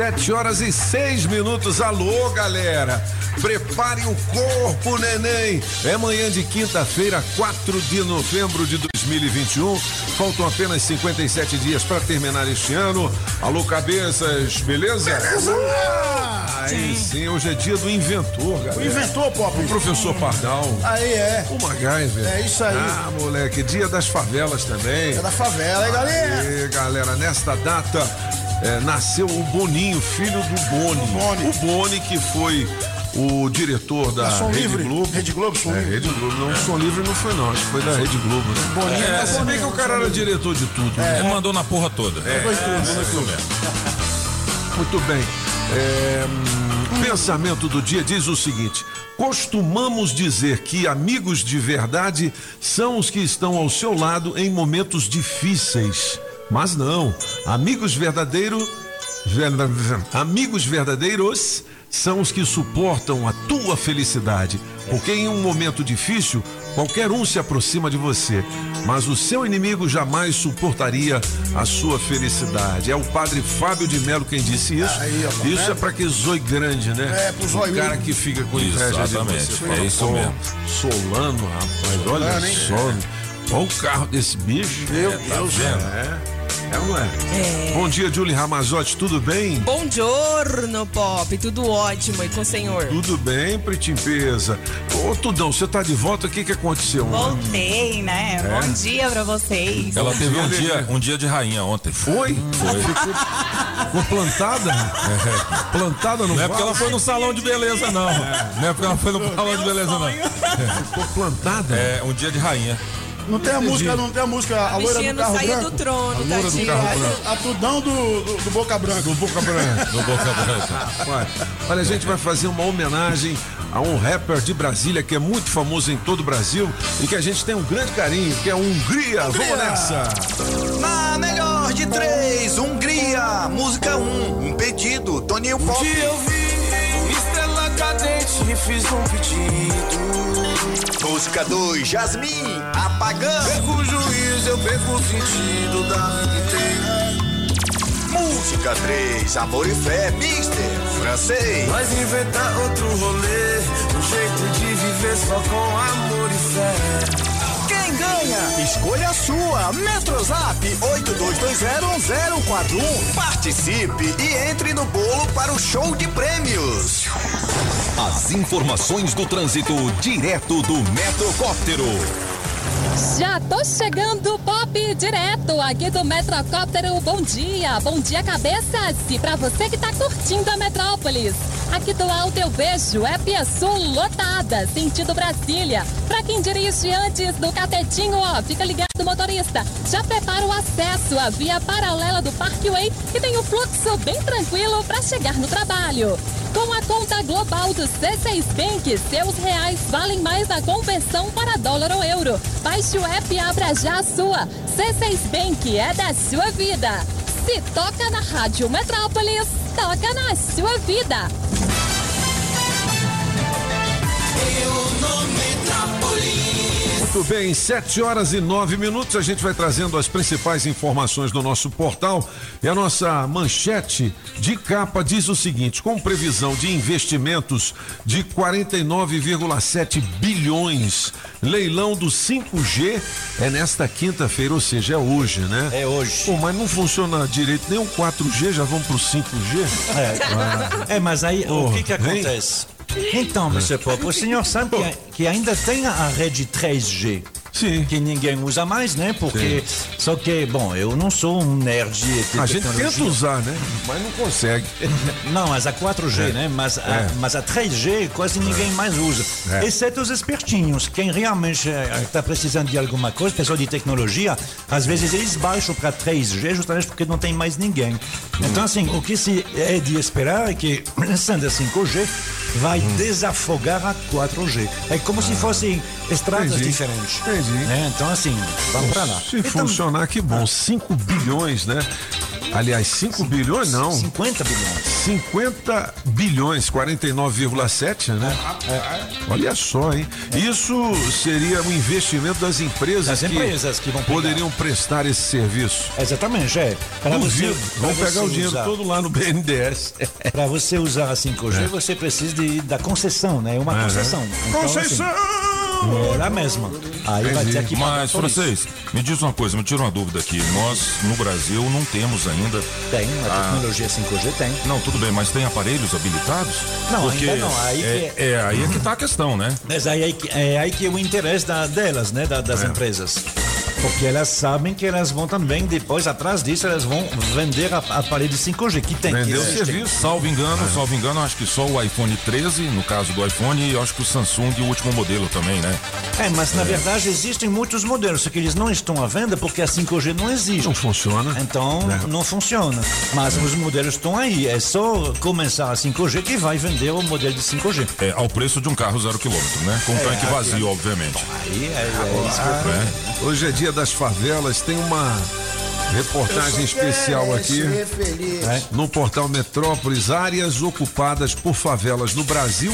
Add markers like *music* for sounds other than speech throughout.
Sete horas e seis minutos. Alô, galera. Prepare o corpo, neném. É manhã de quinta-feira, 4 de novembro de 2021. Faltam apenas 57 dias para terminar este ano. Alô, cabeças, beleza? Beleza! Aí sim, hoje é dia do inventor, galera. O inventor, Pop. O professor Pardal. Aí é. O MacGyver. É isso aí. Ah, moleque, dia das favelas também. É da favela, hein, galera? E galera, nesta data é, nasceu o Boninho, filho do Boni. Boni. O Boni que foi o diretor da Da Som Rede Livre. Globo. Rede Globo, Som É, Livre. Rede Globo. Não, Som Livre não foi não, acho que foi da Rede Globo, né? Boninho é, tá se bem que o cara era diretor de tudo. né? Ele mandou na porra toda. É, Muito bem. É, hum, pensamento do dia diz o seguinte: costumamos dizer que amigos de verdade são os que estão ao seu lado em momentos difíceis. Mas não, amigos verdadeiros, verda- amigos verdadeiros são os que suportam a tua felicidade, porque em um momento difícil qualquer um se aproxima de você, mas o seu inimigo jamais suportaria a sua felicidade. É o padre Fábio de Melo quem disse isso. Aí, ó, tá isso vendo? é para que zói grande, né? É, pro o zóio. cara que fica com inveja de Exatamente, você. é isso "Pô, mesmo." Solano, rapaz, olha Solano, só. Olha o carro desse bicho. Meu É, Deus. É. É ou não é? Bom dia, Julie Ramazotti, tudo bem? Bom giorno, Pop. Tudo ótimo e com o senhor. Tudo bem, Pretimpesa? Ô, Tudão, você tá de volta, o que que aconteceu? Voltei, né? É? Bom dia pra vocês. Ela teve um dia, um dia de rainha ontem. Foi? Foi. Ficou, ficou plantada? *laughs* Plantada no Não é porque ela foi no salão de beleza, não. Não é porque ela foi no salão de beleza, não. Ficou plantada? É um dia de rainha. Não tem a música, não tem a música A A loira do não carro branco. do trono, loura do tadinha. carro branco. A tudão do, do, do Boca Branca. Do Boca Branca. No Boca Branca. Olha, a gente vai fazer uma homenagem a um rapper de Brasília que é muito famoso em todo o Brasil e que a gente tem um grande carinho, que é a Hungria. Vamos nessa! Na melhor de três, Hungria. Música um, um pedido, Toninho Pop. eu vi Estrela Cadente e fiz um pedido. Música 2, Jasmine, apagando. Perco o juízo, eu perco o sentido da vida inteira. Música 3, Amor e Fé, Mister, francês. Mas inventar outro rolê, um jeito de viver só com amor e fé. Escolha sua. Metrozap 82201041. Participe e entre no bolo para o show de prêmios. As informações do trânsito direto do Metrocóptero. Já tô chegando, Pop, direto aqui do Metrocóptero. Bom dia, bom dia, cabeças. E pra você que tá curtindo a Metrópolis, aqui do alto eu vejo é Pia Sul lotada, sentido Brasília. Pra quem dirige antes do catetinho, ó, fica ligado, motorista. Já prepara o acesso à via paralela do Parkway e tem o fluxo bem tranquilo pra chegar no trabalho. Com a conta global do C6 Bank, seus reais valem mais na conversão para dólar ou euro. Baixe o app e abra já a sua. C6 Bank é da sua vida. Se toca na Rádio Metrópolis, toca na sua vida. Muito bem, 7 horas e 9 minutos. A gente vai trazendo as principais informações do nosso portal. E a nossa manchete de capa diz o seguinte: com previsão de investimentos de 49,7 bilhões, leilão do 5G é nesta quinta-feira, ou seja, é hoje, né? É hoje. Pô, mas não funciona direito nem o 4G, já vamos pro 5G? É, mas aí o que que acontece? Então, Mr. Pop, o senhor sabe que, que ainda tem a rede 3G. Sim. que ninguém usa mais, né? Porque só que, bom, eu não sou um nerd de A gente tenta usar, né? Mas não consegue. *laughs* Não, mas a 4G, né? Mas a, É. mas a 3G quase ninguém mais usa. É. Exceto os espertinhos. Quem realmente está precisando de alguma coisa, pessoal de tecnologia, às vezes eles baixam para 3G justamente porque não tem mais ninguém. Então, assim, o que se é de esperar é que, sendo a 5G, vai Hum. desafogar a 4G. É como se fossem estradas. Entendi. diferentes. Entendi. né? Então, assim, vamos para lá. Se Então, funcionar, que bom. 5 bilhões, né? Aliás, 5 bilhões não. 50 bilhões. 50 bilhões, 49,7, né? Olha só, hein? Isso seria um investimento das empresas, Das empresas que vão pegar. poderiam prestar esse serviço. Exatamente, é. Para você, Duvido. Vão pra pegar você o dinheiro usar- todo lá no BNDES. *laughs* Para você usar a 5G, você precisa de, da concessão, né? Uma concessão. Então, Concessão! Assim, é ela mesma. Aí vai ter que Mas, francês, me diz uma coisa, me tira uma dúvida aqui. Nós, no Brasil, não temos ainda. Tem, a Ah. tecnologia 5G tem. Não, tudo bem, mas tem aparelhos habilitados? Não, Porque ainda não, aí é, que- é aí é que tá a questão, né? Mas aí é, é aí que é o interesse da- delas, né? da- das empresas. Porque elas sabem que elas vão também, depois, atrás disso, elas vão vender a, aparelho 5G que tem. Vender que o serviço. Salvo engano, salvo engano, acho que só o iPhone 13, no caso do iPhone, e acho que o Samsung, o último modelo também, né? É, mas na verdade existem muitos modelos, só que eles não estão à venda porque a 5G não existe. Não funciona. Então É. não funciona. Mas os modelos estão aí. É só começar a 5G que vai vender o modelo de 5G. É, ao preço de um carro zero quilômetro, né? Com tanque vazio, obviamente. Aí é, é isso que eu né? Hoje é dia das favelas, tem uma reportagem especial aqui. É. No portal Metrópolis, áreas ocupadas por favelas no Brasil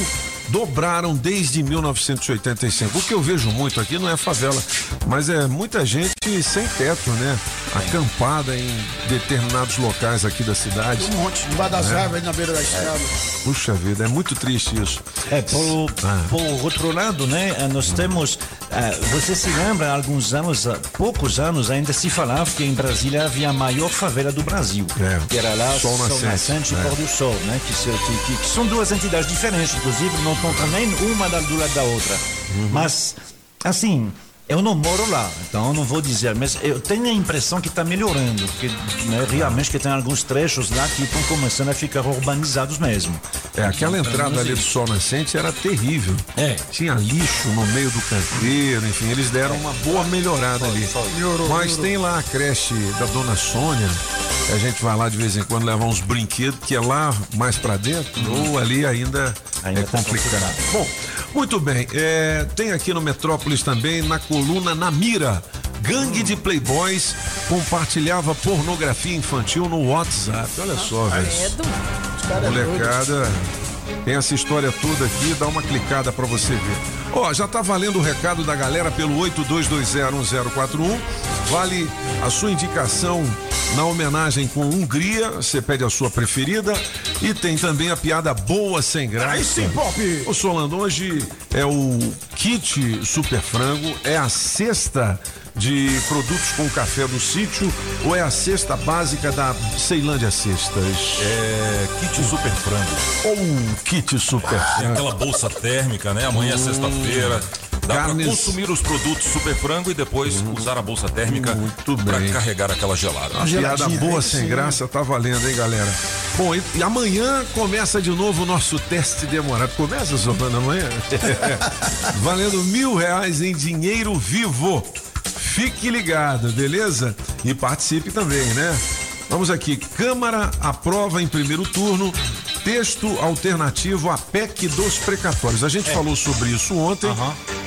dobraram desde 1985. O que eu vejo muito aqui não é favela, mas é muita gente sem teto, né? Acampada em determinados locais aqui da cidade. Um monte, debaixo das árvores, aí na beira da estrada. Puxa vida, é muito triste isso. É, por, Ah. por outro lado, né, eh, nós temos. eh, você se lembra, há alguns anos, há poucos anos, ainda se falava que em Brasília havia a maior favela do Brasil. É, Que era lá Sol Sol, Nascente, Nascente e é. Pôr do Sol, né? Que, que- que- que são duas entidades diferentes, inclusive, não estão também uma da- do lado da outra. Uhum. Mas, assim. Eu não moro lá, então eu não vou dizer, mas eu tenho a impressão que está melhorando, que né, realmente que tem alguns trechos lá que estão começando a ficar urbanizados mesmo. É, aquela entrada ali do Sol Nascente era terrível. É. Tinha lixo no meio do canteiro, enfim, eles deram uma boa melhorada ali. Mas tem lá a creche da Dona Sônia, que a gente vai lá de vez em quando levar uns brinquedos, que é lá mais pra dentro, ou ali ainda, Ainda é tá complicado. Bom, muito bem, é, tem aqui no Metrópolis também, na coluna Na Mira, gangue de playboys compartilhava pornografia infantil no WhatsApp. Olha só, velho. Molecada, tem essa história toda aqui, dá uma clicada pra você ver. Ó, já tá valendo o recado da galera pelo 82201041. Vale a sua indicação na homenagem com Hungria, você pede a sua preferida. E tem também a piada boa sem graça. Aí sim, Pop. Ô Solano, hoje é o kit Super Frango, é a cesta de produtos com café do sítio ou é a cesta básica da Ceilândia Cestas? É kit super frango. Ou kit Super Tem Frango. aquela bolsa térmica, né? Amanhã é sexta-feira. Dá Carnes- pra consumir os produtos super frango e depois usar a bolsa térmica bem. carregar aquela gelada. Piada geladinha, boa sem sim. graça, tá valendo, hein, galera? Bom, e, e amanhã começa de novo o nosso teste demorado. Começa, Sofana, amanhã? *laughs* valendo mil reais em dinheiro vivo. Fique ligado, beleza? E participe também, né? Vamos aqui. Câmara aprova em primeiro turno texto alternativo à PEC dos precatórios. A gente falou sobre isso ontem,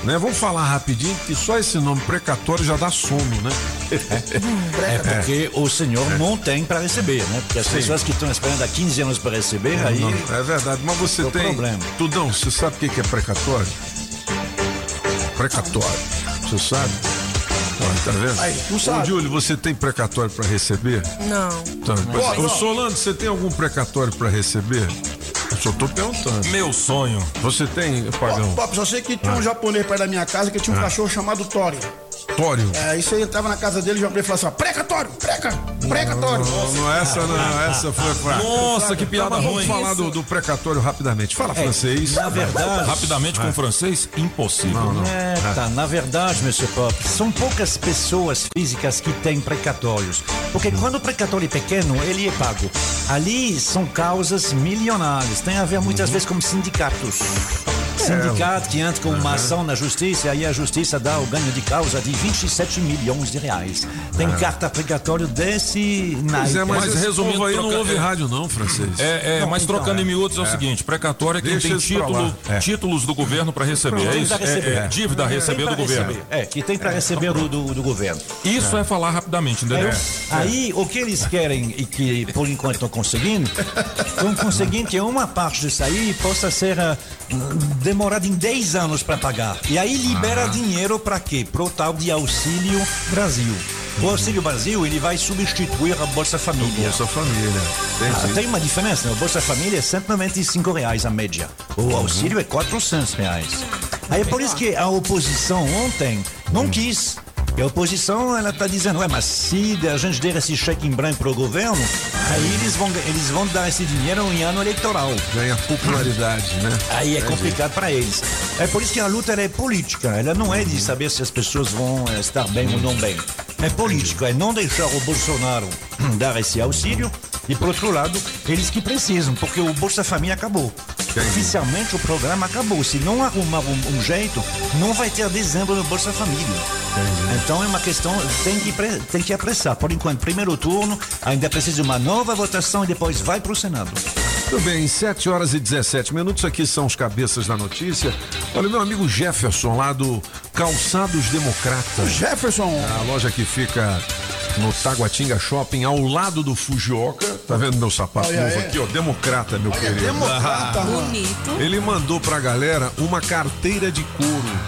né? Vamos falar rapidinho, que só esse nome precatório já dá sono, né? *laughs* É porque o senhor não tem para receber, né? Porque as pessoas que estão esperando há 15 anos para receber, aí. Não, é verdade, mas você É tem. problema. Tudão, você sabe o que que é precatório? Precatório. Você sabe? Tá vendo? Aí, não Ô, sabe. Júlio, você tem precatório pra receber? Não. Tá. Ô, Solano, você tem algum precatório pra receber? Eu só tô perguntando. Meu sonho. Você tem, Pagão? Pop, só sei que tinha um japonês perto da minha casa que tinha um cachorro chamado Tori. Precatório. É, isso aí eu tava na casa dele e já falei assim, ó, precatório, preca, precatório. Não, não, essa não, essa foi fraca. Nossa, que Tá, piada mas vamos ruim. falar do, do precatório rapidamente. Fala francês. Na verdade, Rapidamente com francês, impossível. É, tá, na verdade, Mr. Pop, são poucas pessoas físicas que têm precatórios. Porque quando o precatório é pequeno, ele é pago. Ali são causas milionárias. Tem a ver muitas vezes com sindicatos. Sindicato que entra com uma ação na justiça e aí a justiça dá o ganho de causa de 27 milhões de reais. Tem carta precatório desse Pois é, mas, resumindo, aí não troca- ouve é- rádio não, francês. É, é, mas então, trocando é. em miúdos é o seguinte: precatório é quem Deixa tem título. É. títulos do governo para receber. É isso? Dívida a receber. É, é, dívida a receber do governo. É, que tem para receber do, do, do governo. Isso é falar rapidamente, entendeu? Aí, o que eles querem e que por enquanto estão conseguindo, estão conseguindo que uma parte disso aí possa ser ah, demorada em 10 anos para pagar. E aí libera dinheiro para quê? Para o tal de Auxílio Brasil. O Auxílio Brasil ele vai substituir a Bolsa Família. Bolsa Família. Ah, tem uma diferença, né? O Bolsa Família é 195 reais a média. O auxílio é 400 reais. Aí é por isso que a oposição ontem não quis. E a oposição, ela está dizendo, ué, mas se a gente der esse cheque em branco para o governo, aí eles vão, eles vão dar esse dinheiro em ano eleitoral. Ganha popularidade, né? Aí é complicado para eles. É por isso que a luta é política. Ela não é de saber se as pessoas vão eh, estar bem ou não bem. É político. É não deixar o Bolsonaro *clears throat* dar esse auxílio. E, por outro lado, eles que precisam, porque o Bolsa Família acabou. Oficialmente o programa acabou. Se não arrumar um, um jeito, não vai ter dezembro no Bolsa Família. Então é uma questão, tem que, tem que apressar. Por enquanto, primeiro turno, ainda precisa de uma nova votação e depois vai para o Senado. Tudo bem, 7 horas e 17 minutos. Aqui são os cabeças da notícia. Olha, meu amigo Jefferson, lá do Calçados Democratas. Jefferson, A loja que fica no Taguatinga Shopping, ao lado do Fujioka. Tá vendo meu sapato Olha novo aí. aqui, ó? Democrata, meu querido. democrata, mano. *laughs* Bonito. Ele mandou pra galera uma carteira de couro.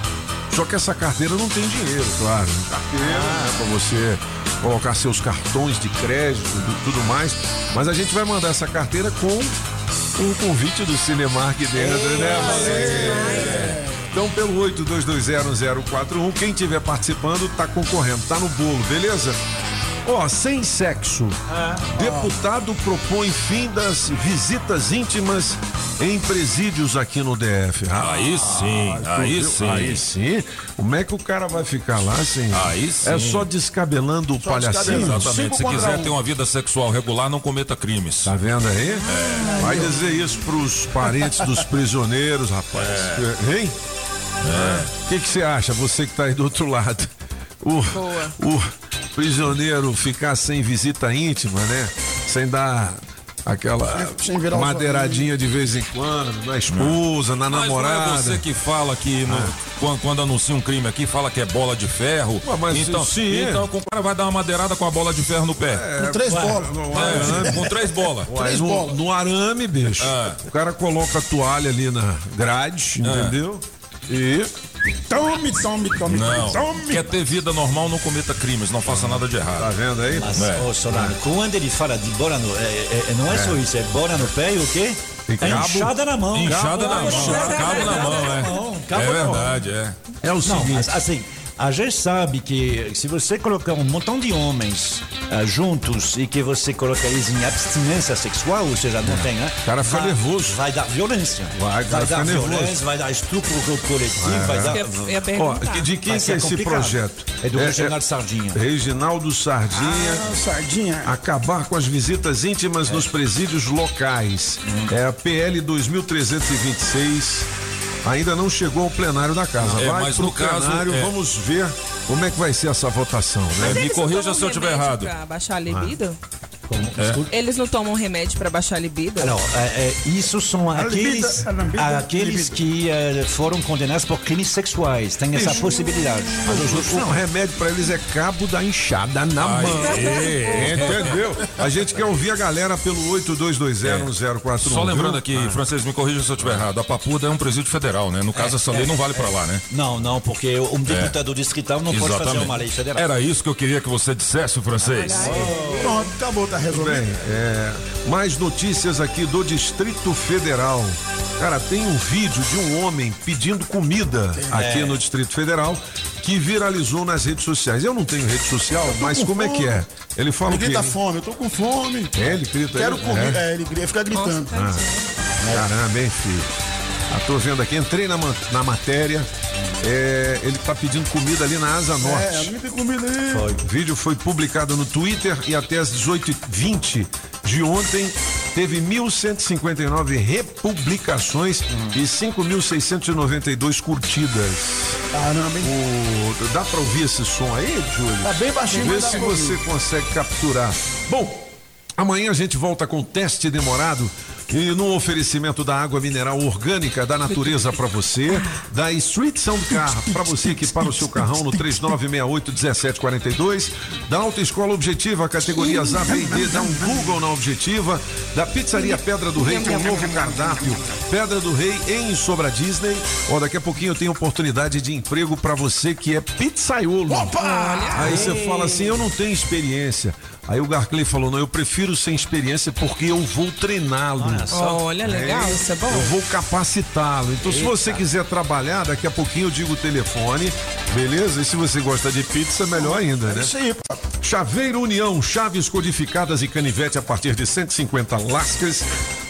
Só que essa carteira não tem dinheiro, claro. Carteira, né, pra você colocar seus cartões de crédito e tudo mais. Mas a gente vai mandar essa carteira com o convite do Cinemark dentro, né? É. Então, pelo 82201041, quem estiver participando tá concorrendo, tá no bolo, beleza? Ó, sem sexo. Deputado propõe fim das visitas íntimas em presídios aqui no DF. Aí sim, tu aí viu? sim. Aí sim. Como é que o cara vai ficar lá assim? Aí sim. É só descabelando o palhacinho. descabelando. Exatamente. Se Cinco quiser um. ter uma vida sexual regular, não cometa crimes. Tá vendo aí? Vai dizer isso pros parentes dos prisioneiros, rapaz. Hein? O que que você acha, você que tá aí do outro lado? O, Boa. o prisioneiro ficar sem visita íntima, né? Sem dar aquela Sem virar os madeiradinha de vez em quando, na esposa, na Mas não é namorada. você que fala que no- quando, quando anuncia um crime aqui, fala que é bola de ferro. Ué, mas então, sim, é. então o cara vai dar uma madeirada com a bola de ferro no pé. com três bolas. É, com três bolas. Três no, bolas. no arame, bicho. É. O cara coloca a toalha ali na grade, entendeu? E Tome, tome, tome, Não. tome. Quer ter vida normal, não cometa crimes, não faça nada de tá errado. vendo aí? Mas, É. ô Solano, quando ele fala de bola no. É, é- não é, só isso, é bola no pé e o quê? E É cabo. inchada na mão. Inchada na Cabo- mão, cabo na mão, Não, é. É na verdade, é. É o Não, seguinte. mas assim, a gente sabe que se você colocar um montão de homens ah, juntos e que você coloca eles em abstinência sexual, ou seja, não tem, né? O cara fica vai, nervoso. Vai dar violência. Vai, cara dar nervoso. violência, vai dar estupro co- coletivo, vai dar. Eu Ó, de quem vai que é esse projeto? É do Reginaldo Sardinha. Reginaldo Sardinha. Ah, sardinha. Acabar com as visitas íntimas nos presídios locais. É a PL 2326. Ainda não chegou ao plenário da casa. É, vai mas pro no caso, plenário, é. vamos ver como é que vai ser essa votação, né? Me corrija se eu tiver remédio errado. Pra baixar a libido? Como? Desculpa. Eles não tomam remédio pra baixar a libido? Não, é, é, isso são aqueles, libido, a libido, aqueles libido. que eh, foram condenados por crimes sexuais. Tem essa possibilidade. Mas os outros- Não, remédio pra eles é cabo da enxada na mão. Entendeu? A gente quer ouvir a galera pelo 82201041. Só lembrando aqui, francês, me corrija se eu estiver errado. A Papuda é um presídio federal, né? No caso, essa lei não vale pra lá, né? Não, não, porque um deputado distrital não pode fazer uma lei federal. Era isso que eu queria que você dissesse, francês. Pronto, acabou, tá resolvido. Bem, é, mais notícias aqui do Distrito Federal. Cara, tem um vídeo de um homem pedindo comida aqui no Distrito Federal que viralizou nas redes sociais. Eu não tenho rede social, mas com como é que é? Ele fala Ele o quê? grita fome, eu tô com fome. É, ele grita Quero aí? comer. É. É, ele grita, fica gritando. Caramba, hein, filho? Tô vendo aqui, entrei na, na matéria. É, ele tá pedindo comida ali na Asa Norte. É, alguém tem comida aí. O vídeo foi publicado no Twitter e até às 18h20 de ontem teve 1.159 republicações e 5.692 curtidas. Caramba, hein? O- dá pra ouvir esse som aí, Júlio? Tá bem baixinho, Vê se você consegue capturar. Bom, amanhã a gente volta com teste demorado. E no oferecimento da água mineral orgânica da natureza para você, da Street Sound Car para você equipar o seu carrão no 3968-1742, da Autoescola Objetiva, categorias A, B e D, dá um Google na Objetiva, da Pizzaria Pedra do Rei com um novo cardápio, Pedra do Rei em Sobra Disney. Ó, daqui a pouquinho eu tenho oportunidade de emprego para você que é pizzaiolo. Aí você fala assim, eu não tenho experiência. Aí o Garclay falou, não, eu prefiro sem experiência porque eu vou treiná-lo. Olha, legal, isso é bom. Eu vou capacitá-lo. Então, se você quiser trabalhar, daqui a pouquinho eu digo o telefone, beleza? E se você gosta de pizza, melhor ainda, né? Isso aí, pô. Chaveiro União, chaves codificadas e canivete a partir de 150 lascas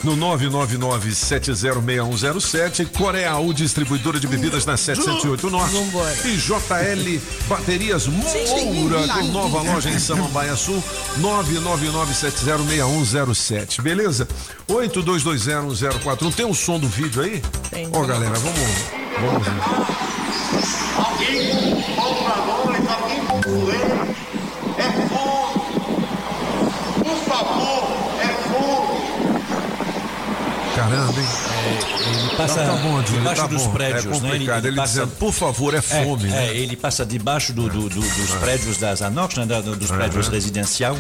no 999-706107. Coreal, distribuidora de bebidas na 708 Norte. Vambora. E JL Baterias Moura, com nova loja em Samambaia Sul, 999-706107. Beleza? 82201041. Tem um som do vídeo aí? Tem. Ó, galera, vamos, vamos ver. Alguém com pão na mão e alguém com fulano é fogo. Por favor, é fogo. Caramba, hein? Ele passa Tá bom, Júlio, debaixo tá dos bom. prédios, é né? complicado. Ele, passa, dizendo, por favor, é é, fome, né? é, ele passa debaixo do, do- do- dos prédios das Anox, né, dos prédios residencial.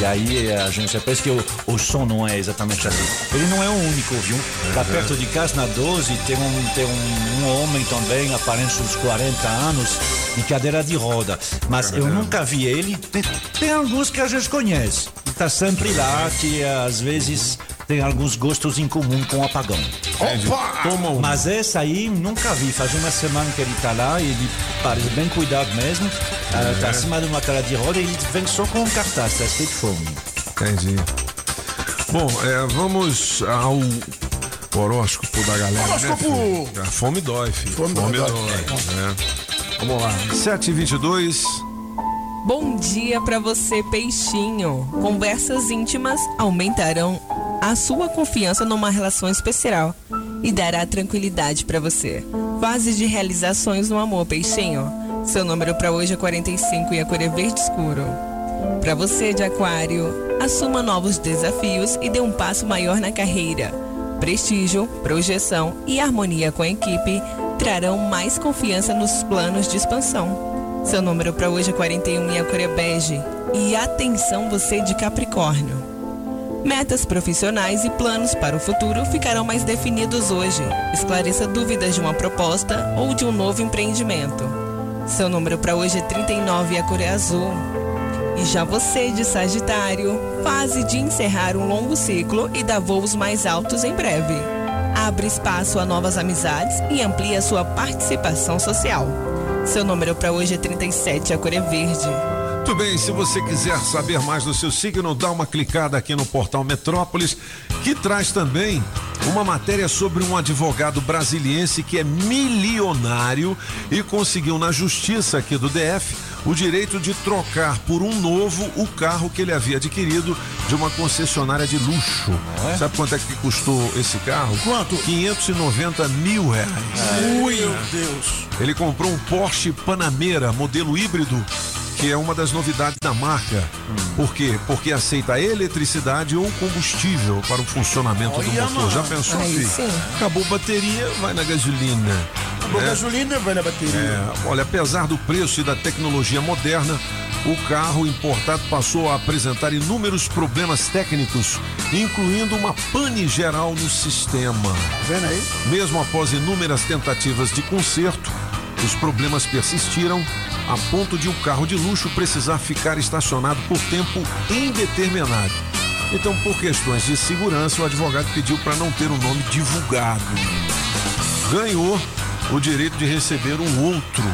E aí a gente parece que o, o som não é exatamente assim. Ele não é o único, viu? Lá perto de casa, na 12, tem um, tem um, um homem também, aparente uns 40 anos, de cadeira de roda. Mas eu nunca vi ele. Tem, tem alguns que a gente conhece. Está sempre lá, que às vezes tem alguns gostos em comum com o apagão. Toma um. Mas essa aí nunca vi. Faz uma semana que ele tá lá e ele parece bem cuidado mesmo. Ah, tá acima de uma cara de roda e ele vem só com um cartaz, tá escrito fome. Entendi. Bom, é, vamos ao horóscopo da galera. Horóscopo! Né, filho? a fome dói, filho. Fome dói, dói. né? Vamos lá. 7 e 22 Bom dia pra você, peixinho. Conversas íntimas aumentarão a sua confiança numa relação especial e dará tranquilidade pra você. Fase de realizações no amor, peixinho. Seu número pra hoje é 45 e a cor é verde escuro. Pra você de aquário, assuma novos desafios e dê um passo maior na carreira. Prestígio, projeção e harmonia com a equipe trarão mais confiança nos planos de expansão. Seu número para hoje é 41 e a cor é bege. E atenção você de Capricórnio. Metas profissionais e planos para o futuro ficarão mais definidos hoje. Esclareça dúvidas de uma proposta ou de um novo empreendimento. Seu número para hoje é 39 e a cor é azul. E já você de Sagitário, fase de encerrar um longo ciclo e dar voos mais altos em breve. Abre espaço a novas amizades e amplia sua participação social. Seu número para hoje é 37, a cor é verde. Muito bem, se você quiser saber mais do seu signo, dá uma clicada aqui no portal Metrópolis, que traz também uma matéria sobre um advogado brasiliense que é milionário e conseguiu na justiça aqui do DF o direito de trocar por um novo o carro que ele havia adquirido de uma concessionária de luxo. Sabe quanto é que custou esse carro? Quanto? 590 mil reais. Ui, meu Deus. Ele comprou um Porsche Panamera modelo híbrido, que é uma das novidades da marca. Por quê? Porque aceita eletricidade ou combustível para o funcionamento do Olha, motor. mano. Já pensou, Aí filho? sim. Acabou a bateria, vai na gasolina. Com É. gasolina, vai na bateria. É, olha, apesar do preço e da tecnologia moderna, o carro importado passou a apresentar inúmeros problemas técnicos, incluindo uma pane geral no sistema. Tá vendo aí? Mesmo após inúmeras tentativas de conserto, os problemas persistiram a ponto de o carro de luxo precisar ficar estacionado por tempo indeterminado. Então, por questões de segurança, o advogado pediu para não ter o nome divulgado. Ganhou o direito de receber um outro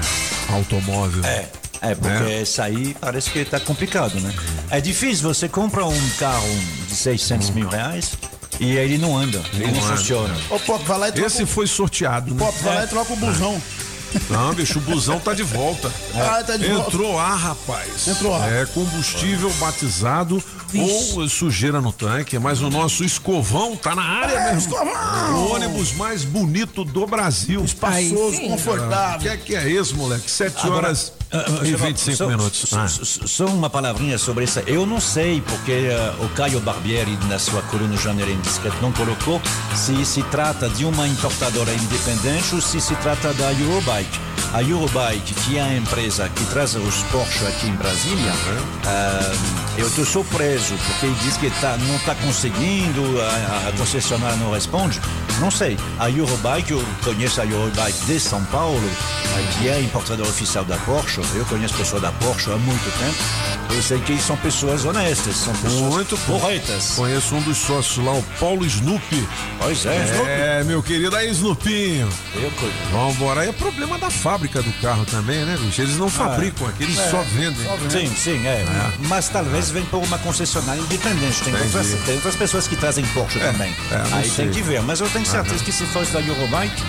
automóvel. É. É, porque isso aí parece que tá complicado, né? É difícil, você compra um carro de 600 mil reais e ele não anda, ele não, Não anda. funciona. Ô, Pop, vai lá e troca Esse foi sorteado, o né? Pop, vai lá e troca o busão. Não, bicho, o busão tá de volta. Ah, tá de volta. Entrou ar, rapaz. Entrou ar. É combustível batizado ou sujeira no tanque, mas o nosso escovão tá na área, É, meu irmão. escovão! O ônibus mais bonito do Brasil. Espaçoso, sim. O confortável. que é que é isso, moleque? 7 Agora, horas só- 25 só- minutos. Só, Ah. só- só uma palavrinha sobre isso. Eu não sei porque ah, o Caio Barbieri, na sua coluna Janeiro Indiscreto, não colocou se se trata de uma importadora independente ou se se trata da Eurobike. A Eurobike, que é a empresa que traz os Porsche aqui em Brasília, ah, eu estou surpreso porque ele diz que tá, não está conseguindo, a, a concessionária não responde. Não sei. A Eurobike, eu conheço a Eurobike de São Paulo, que é a importadora oficial da Porsche. Eu conheço pessoas da Porsche há muito tempo. Eu sei que são pessoas honestas, são pessoas Muito corretas. Conheço um dos sócios lá, o Paulo Snoopy. Pois é, É, meu querido, aí, Snoopinho. eu conheço. Vambora. Aí é problema da fábrica do carro também, né, bicho? Eles não fabricam aqui, eles só vendem. Sim, sim, é. Mas talvez venha por uma concessionária independente. Tem outras, tem outras pessoas que trazem Porsche também. é, Aí sei. tem que ver. Mas eu tenho certeza que se fosse da Eurobike,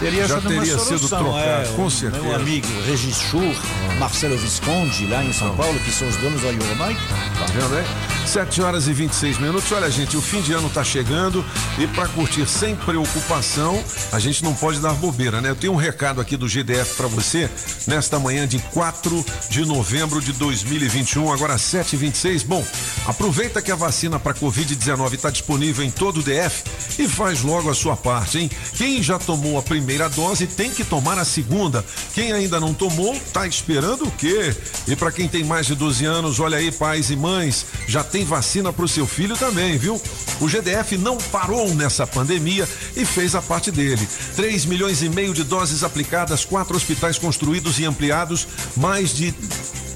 teria Já teria sido trocado, é, com certeza. Meu amigo Regis Schur, Marcelo Visconde, lá em São Paulo, que são os donos da Eurobike. Tá vendo aí? 7 horas e 26 minutos. Olha, gente, o fim de ano tá chegando e para curtir sem preocupação, a gente não pode dar bobeira, né? Eu tenho um recado aqui do GDF para você nesta manhã de 4 de novembro de 2021, agora 7h26. Bom, aproveita que a vacina para Covid-19 está disponível em todo o DF e faz logo a sua parte, hein? Quem já tomou a primeira dose tem que tomar a segunda. Quem ainda não tomou, tá esperando o quê? E para quem tem mais de 12 anos, olha aí, pais e mães, já tem vacina para o seu filho também, viu? O GDF não parou nessa pandemia e fez a parte dele. 3 milhões e meio de doses aplicadas, quatro hospitais construídos e ampliados, mais de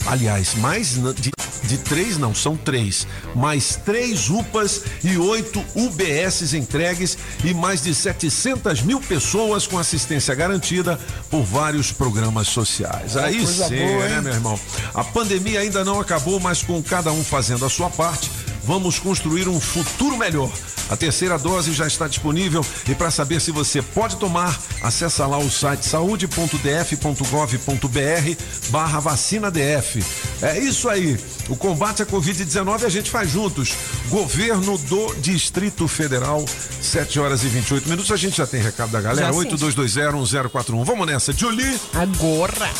Aliás, mais de, de três não, são três. Mais três UPAs e oito UBSs entregues e mais de 700 mil pessoas com assistência garantida por vários programas sociais. Aí coisa sim, boa, né, meu irmão? A pandemia ainda não acabou, mas com cada um fazendo a sua parte, vamos construir um futuro melhor. A terceira dose já está disponível e para saber se você pode tomar, acessa lá o site saúde.df.gov.br barra vacina DF. É isso aí. O combate à Covid-19 a gente faz juntos. Governo do Distrito Federal, 7 horas e 28 minutos. A gente já tem recado da galera. Já sim. 82201041. Vamos nessa. Julie. Agora.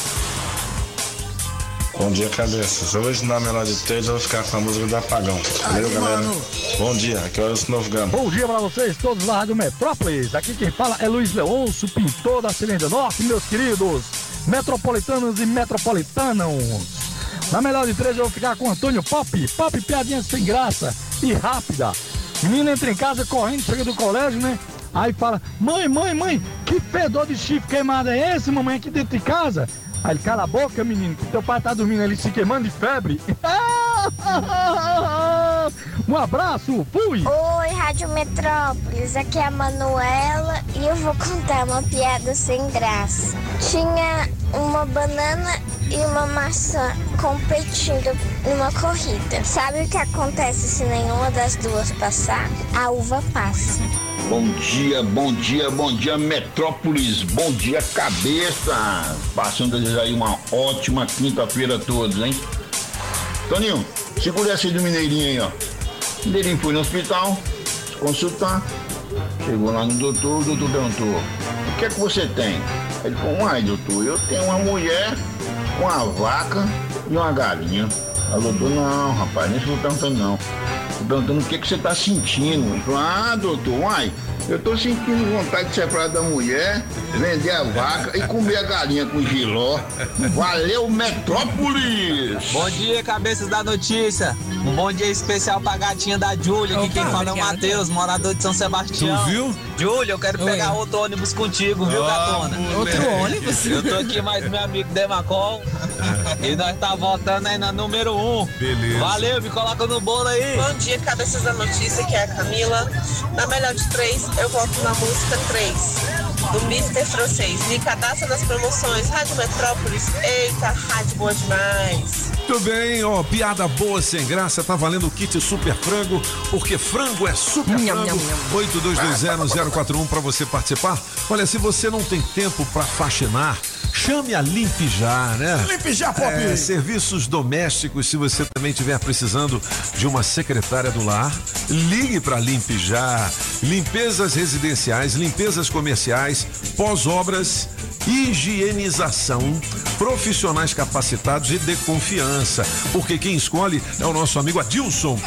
Bom dia, cabeças. Hoje na Melhor de Três eu vou ficar com a música do Apagão. Valeu, galera. Bom dia, aqui é o Wilson Novo Gama. Bom dia pra vocês, todos lá do Metrópolis. Aqui quem fala é Luiz Leôncio, pintor da Cilindra Norte, meus queridos metropolitanos e metropolitanos. Na melhor de três eu vou ficar com Antônio Pop. Pop, piadinha sem graça e rápida. Menino entra em casa correndo, chega do colégio, né? Aí fala: Mãe, mãe, mãe, que fedor de chifre queimado é esse, mamãe, aqui dentro de casa? Aí ele, cala a boca, menino, que teu pai tá dormindo ali se queimando de febre. *laughs* Um abraço, fui! Oi, Rádio Metrópolis, aqui é a Manuela e eu vou contar uma piada sem graça. Tinha uma banana e uma maçã competindo numa corrida. Sabe o que acontece se nenhuma das duas passar? A uva passa. Bom dia, bom dia, bom dia, Metrópolis, bom dia, cabeça. Passando desejar aí uma ótima quinta-feira a todos, hein? Toninho, segura essa do Mineirinho aí, ó. Mineirinho foi no hospital, se consultar. Chegou lá no doutor, o doutor perguntou: O que é que você tem? Ele falou: Uai, doutor, eu tenho uma mulher, uma vaca e uma galinha. O doutor: Não, rapaz, nem estou perguntando, não. Tô perguntando o que, que você tá sentindo. Ele falou, ah, doutor, uai, Eu tô sentindo vontade de separar da mulher, vender a vaca e comer a galinha com giló. Valeu, Metrópolis! Bom dia, cabeças da notícia. Um bom dia especial pra gatinha da Júlia, que quem fala é o. Matheus, morador de São Sebastião. Tu viu? Júlia, eu quero pegar Oi. outro ônibus contigo, viu, gatona? Outro ônibus? Eu tô aqui mais meu amigo Demacol e nós tá voltando aí na número 1. Um. Beleza. Valeu, me coloca no bolo aí. Bom dia, cabeças da notícia, que é a Camila. Na melhor de três, eu volto na música 3, do Mr. Francês. Me cadastra nas promoções, Rádio Metrópolis. Eita, rádio boa demais. Muito bem, ó, piada boa sem graça, tá valendo o kit Super Frango, porque frango é super frango. nham, 82201041 para você participar. Olha, se você não tem tempo para faxinar, chame a Limpe Já, né? Limpe Já, Pop. É, serviços domésticos, se você também estiver precisando de uma secretária do lar, ligue para Limpe Já. Limpezas residenciais, limpezas comerciais, pós-obras, higienização, profissionais capacitados e de confiança. Porque quem escolhe é o nosso amigo Adilson.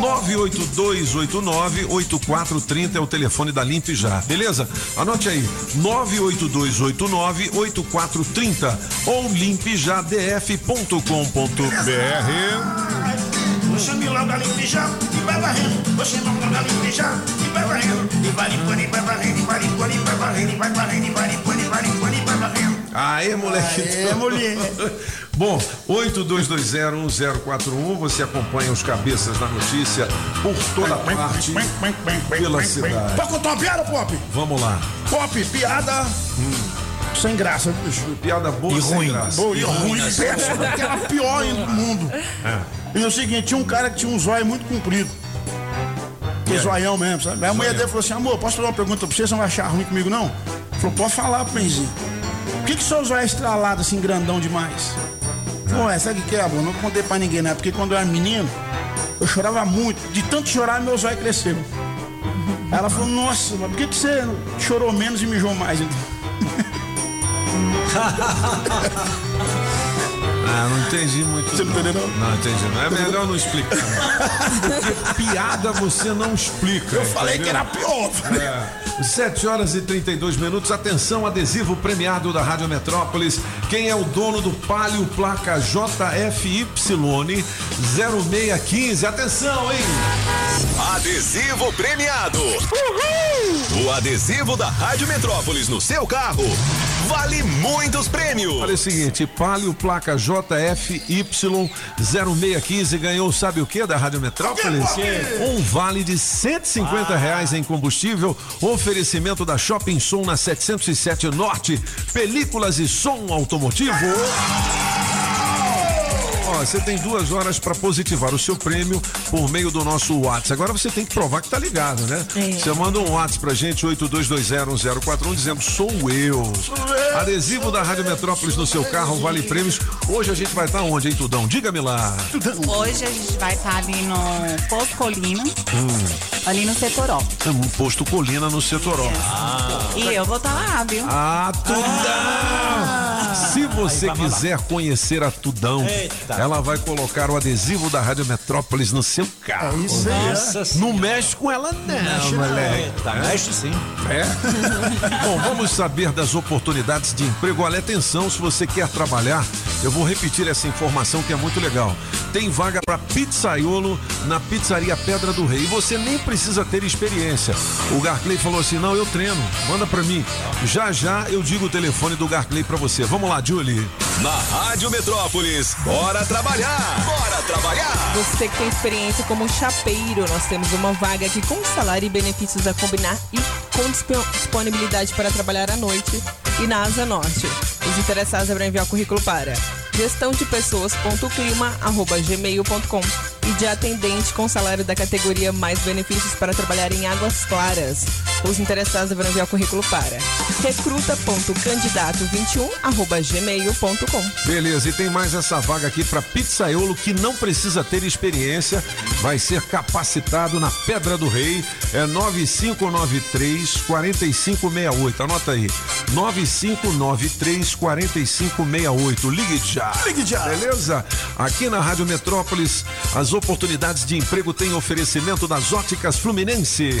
98289-8430 é o telefone da Limpe Já. Beleza? Anote aí: 98289-8430 ou limpejadf.com.br. Você me logo a limpe já e vai varrendo. Você me logo a limpe já e vai varrendo. E vai limpando, e vai varrendo, e vai limpando, e vai varrendo, e vai varrendo, e vai limpando, e vai limpando, e vai varrendo. Aê, moleque. Aê, mulher. *laughs* Bom, 82201041, você acompanha os cabeças da notícia por toda parte pela cidade. Contar uma piada, Pop? Vamos lá. Pop, piada sem graça, bicho. Piada boa E ruim. graça. Boa e ruim, péssima, aquela pior do mundo. E é o seguinte, tinha um cara que tinha um zóio muito comprido. Que zoião mesmo, sabe? Aí a mulher dele falou assim, amor, posso fazer uma pergunta pra você? Você não vai achar ruim comigo, não? Ele falou, pode falar, Prenzinho. Por que, que seu zóio é estralado assim, grandão demais? Falou, é, sabe o que que é, amor? Não contei pra ninguém, né? Porque quando eu era menino, eu chorava muito. De tanto chorar, meu zóio cresceu. Aí ela falou, nossa, mas por que, que você chorou menos e mijou mais? *laughs* Ah, não entendi muito. Você não entendeu, não? Não entendi. Não é melhor não explicar. Porque *laughs* piada você não explica. Eu falei entendeu? que era pior. É. 7 horas e 32 minutos. Atenção, adesivo premiado da Rádio Metrópolis. Quem é o dono do Palio Placa JFY 0615? Atenção, hein? Adesivo premiado. O adesivo da Rádio Metrópolis no seu carro vale muitos prêmios. Olha o seguinte, Palio Placa JFY 0615 ganhou sabe o que da Rádio Metrópolis? Um vale de 150 reais em combustível, oferecimento da Shopping Som na 707 Norte, películas e som automotivo. Ó, você tem duas horas para positivar o seu prêmio por meio do nosso WhatsApp. Agora você tem que provar que tá ligado, né? É. Você manda um WhatsApp pra gente, 82201041, dizendo sou eu. Adesivo da Rádio Metrópolis no seu carro, vale prêmios. Hoje a gente vai estar onde, hein, Tudão? Diga-me lá. Hoje a gente vai estar ali no Posto Colina, Hum, ali no setor ó. é um posto Colina no setor ó. E eu vou estar lá, viu? Ah, Tudão! Se você quiser conhecer a Tudão, Eita. Ela vai colocar o adesivo da Rádio Metrópolis no seu carro. É isso aí, Nossa Não mexe com ela não, moleque. Eita, mexe sim. É? *laughs* Bom, vamos saber das oportunidades de emprego. Olha, atenção, se você quer trabalhar, eu vou repetir essa informação que é muito legal. Tem vaga para pizzaiolo na pizzaria Pedra do Rei. E você nem precisa ter experiência. O Garclay falou assim: não, eu treino, manda para mim. Já já eu digo o telefone do Garclay para você. Vamos lá, Julie. Na Rádio Metrópolis, bora trabalhar! Bora trabalhar! Você que tem experiência como chapeiro, nós temos uma vaga aqui com salário e benefícios a combinar e com dispo- disponibilidade para trabalhar à noite e na Asa Norte. Os interessados devem enviar o currículo para gestão de pessoas.clima.gmail.com e de atendente com salário da categoria mais benefícios para trabalhar em Águas Claras. Os interessados devem enviar o currículo para recruta.candidato21.gmail.com. Beleza, e tem mais essa vaga aqui para pizzaiolo que não precisa ter experiência, vai ser capacitado na Pedra do Rei, é 9593 4568. Anota aí. 9593 4568. Ligue já. Ligue já. Beleza? Aqui na Rádio Metrópolis, as oportunidades de emprego têm oferecimento das óticas Fluminense.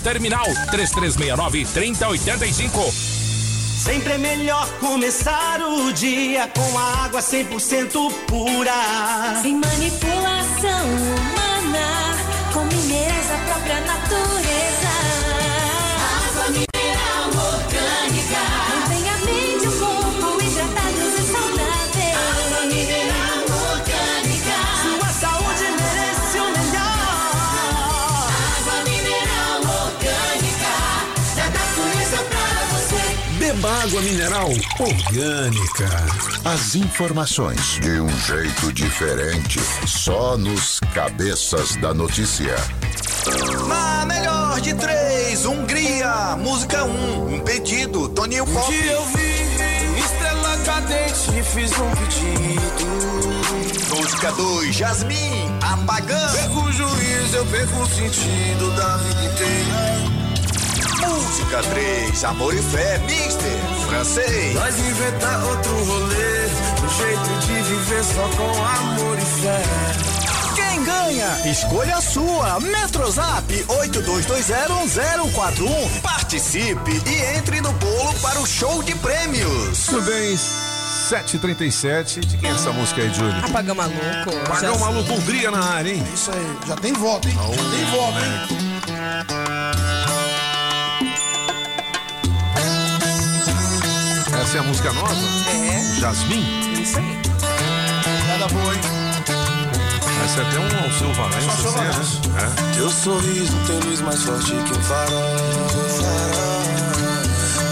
terminal 3369 3085. Sempre é melhor começar o dia com a água 100% pura. Sem manipulação humana, com minerais da própria natureza. Água mineral orgânica. As informações de um jeito diferente, só nos cabeças da notícia. Na melhor de três, Hungria, música um, um pedido, Toninho Um Pop. dia eu vi estrela cadente e fiz um pedido. Música 2, Jasmine, apagando. Perco o juízo, eu perco o sentido da vida inteira. Música 3, Amor e Fé, Mister, francês. Nós inventar outro rolê, um jeito de viver só com amor e fé. Quem ganha? Escolha a sua. Metrozap 82201041. Participe e entre no bolo para o show de prêmios. Tudo bem, 7h37. De quem é essa música aí, Júlio? Apagão maluco. Apagão maluco Hungria na área, hein? Isso aí, já tem voto, hein? Já tem voto, hein? Essa é a música nova? É. Jasmine? Isso aí. Nada boa, hein? Essa é até um Alceu Valença, assim, né? Teu sorriso tem luz mais forte que um farol.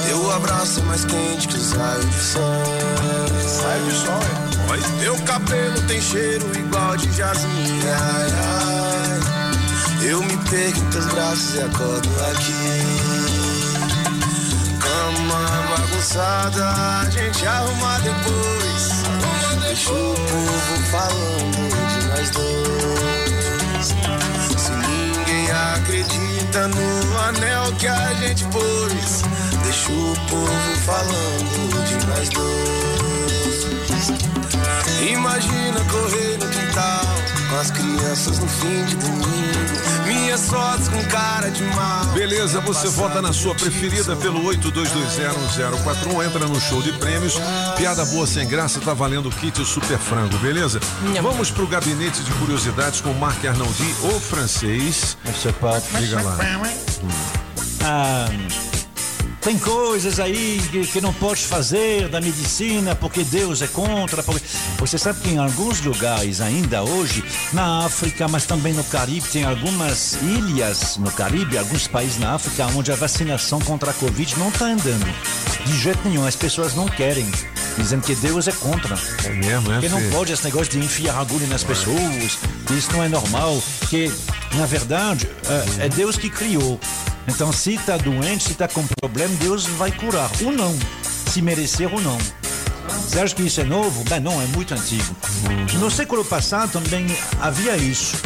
Teu abraço é mais quente que os raios de sol. Raio de sol, é. Oi. Teu cabelo tem cheiro igual de jasmim. Ai, ai. Eu me perco em teus braços e acordo aqui. Bagunçada, a gente arruma depois. Deixa o povo falando de nós dois. Se ninguém acredita no anel que a gente pôs, deixa o povo falando de nós dois. Imagina correr no quintal com as crianças no fim de domingo. Minhas fotos com cara de mal. Beleza, você vota na sua preferida pelo 82201041. Entra no show de prêmios. Piada boa sem graça, tá valendo o kit Super Frango, beleza? Vamos pro gabinete de curiosidades com Marc Arnaldi, o francês. Diga lá. Ah, tem coisas aí que, que não pode fazer da medicina porque Deus é contra. porque- Você sabe que em alguns lugares ainda hoje, na África, mas também no Caribe, tem algumas ilhas no Caribe, alguns países na África, onde a vacinação contra a Covid não está andando. De jeito nenhum, as pessoas não querem. Dizendo que Deus é contra. É mesmo, é? Que não pode esse negócio de enfiar agulha nas pessoas, que isso não é normal, que na verdade é, é Deus que criou. Então se está doente, se está com problema, Deus vai curar. Ou não, se merecer ou não. Você acha que isso é novo? Bem, não, é muito antigo. No século passado também havia isso.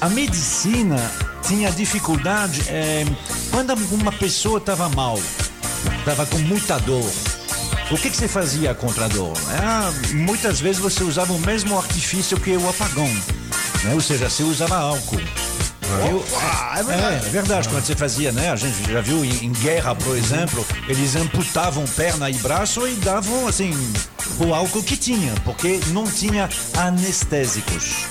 A medicina tinha dificuldade eh, quando uma pessoa estava mal, estava com muita dor. O que, que você fazia contra a dor? Ah, muitas vezes você usava o mesmo artifício que o apagão, né? ou seja, você usava álcool. Eu- é verdade. é, é verdade, quando você fazia, né? A gente já viu em, em guerra, por exemplo, eles amputavam perna e braço e davam, assim, o álcool que tinha, porque não tinha anestésicos.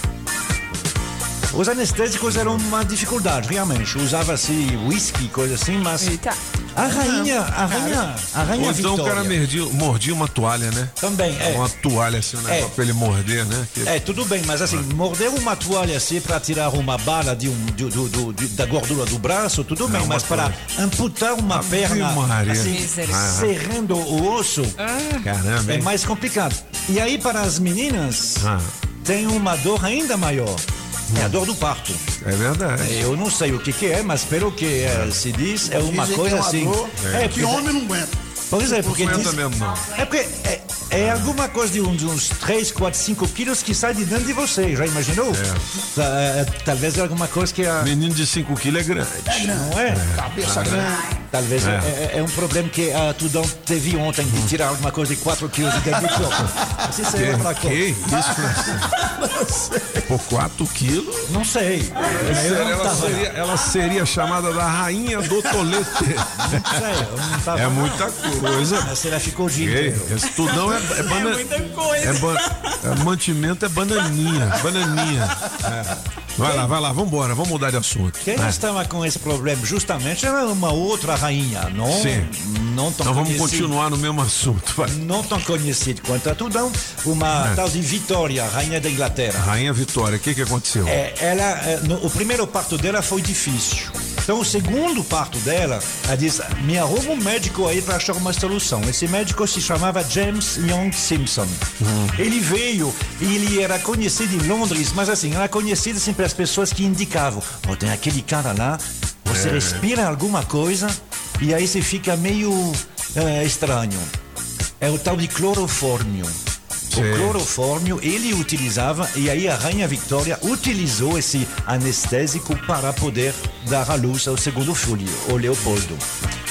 Os anestésicos eram uma dificuldade, realmente. Usava-se whisky, coisa assim, mas. A rainha, a rainha, a rainha Ou então o Vitória. cara mordia, mordia uma toalha, né? Também, é. Uma toalha assim, negócio É. pra ele morder, né? Que- É, tudo bem, mas assim, morder uma toalha assim para tirar uma bala de um, do- do- do- de- da gordura do braço, tudo bem, uma mas para amputar uma perna Maria. assim, Misericórdia. serrando o osso, Caramba, é mais complicado. E aí, para as meninas, Ah. tem uma dor ainda maior. É a dor do parto. É verdade. Eu não sei o que, que é, mas pelo que eh, se diz, é uma Dizem que coisa é uma assim. dor É, que homem não aguenta. Pois é, porque Não diz, mesmo, não. é porque é, é alguma coisa de, de uns 3, 4, 5 quilos que sai de dentro de você. Já imaginou? Tá, é, talvez é alguma coisa que a. Menino de 5 quilos é grande. Não é? Cabeça grande. Talvez É. é. é- é um problema que a Tudão teve ontem de tirar alguma coisa de 4 quilos de dentro do corpo. *laughs* Mas Isso é outra Que, isso, *laughs* Francisco? Por 4 quilos? Não sei. Eu não Ela tava- seria, ela seria chamada da rainha do tolete. Não sei, eu não tava- É muita coisa. Mas ela ficou de Ei, Esse tudão é, é, bana- coisa. é, ba- é mantimento é bananinha. Bananinha. É. Vai lá, vai lá, vambora, vamos mudar de assunto. Quem É. estava com esse problema justamente era uma outra rainha, não, Sim. não tão Então vamos continuar no mesmo assunto. Vai. Não tão conhecida quanto a Tudão, uma É. tal de Vitória, rainha da Inglaterra. Rainha Vitória, o que, que aconteceu? É, ela, é, no- o primeiro parto dela foi difícil. Então, o segundo parto dela, ela diz: me arruma um médico aí para achar uma solução. Esse médico se chamava James Young Simpson. Ele veio e ele era conhecido em Londres, mas assim, era conhecido assim pelas pessoas que indicavam: oh, tem aquele cara lá, você É. respira alguma coisa e aí você fica meio eh, estranho. É o tal de clorofórmio. O Sim. clorofórmio ele utilizava e aí a rainha Victoria utilizou esse anestésico para poder dar à luz ao segundo filho, o Leopoldo.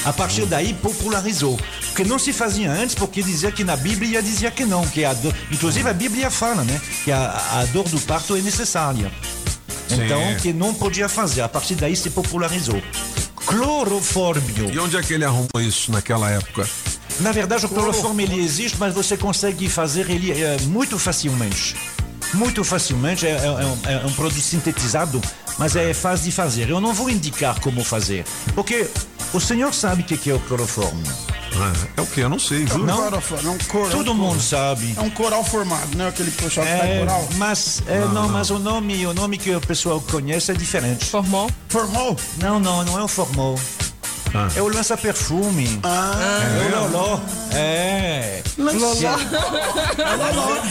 A partir daí popularizou, porque não se fazia antes porque dizia que na Bíblia dizia que não, que a dor, inclusive a Bíblia fala, né, que a, a dor do parto é necessária. Sim. Então que não podia fazer. A partir daí se popularizou. Clorofórmio. E onde é que ele arrumou isso naquela época? Na verdade, o clorofórmio ele existe, mas você consegue fazer ele eh, muito facilmente. Muito facilmente, é, é- é um, é um produto sintetizado, mas é fácil de fazer. Eu não vou indicar como fazer, porque o senhor sabe o que que é o clorofórmio. Ah, é o que? Eu não sei, viu? Não? É um Todo é um mundo cor- sabe. É um coral formado, né? Aquele pessoal que faz É, coral. mas, é, não, mas o nome, o nome que o pessoal conhece é diferente. Formol? Formol? Não, não, não é o formol. É o lança-perfume. Ah, é o loló. É. Loló.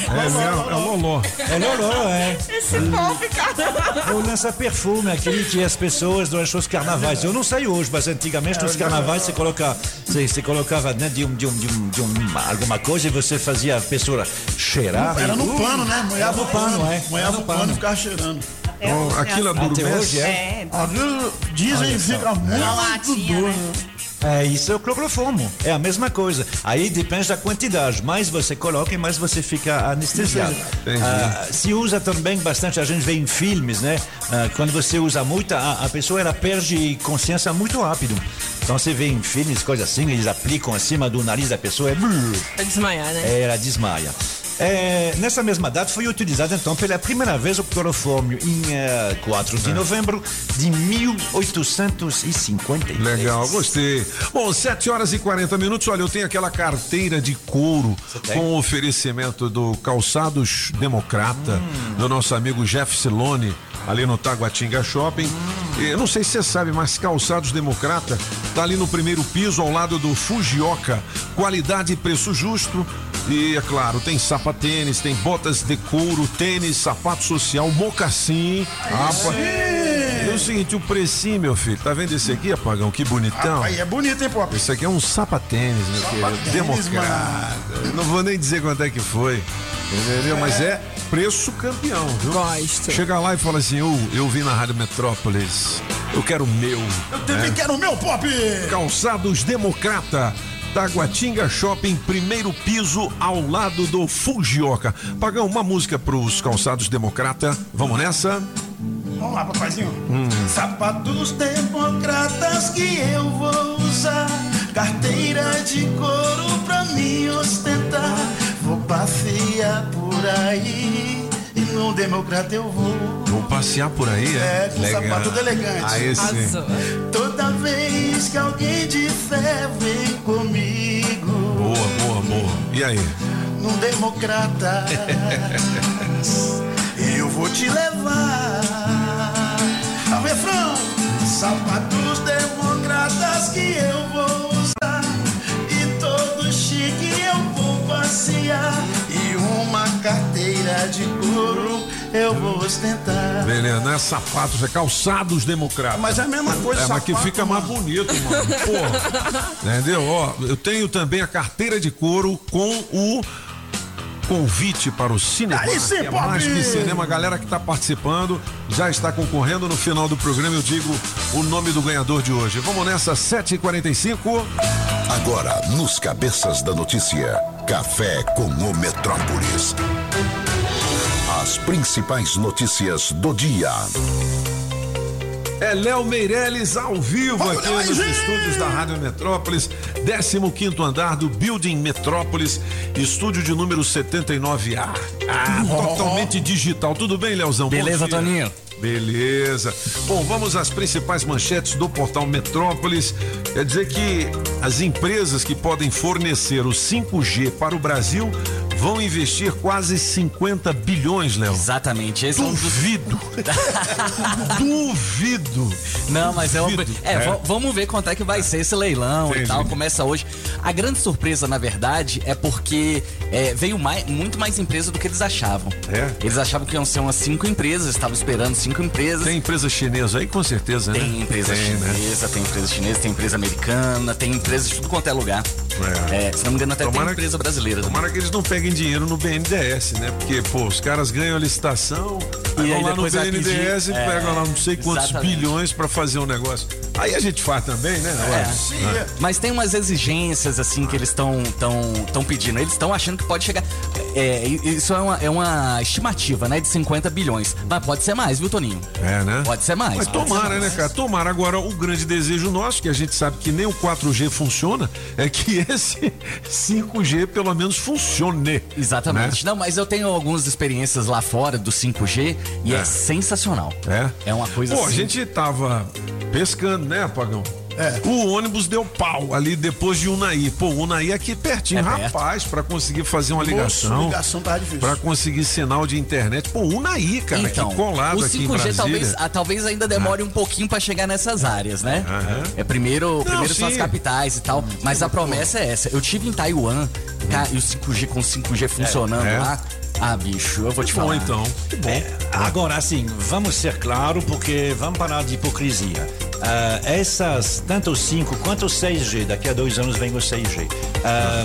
É mesmo, é o Loló. É loló, é. Esse povo, cara. O lança-perfume, aquele que as pessoas durante os carnavais. Eu não sei hoje, mas antigamente nos carnavais você, coloca, você, você colocava dentro de, um, de, um, de, um, de um- alguma coisa e você fazia a pessoa cheirar. Era no pano, né? Moiava no pano, é. Moiava no o pano e ficava cheirando. Oh, aquilo Até adormece. hoje é. É, Aquilo, Dizem que fica muito latinha, duro. né? É, isso é o cloroformo. É a mesma coisa. Aí depende da quantidade. Mais você coloca, mais você fica anestesiado. Ah, se usa também bastante, a gente vê em filmes, né? Ah, quando você usa muito, a, a pessoa ela perde consciência muito rápido. Então você vê em filmes, coisas assim, eles aplicam acima do nariz da pessoa, é... Pra desmaiar, né? É, ela desmaia. É, nessa mesma data foi utilizado então pela primeira vez o clorofórmio em eh, 4 de novembro de 1853. Legal, gostei. Bom, 7 horas e 40 minutos. Olha, eu tenho aquela carteira de couro com oferecimento do Calçados Democrata, Hum. do nosso amigo Jeff Silone, ali no Taguatinga Shopping. Hum. Eu não sei se você sabe, mas Calçados Democrata tá ali no primeiro piso, ao lado do Fujioka. Qualidade e preço justo. E, é claro, tem sapatênis, tem botas de couro, tênis, sapato social, mocassim. Pô. o seguinte, o precinho, meu filho, tá vendo esse aqui, apagão? Que bonitão. Aí é bonito, hein, Pop? Esse aqui é um sapatênis, meu querido. Sapatênis, Democrata. Eu Não vou nem dizer quanto é que foi. Entendeu? Mas é preço campeão, viu? Gosto. Chega lá e fala assim: eu, eu vim na Rádio Metrópolis. Eu quero o meu. Eu também né? quero o meu Pop! Calçados Democrata. Taguatinga Shopping, primeiro piso, ao lado do Fujioka. Pagão, uma música pros calçados Democrata. Vamos nessa? Vamos lá, papaizinho. Hum. Sapatos democratas que eu vou usar. Carteira de couro pra me ostentar. Vou passear por aí. E no democrata eu vou. Vou passear por aí, é? É, com sapato elegante. Aí sim. Toda vez que alguém disser vem comigo. Boa, boa, boa. E aí? Num democrata. *laughs* eu vou te levar. Ao refrão. Sapatos democratas que eu vou usar. E todo chique eu vou passear. E uma carteira de couro eu vou ostentar. Beleza, não é sapatos, é calçados democratas. Mas é a mesma coisa, É, mas que fica mais mano. bonito, mano. Porra. *laughs* Entendeu? Ó, eu tenho também a carteira de couro com o convite para o cinema. Aí sim, é mais que cinema. A galera que está participando já está concorrendo. No final do programa eu digo o nome do ganhador de hoje. Vamos nessa, 7h45. Agora, nos Cabeças da Notícia, Café com o Metrópolis. As principais notícias do dia. É Léo Meirelles ao vivo Vamos, aqui nos gente! estúdios da Rádio Metrópolis, 15 andar do Building Metrópolis, estúdio de número 79A. Ah, totalmente digital. Tudo bem, Leozão? Beleza. Toninho? Beleza. Bom, vamos às principais manchetes do portal Metrópolis. Quer dizer que as empresas que podem fornecer o 5G para o Brasil vão investir quase 50 bilhões, Léo. Exatamente. Esse é um dos... Duvido. *laughs* Duvido. Não, mas é, um... Duvido. é, É. va- vamos ver quanto é que vai ser esse leilão Entendi. e tal. Começa hoje. A grande surpresa, na verdade, é porque é, veio mais, muito mais empresa do que eles achavam. É? Eles achavam que iam ser umas cinco empresas, estavam esperando cinco empresas. Tem empresa chinesa aí, com certeza, né? Tem empresa Tem, né? chinesa, tem empresa chinesa, tem empresa americana, tem empresa de tudo quanto é lugar. É, se não me engano, até Tomara tem empresa brasileira. também. Tomara que eles não peguem dinheiro no BNDES, né? Porque, pô, os caras ganham a licitação, E aí vão lá no BNDES e é, pegam lá não sei quantos exatamente. bilhões pra fazer um negócio. Aí a gente faz também, né? É. É. Mas tem umas exigências assim que eles estão tão, tão pedindo. Eles estão achando que pode chegar. É, isso é uma, é uma estimativa, né? De 50 bilhões. Mas pode ser mais, viu, Toninho? É, né? Pode ser mais. Mas tomara, ser né, mais. cara? Tomara. Agora, o grande desejo nosso, que a gente sabe que nem o 4G funciona, é que esse 5G pelo menos funcione. Exatamente. Não, mas eu tenho algumas experiências lá fora do 5G e é, É. sensacional. É? É uma coisa Pô, assim. a gente tava pescando, né, Apagão? É. O ônibus deu pau ali depois de Unai. Pô, Unai aqui pertinho, É rapaz, pra conseguir fazer uma ligação. ligação tá difícil. Pra conseguir sinal de internet. Pô, Unai, cara, Então, que colado o aqui em 5G Brasília. talvez, ah, talvez ainda demore um pouquinho pra chegar nessas áreas, né? Aham. É primeiro, primeiro são as capitais e tal, mas a promessa é essa. Eu tive em Taiwan, cara, e o 5G com 5G funcionando É. lá. Ah, bicho, eu vou te Bom, falar. então. Que bom. Agora, assim, vamos ser claros, porque vamos parar de hipocrisia. Ah, essas, tanto o 5 quanto o 6G, daqui a dois anos vem o 6G. Ah,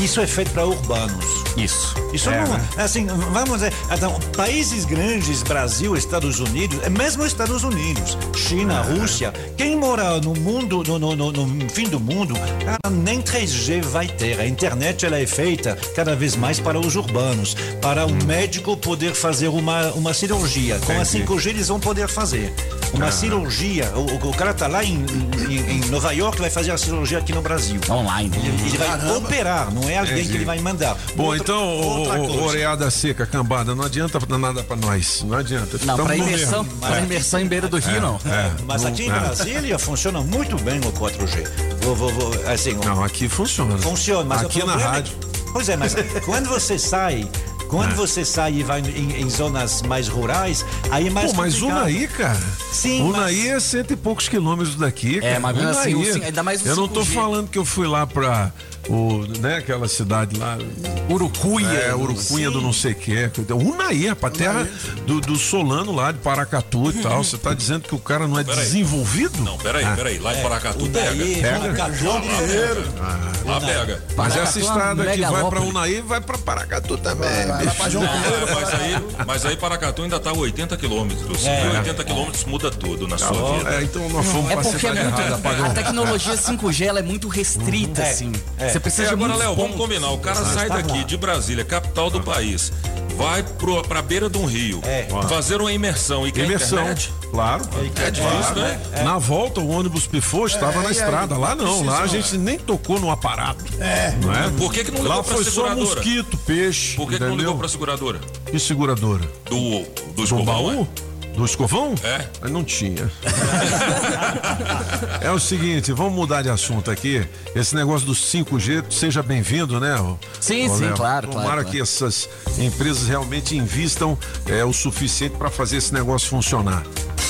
isso é feito para urbanos. Isso. Isso É, não, né? assim, vamos dizer, então, países grandes, Brasil, Estados Unidos, é mesmo Estados Unidos, China, Rússia, quem mora no mundo, no, no, no- no fim do mundo, cara, nem 3G vai ter. A internet ela é feita cada vez mais para os urbanos, para o médico poder fazer uma, uma cirurgia. Com a Entendi. 5G eles vão poder fazer. Uma cirurgia, o, o cara tá lá em, em, em Nova York, vai fazer a cirurgia aqui no Brasil. Online. Ele, ele vai Caramba. operar, não é alguém Entendi. que ele vai mandar. Bom, Outra- então, outra coisa. oreada seca, cambada, não adianta nada pra nós. Não adianta. Não, pra imersão, pra É. imersão em beira do rio, não. É, Mas não- aqui em é. Brasília funciona muito bem o 4G. Vou, vou, vou, assim, Não, aqui funciona. funciona, mas aqui o na problema é- rádio. Pois é, mas quando você sai Quando É. você sai e vai em, em zonas mais rurais, aí é mais Pô, mas complicado. Unaí, cara. Sim, Unaí é cento e poucos quilômetros daqui. É, cara. mas mesmo assim, Unaí. cin- ainda mais Eu não tô 5G. falando que eu fui lá pra. O, né, aquela cidade lá. Urucuia. É, Urucunha do não sei o que. Unaí, rapaz, terra do, do Solano lá, de Paracatu e tal. Você tá dizendo que o cara não é Peraí. desenvolvido? Não, peraí, Ah. peraí. Lá em Paracatu pega. Unaí, Pega? Paracatu, Lá pega. Lá pega. Mas Paracatu essa é estrada que vai pra. Unaí vai pra Paracatu também. Vai pra João Pinheiro. Não, mas aí, mas aí Paracatu ainda tá a 80 quilômetros. É. E 80 quilômetros muda tudo na Tá sua vida. é, então nós fomos É pra porque é muito, a tecnologia 5G ela é muito restrita, É, assim. é. Você precisa É, de agora, Léo, vamos combinar. O cara sai tá daqui lá. de Brasília, capital do país, vai pro, pra beira de um rio, É. fazer uma imersão e quer Imersão, internet. claro. É difícil, né? Na volta, o ônibus pifou, estava É, na e aí? estrada. Lá não, lá a gente nem tocou no aparato. É. Não é? Por que que não ligou Lá pra foi só seguradora? mosquito, peixe. Por que, que não ligou pra seguradora? Que seguradora? Do, do Do baú? Do escovão? É. Mas Não tinha. *laughs* é o seguinte, vamos mudar de assunto aqui. Esse negócio do 5G, seja bem-vindo, né? Sim, ô sim, Léo? claro, Tomara claro, que claro. essas empresas realmente invistam é, o suficiente para fazer esse negócio funcionar.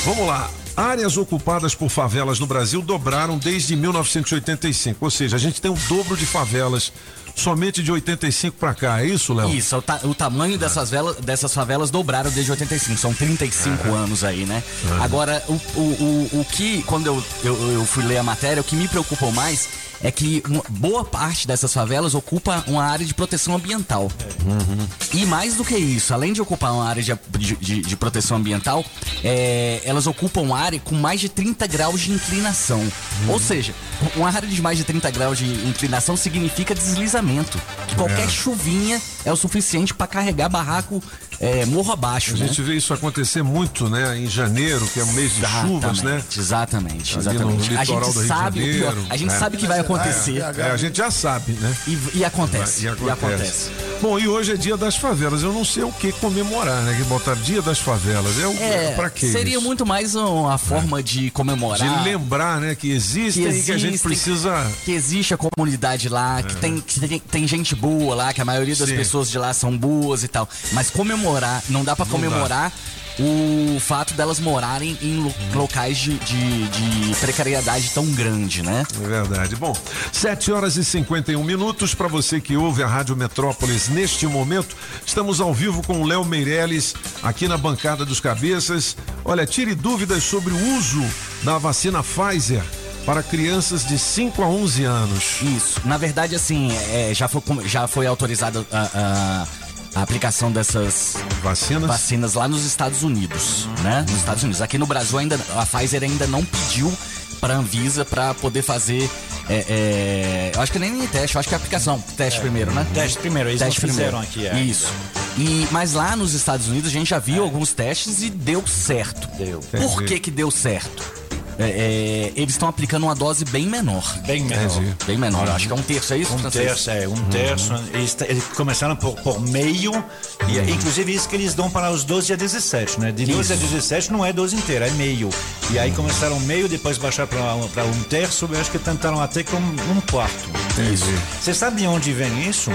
Vamos lá. Áreas ocupadas por favelas no Brasil dobraram desde 1985. Ou seja, a gente tem o dobro de favelas somente de 85 para cá. É isso, Léo? Isso, o, ta- o tamanho dessas, velas, dessas favelas dobraram desde 85, são 35 anos aí, né? Agora, o, o, o, o que, quando eu, eu, eu fui ler a matéria, o que me preocupou mais é que uma boa parte dessas favelas ocupa uma área de proteção ambiental. E mais do que isso, além de ocupar uma área de, de- de- proteção ambiental, é, elas ocupam área com mais de 30 graus de inclinação. Ou seja, uma área de mais de 30 graus de inclinação significa deslizamento. Que qualquer É. chuvinha é o suficiente para carregar barraco é, morro abaixo. A né? gente vê isso acontecer muito, né? Em janeiro, que é um mês de chuvas, né? Exatamente, exatamente. A gente sabe, o que- Janeiro, a gente é. sabe que vai acontecer. É, a gente já sabe, né? E, e acontece. E E acontece. Bom, e hoje é dia das favelas. Eu não sei o que comemorar, né? Que botar dia das favelas. É, o, É, pra quê? seria isso? muito mais uma forma de comemorar. De lembrar, né? Que existem que e que a gente precisa. Que existe a comunidade lá, que, tem, que tem, tem gente boa lá, que a maioria das Sim. pessoas de lá são boas e tal. Mas comemorar, não dá pra Não comemorar o fato delas morarem em lo- locais de, de, de precariedade tão grande, né? É verdade. Bom, 7 horas e 51 minutos para você que ouve a Rádio Metrópolis neste momento. Estamos ao vivo com o Léo Meirelles aqui na bancada dos cabeças. Olha, tire dúvidas sobre o uso da vacina Pfizer para crianças de 5 a 11 anos. Isso. Na verdade, assim, é, já, foi, já foi autorizada a, a- a aplicação dessas vacinas? vacinas lá nos Estados Unidos, né? Nos Estados Unidos. Aqui no Brasil ainda a Pfizer ainda não pediu para a Anvisa para poder fazer é, é, eu acho que nem, teste, eu acho que é aplicação. Teste primeiro, né? Teste primeiro, eles não fizeram aqui, é. Isso. E, mas lá nos Estados Unidos a gente já viu alguns testes e deu certo. Deu. Por que que deu certo? É, é, eles estão aplicando uma dose bem menor. Bem menor. Bem menor. Acho que é um terço, é isso? Um francês? terço, é, um terço. Eles, eles começaram por, por meio, e é, inclusive isso que eles dão para os 12 a 17, né? De 12 a 17 não é 12 inteira, é meio. E aí começaram meio, depois baixar para um terço, eu acho que tentaram até com um quarto. Isso. Você sabe de onde vem isso?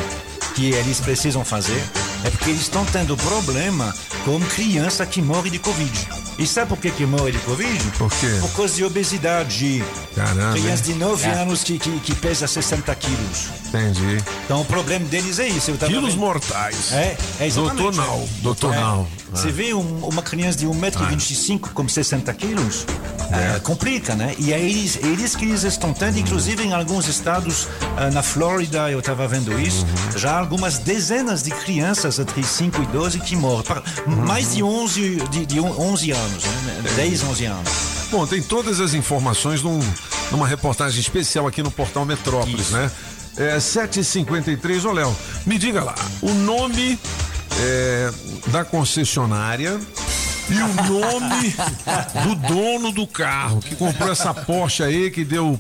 Que eles precisam fazer? É porque eles estão tendo problema com criança que morre de Covid. E sabe por que, que morre de Covid? Por quê? Por causa de obesidade. Caramba. hein? Criança de 9 É. anos que, que, que pesa 60 quilos. Entendi. Então o problema deles é isso. Eu tava Quilos vendo- mortais. É, é exatamente. Doutor Nau, doutor É. Nau. Você É. vê um- uma criança de 1,25m com 60 quilos, é, complica, né? E é eles, eles que eles estão tendo, inclusive em alguns estados, ah, na Flórida, eu estava vendo isso, Uhum. já algumas dezenas de crianças entre 5 e 12 que morrem. Uhum. Mais de 11, de, de 11 anos, né? 10, 11 anos. Bom, tem todas as informações num- numa reportagem especial aqui no Portal Metrópolis, né? É 7h53, ô Léo, me diga lá, o nome é, da concessionária e o nome *laughs* do dono do carro que comprou essa Porsche aí, que deu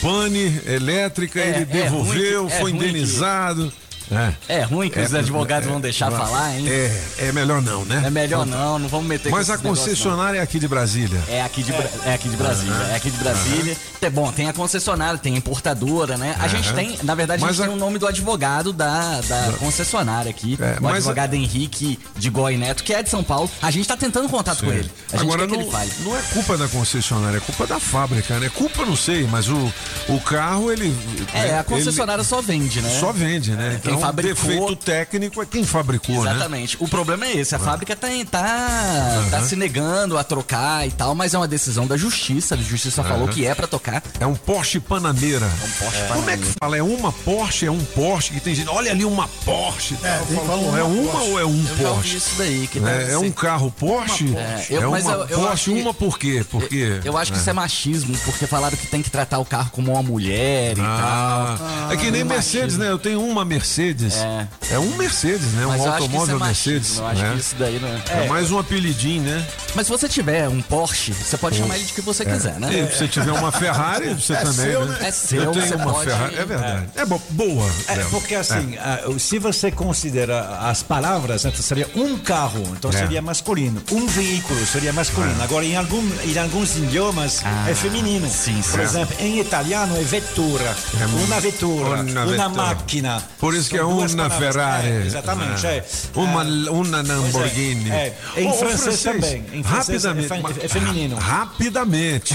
pane elétrica, É, ele é devolveu, ruim é foi ruim que- indenizado. É. É ruim que os advogados vão deixar falar, hein? É, é melhor não, né? É melhor não, não vamos meter Mas a concessionária é aqui de Brasília. É aqui de, é aqui de Brasília, Aham. é aqui de Brasília. É bom, tem a concessionária, tem a importadora, né? A gente tem, na verdade, a Mas gente a- tem o nome do advogado da, da concessionária aqui, É, o mas a- advogado Henrique de Goi Neto, que é de São Paulo. A gente tá tentando contato com ele. A gente Agora que não, ele não é culpa da concessionária, é culpa da fábrica, né? Culpa não sei, mas o, o carro ele. É, a ele- concessionária só vende, né? Só vende, né? Então, fabricou- defeito técnico é quem fabricou, né? Exatamente. O problema é esse. A fábrica tá, tá, tá Aham. se negando a trocar e tal, mas é uma decisão da justiça. A justiça falou Aham. que é pra tocar. É um Porsche Panamera. um Porsche Como é que fala? É uma Porsche? É um Porsche que tem gente. Olha ali uma Porsche. É, falar pô, é uma uma Porsche. ou é um Eu já ouvi Porsche? isso daí. Que É, é um carro Porsche? Uma Porsche. Eu- é uma eu- eu acho Porsche, que- uma por quê? Por quê? Eu acho que isso é machismo, porque falaram que tem que tratar o carro como uma mulher e Ah, tal. é que nem Mercedes, né? Eu tenho uma Mercedes. É. É, um Mercedes, né? Mas um eu acho que isso automóvel é machismo, Mercedes. Eu acho né? que isso daí não é. É mais um apelidinho, né? Mas se você tiver um Porsche, você pode chamar ele de que você quiser, né? E se você tiver uma Ferrari, você É também. seu, né? né? É seu, Eu tenho você uma pode- Ferrari. É verdade. É, bo- boa. É, Léo. porque assim, ah, se você considera as palavras, então seria um carro, então É. seria masculino. Um veículo seria masculino. É. Agora, em, algum, em alguns idiomas, é feminino. sim, Por sim. exemplo, em italiano é vettura. É uma vettura, uma uma, vettura. máquina. Por isso que é uma palavras. Ferrari. É, exatamente. É. É. Uma, Ah, uma Lamborghini. É, Em Ô, ô, francês também. Em francês rapidamente. é feminino. Rapidamente.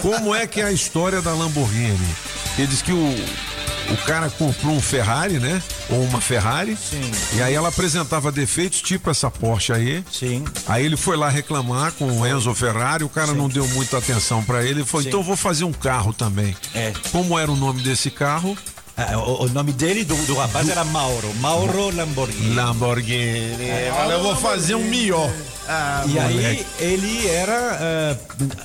Como é que é a história da Lamborghini? Ele diz que o, o cara comprou um Ferrari, né? Ou uma Ferrari. Sim. E aí ela apresentava defeitos, tipo essa Porsche aí. Sim. Aí ele foi lá reclamar com o Enzo Ferrari, o cara não deu muita atenção pra ele. Ele falou, Sim. então eu vou fazer um carro também. É. Como era o nome desse carro? Ah, o, o nome dele, do, do rapaz, era Mauro. Mauro Lamborghini. Lamborghini. Olha, eu vou fazer um melhor. Ah, E aí moleque. ele era ah,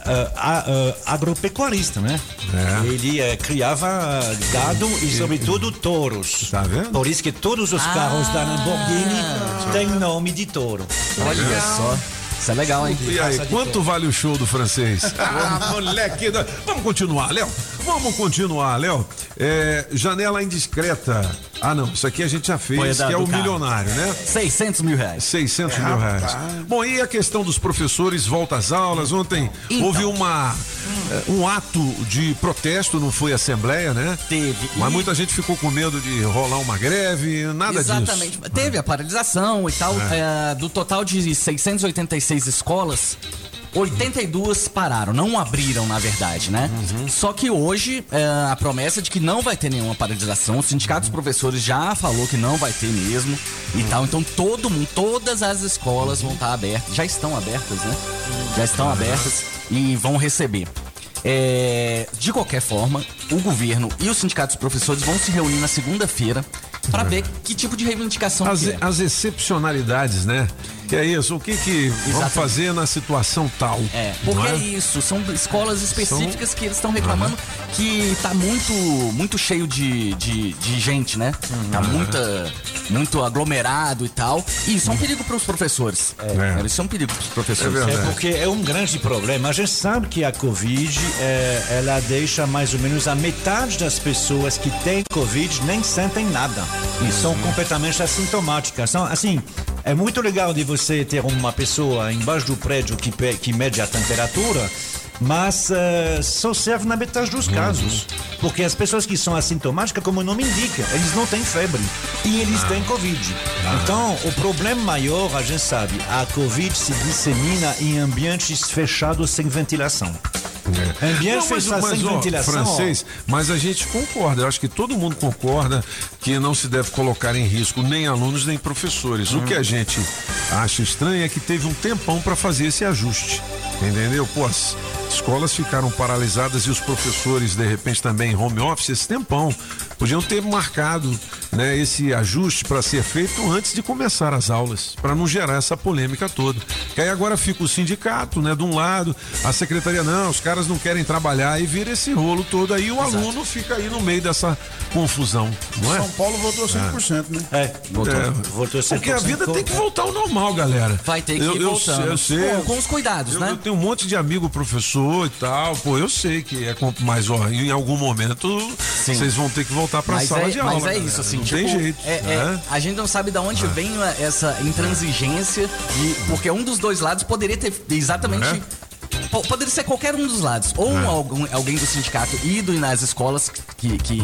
ah, ah, ah, agropecuarista, né? É. Ele criava ah, gado e sobretudo touros. Tá vendo? Por isso que todos os Ah. carros da Lamborghini têm nome de touro. Olha só. Isso é legal, hein? E aí, quanto vale o show do francês? *laughs* Ah, moleque. Vamos continuar, Léo. Vamos continuar, Léo. É, janela indiscreta. Ah, não. Isso aqui a gente já fez, que é o carro. milionário, né? 600 mil reais. 600 mil reais. Bom, e a questão dos professores volta às aulas? Ontem Então. houve uma, eh, um ato de protesto, não foi assembleia, né? Teve. Mas E- muita gente ficou com medo de rolar uma greve, nada Exatamente. disso. Teve a paralisação e tal. é, do total de 686 escolas, 82 pararam, não abriram, na verdade, né? Uhum. Só que hoje, é, a promessa de que não vai ter nenhuma paralisação, o sindicato dos professores já falou que não vai ter mesmo e tal. Então todo mundo, todas as escolas vão estar abertas, já estão abertas, né? Já estão abertas e vão receber. É, de qualquer forma, o governo e o sindicato dos professores vão se reunir na segunda-feira para ver que tipo de reivindicação As, é. as excepcionalidades, né? Que é isso? O que que vamos Exatamente. fazer na situação tal? É, porque é? é isso, são escolas específicas que eles estão reclamando que tá muito muito cheio de, de, de gente, né? Tá muita, muito aglomerado e tal. E isso é um perigo para os professores. É. Isso é um perigo para os professores. É porque é um grande problema. A gente sabe que a Covid, é, ela deixa mais ou menos a metade das pessoas que têm Covid nem sentem nada. E são completamente assintomáticas. São, assim, é muito legal de você ter uma pessoa embaixo do prédio que, que mede a temperatura, mas eh, só serve na metade dos casos. Porque as pessoas que são assintomáticas, como o nome indica, eles não têm febre e eles têm Covid. Então, o problema maior, a gente sabe, a Covid se dissemina em ambientes fechados sem ventilação. Ambiente Não, mas, mas, ventilação. francês, mas a gente concorda, eu acho que todo mundo concorda que não se deve colocar em risco nem alunos nem professores. O que a gente acha estranho é que teve um tempão para fazer esse ajuste. Entendeu? Pô, as escolas ficaram paralisadas e os professores, de repente, também em home office, esse tempão. Podiam ter marcado né, esse ajuste para ser feito antes de começar as aulas, para não gerar essa polêmica toda. Que aí agora fica o sindicato, né, de um lado, a secretaria, não, os caras não querem trabalhar e vira esse rolo todo aí, o aluno fica aí no meio dessa confusão, não é? São Paulo votou 100%, né? É, Voltou- voltou Porque a vida tem que voltar ao normal, galera. Vai ter que eu, ir eu, voltando. eu sei. Com- com os cuidados, eu, né? Eu tenho um monte de amigo professor e tal. Pô, eu sei que é mas ó, em algum momento vocês vão ter que voltar voltar pra mas sala é, de aula. Mas é isso, assim, Não tipo, tem jeito. é- é, né? a gente não sabe de onde É. vem a- essa intransigência, de, porque um dos dois lados poderia ter exatamente. É. po- Poderia ser qualquer um dos lados. Ou É. algum- alguém do sindicato ido nas escolas que, que,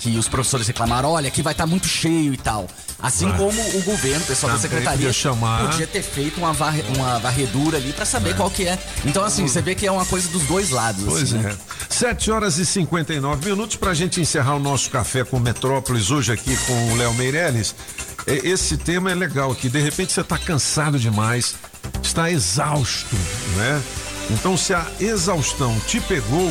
que os professores reclamaram, olha, aqui vai estar muito cheio e tal. Assim É. como o governo, o pessoal da Também secretaria, podia chamar. podia ter feito uma, varre- uma varredura ali pra saber qual que é. Então, assim, você vê que é uma coisa dos dois lados. Pois assim, é. né? 7 horas e 59 minutos para a gente encerrar o nosso café com Metrópolis hoje aqui com o Léo Meirelles. É, Esse tema é legal aqui. De repente você está cansado demais, está exausto, né? Então, se a exaustão te pegou,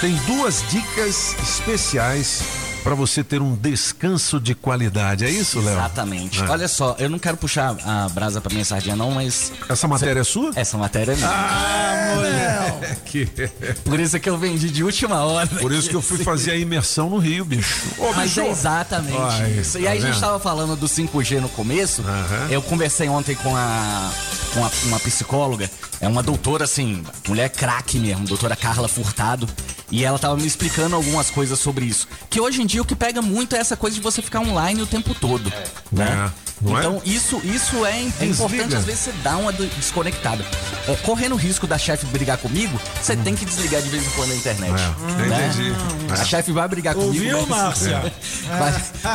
tem duas dicas especiais para você ter um descanso de qualidade. É isso, Léo? Exatamente. É. Olha só, eu não quero puxar a brasa pra minha sardinha, não, mas. Essa matéria é sua? Essa matéria é minha. Ah, moleque. Por isso que eu vendi de última hora. Por isso que eu fui fazer a imersão no Rio, bicho. Ô, Mas bicho. é exatamente Ai, isso. E tá aí a gente vendo? tava falando do 5G no começo. Eu conversei ontem com a com a- uma psicóloga, é uma doutora assim, mulher craque mesmo, doutora Carla Furtado, e ela tava me explicando algumas coisas sobre isso. Que hoje em dia o que pega muito é essa coisa de você ficar online o tempo todo, né? É, não é? então isso isso é, é importante às vezes você dar uma de- desconectada. É, correndo o risco da chefe brigar comigo, você tem que desligar de vez em quando a internet. É, né? entendi. É. A chefe vai brigar comigo. Ouviu, mas- Márcia? *laughs*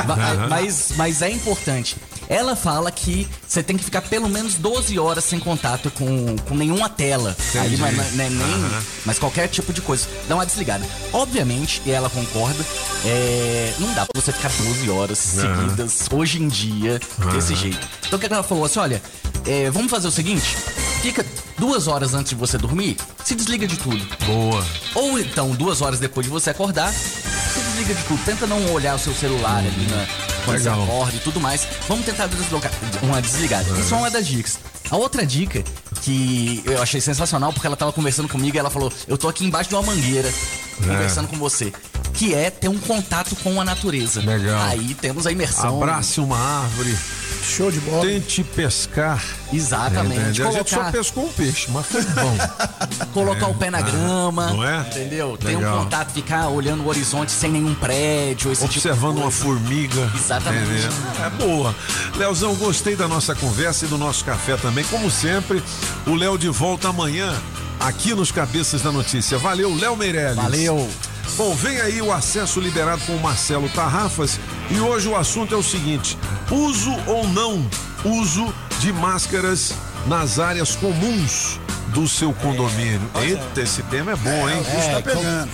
Vai- Aham. mas, mas é importante. Ela fala que você tem que ficar pelo menos 12 horas sem contato com, com nenhuma tela. Entendi. Aí, mas, né, nem, Aham. mas qualquer tipo de coisa. Dá uma desligada. Obviamente, e ela concorda, é, não dá pra você ficar 12 horas seguidas hoje em dia desse Aham. jeito. Então o que ela falou assim: olha, é, vamos fazer o seguinte: fica duas horas antes de você dormir, se desliga de tudo. Boa. Ou então, duas horas depois de você acordar, você desliga de tudo. Tenta não olhar o seu celular ali na, quando Legal. você acorda e tudo mais. Vamos tentar deslocar, uma desligada. Isso é uma das dicas. A outra dica que eu achei sensacional, porque ela tava conversando comigo e ela falou: Eu tô aqui embaixo de uma mangueira conversando com você. Que é ter um contato com a natureza. Legal. Aí temos a imersão. Abrace uma árvore. Show de bola. Tente pescar. Exatamente. Entende? A gente só Colocar- pescou um peixe, mas foi bom. *laughs* Colocar É. o pé na Ah, grama. não é? Entendeu? Ter Legal. um contato, ficar olhando o horizonte sem nenhum prédio, esse tipo Observando uma coisa. formiga. Exatamente. Entendeu? É boa. Leozão, gostei da nossa conversa e do nosso café também. Como sempre, o Léo de volta amanhã aqui nos Cabeças da Notícia. Valeu, Léo Meirelles. Valeu. Bom, vem aí o acesso liberado com o Marcelo Tarrafas e hoje o assunto é o seguinte: uso ou não uso de máscaras nas áreas comuns do seu condomínio. Eita, esse tema é bom, hein? É, como, Né?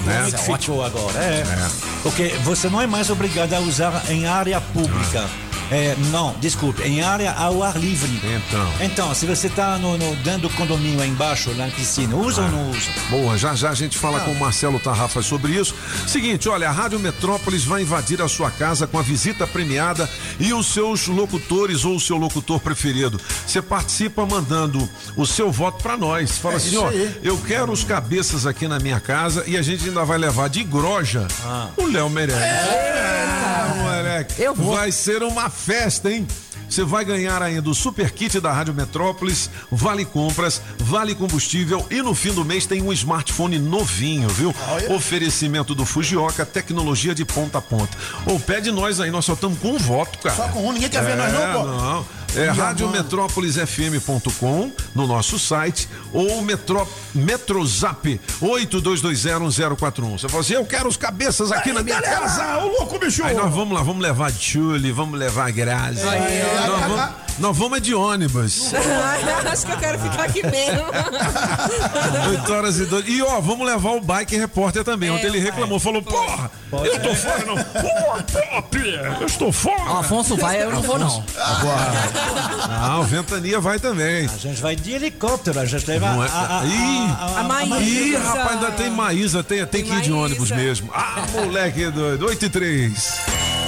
como que ficou agora? É. Porque você não é mais obrigado a usar em área pública. É, não, desculpe, em área ao ar livre. Então. Então, se você está no, no- dentro do condomínio aí embaixo, lá na piscina, usa ou não usa? Boa, já já a gente fala com o Marcelo Tarrafa sobre isso. Seguinte, olha, a Rádio Metrópolis vai invadir a sua casa com a visita premiada e os seus locutores ou o seu locutor preferido. Você participa mandando o seu voto pra nós. Fala É assim, ó, eu quero os cabeças aqui na minha casa e a gente ainda vai levar de groja o Léo Meirelles. Ah, moleque. Vai ser uma festa, hein? Você vai ganhar ainda o super kit da Rádio Metrópolis, vale compras, vale combustível e no fim do mês tem um smartphone novinho, viu? Oferecimento do Fujioka, tecnologia de ponta a ponta. Ô, pede nós aí, nós só estamos com um voto, cara. Só com um, ninguém quer ver nós não, pô. Não. É radiometrópolisfm.com no nosso site ou metro, Metrozap 82201041. Você fala assim, eu quero os cabeças aqui na minha galera, casa. ô louco, bicho. Aí nós vamos lá, vamos levar a Julie, vamos levar a Grazi. Aí, nós, vamos, nós vamos é de ônibus. *laughs* Acho que eu quero ficar aqui mesmo. *laughs* 8 horas e 2. E ó, vamos levar o bike repórter também. Ontem ele reclamou, falou: porra, eu tô fora não. Porra, pop, eu estou fora. O Afonso vai, eu não vou não. Ah, o Ventania vai também. A gente vai de helicóptero, a gente leva é- a, a, Ih, a, A Maísa. Ih, rapaz, ainda tem Maísa, tem, tem que ir de Maísa. ônibus mesmo. Ah, moleque doido. 8 e 3.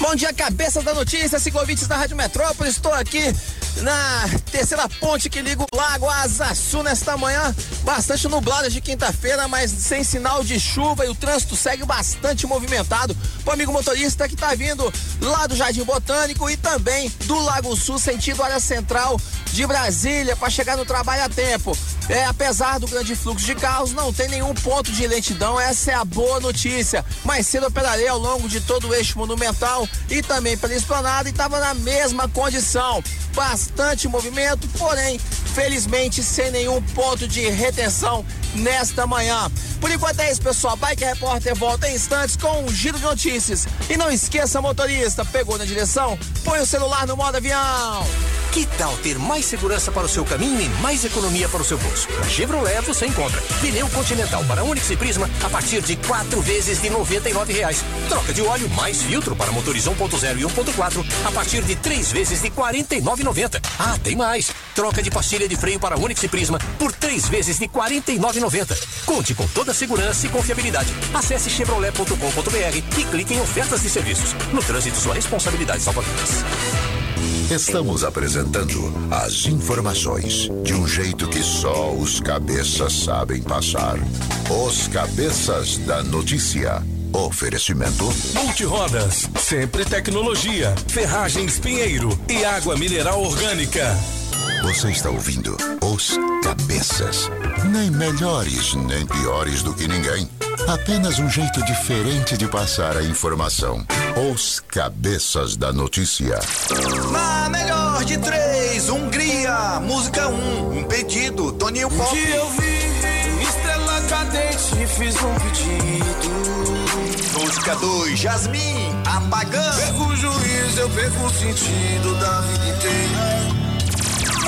Bom dia, cabeça da notícia, ciclovintes da Rádio Metrópole. Estou aqui na terceira ponte que liga o Lago Asa Sul nesta manhã. Bastante nublada de quinta-feira, mas sem sinal de chuva e o trânsito segue bastante movimentado. O amigo motorista que está vindo lá do Jardim Botânico e também do Lago Sul, sentido área central de Brasília, para chegar no trabalho a tempo. É, apesar do grande fluxo de carros, não tem nenhum ponto de lentidão. Essa é a boa notícia. Mais cedo eu pedalei ao longo de todo o eixo monumental e também pela esplanada e estava na mesma condição. Bastante movimento, porém, felizmente sem nenhum ponto de retenção nesta manhã. Por enquanto é isso, pessoal. Bike Repórter volta em instantes com um giro de notícias. E não esqueça, motorista, pegou na direção? Põe o celular no modo avião. Que tal ter mais segurança para o seu caminho e mais economia para o seu bolso? Na Chevrolet você encontra pneu Continental para Onix e Prisma a partir de quatro vezes de 99 reais. Troca de óleo mais filtro para motores 1.0 e 1.4 a partir de três vezes de R$ 49,90. Ah, tem mais! Troca de pastilha de freio para Onix e Prisma por três vezes de R$ 49,90. Conte com toda a segurança e confiabilidade. Acesse chevrolet.com.br e clique em ofertas de serviços. No trânsito, sua responsabilidade salva vidas. Estamos apresentando as informações de um jeito que só os cabeças sabem passar. Os cabeças da notícia. Oferecimento Multirodas, sempre tecnologia, ferragens Pinheiro e água mineral orgânica. Você está ouvindo Os Cabeças. Nem melhores, nem piores do que ninguém. Apenas um jeito diferente de passar a informação. Os Cabeças da Notícia. Na melhor de três, Hungria, música um, um pedido, Toninho Pop. Um dia eu vi estrela cadente e fiz um pedido. Música 2, Jasmine, apagando. Perco o juízo, eu perco o sentido da vida inteira.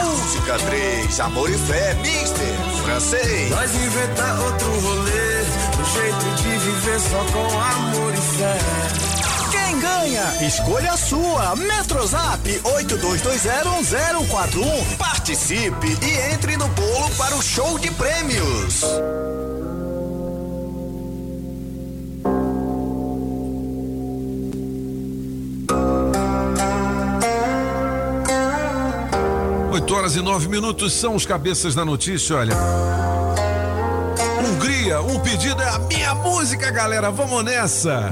Música 3, Amor e Fé, Mister, francês. Nós inventar outro rolê, um jeito de viver só com amor e fé. Quem ganha? Escolha a sua. Metrozap 82201041. Participe e entre no bolo para o show de prêmios. Oito horas e nove minutos são os cabeças da notícia, olha. Hungria, um pedido é a minha música, galera. Vamos nessa.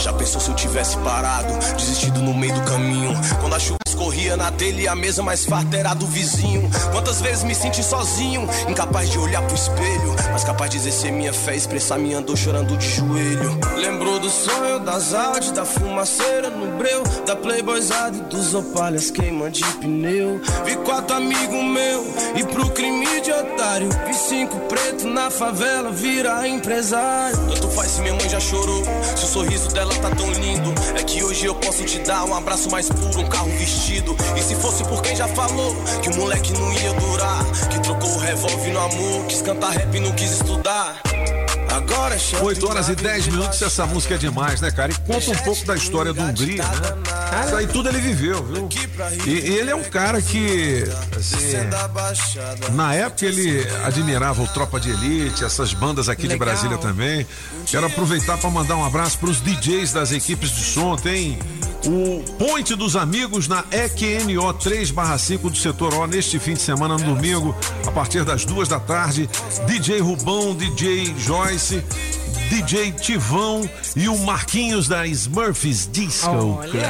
Já pensou se eu tivesse parado, desistido no meio do caminho? Quando a chuva escorria na telha e a mesa mais farta era do vizinho. Quantas vezes me senti sozinho, incapaz de olhar pro espelho, mas capaz de exercer minha fé, expressar minha dor chorando de joelho. Lembrou do sonho, das artes, da fumaceira no breu, da playboyzada e dos opalhas queima de pneu. Vi quatro amigos meu e pro crime de otário. Vi cinco preto na favela virar empresário. Tanto faz se minha mãe já chorou, se o sorriso dela tá tão lindo. É que hoje eu posso te dar um abraço mais puro, um carro vestido. E se fosse por quem já falou que o moleque não ia durar, que trocou o revólver no amor, quis cantar rap e não quis estudar. Agora é chance 8 horas e 10 minutos, essa música é demais, né, cara? E conta um pouco da história do Hungria, né? Isso aí tudo ele viveu, viu? E, ele é um cara que, assim, na época ele admirava o Tropa de Elite, essas bandas aqui de Legal. Brasília também. Quero aproveitar para mandar um abraço para os DJs das equipes de som. Tem o Ponte dos Amigos na EQNO 3/5 do setor O neste fim de semana, no domingo, a partir das duas da tarde. DJ Rubão, DJ Joyce. DJ Tivão e o Marquinhos da Smurfs Disco Olha. Club.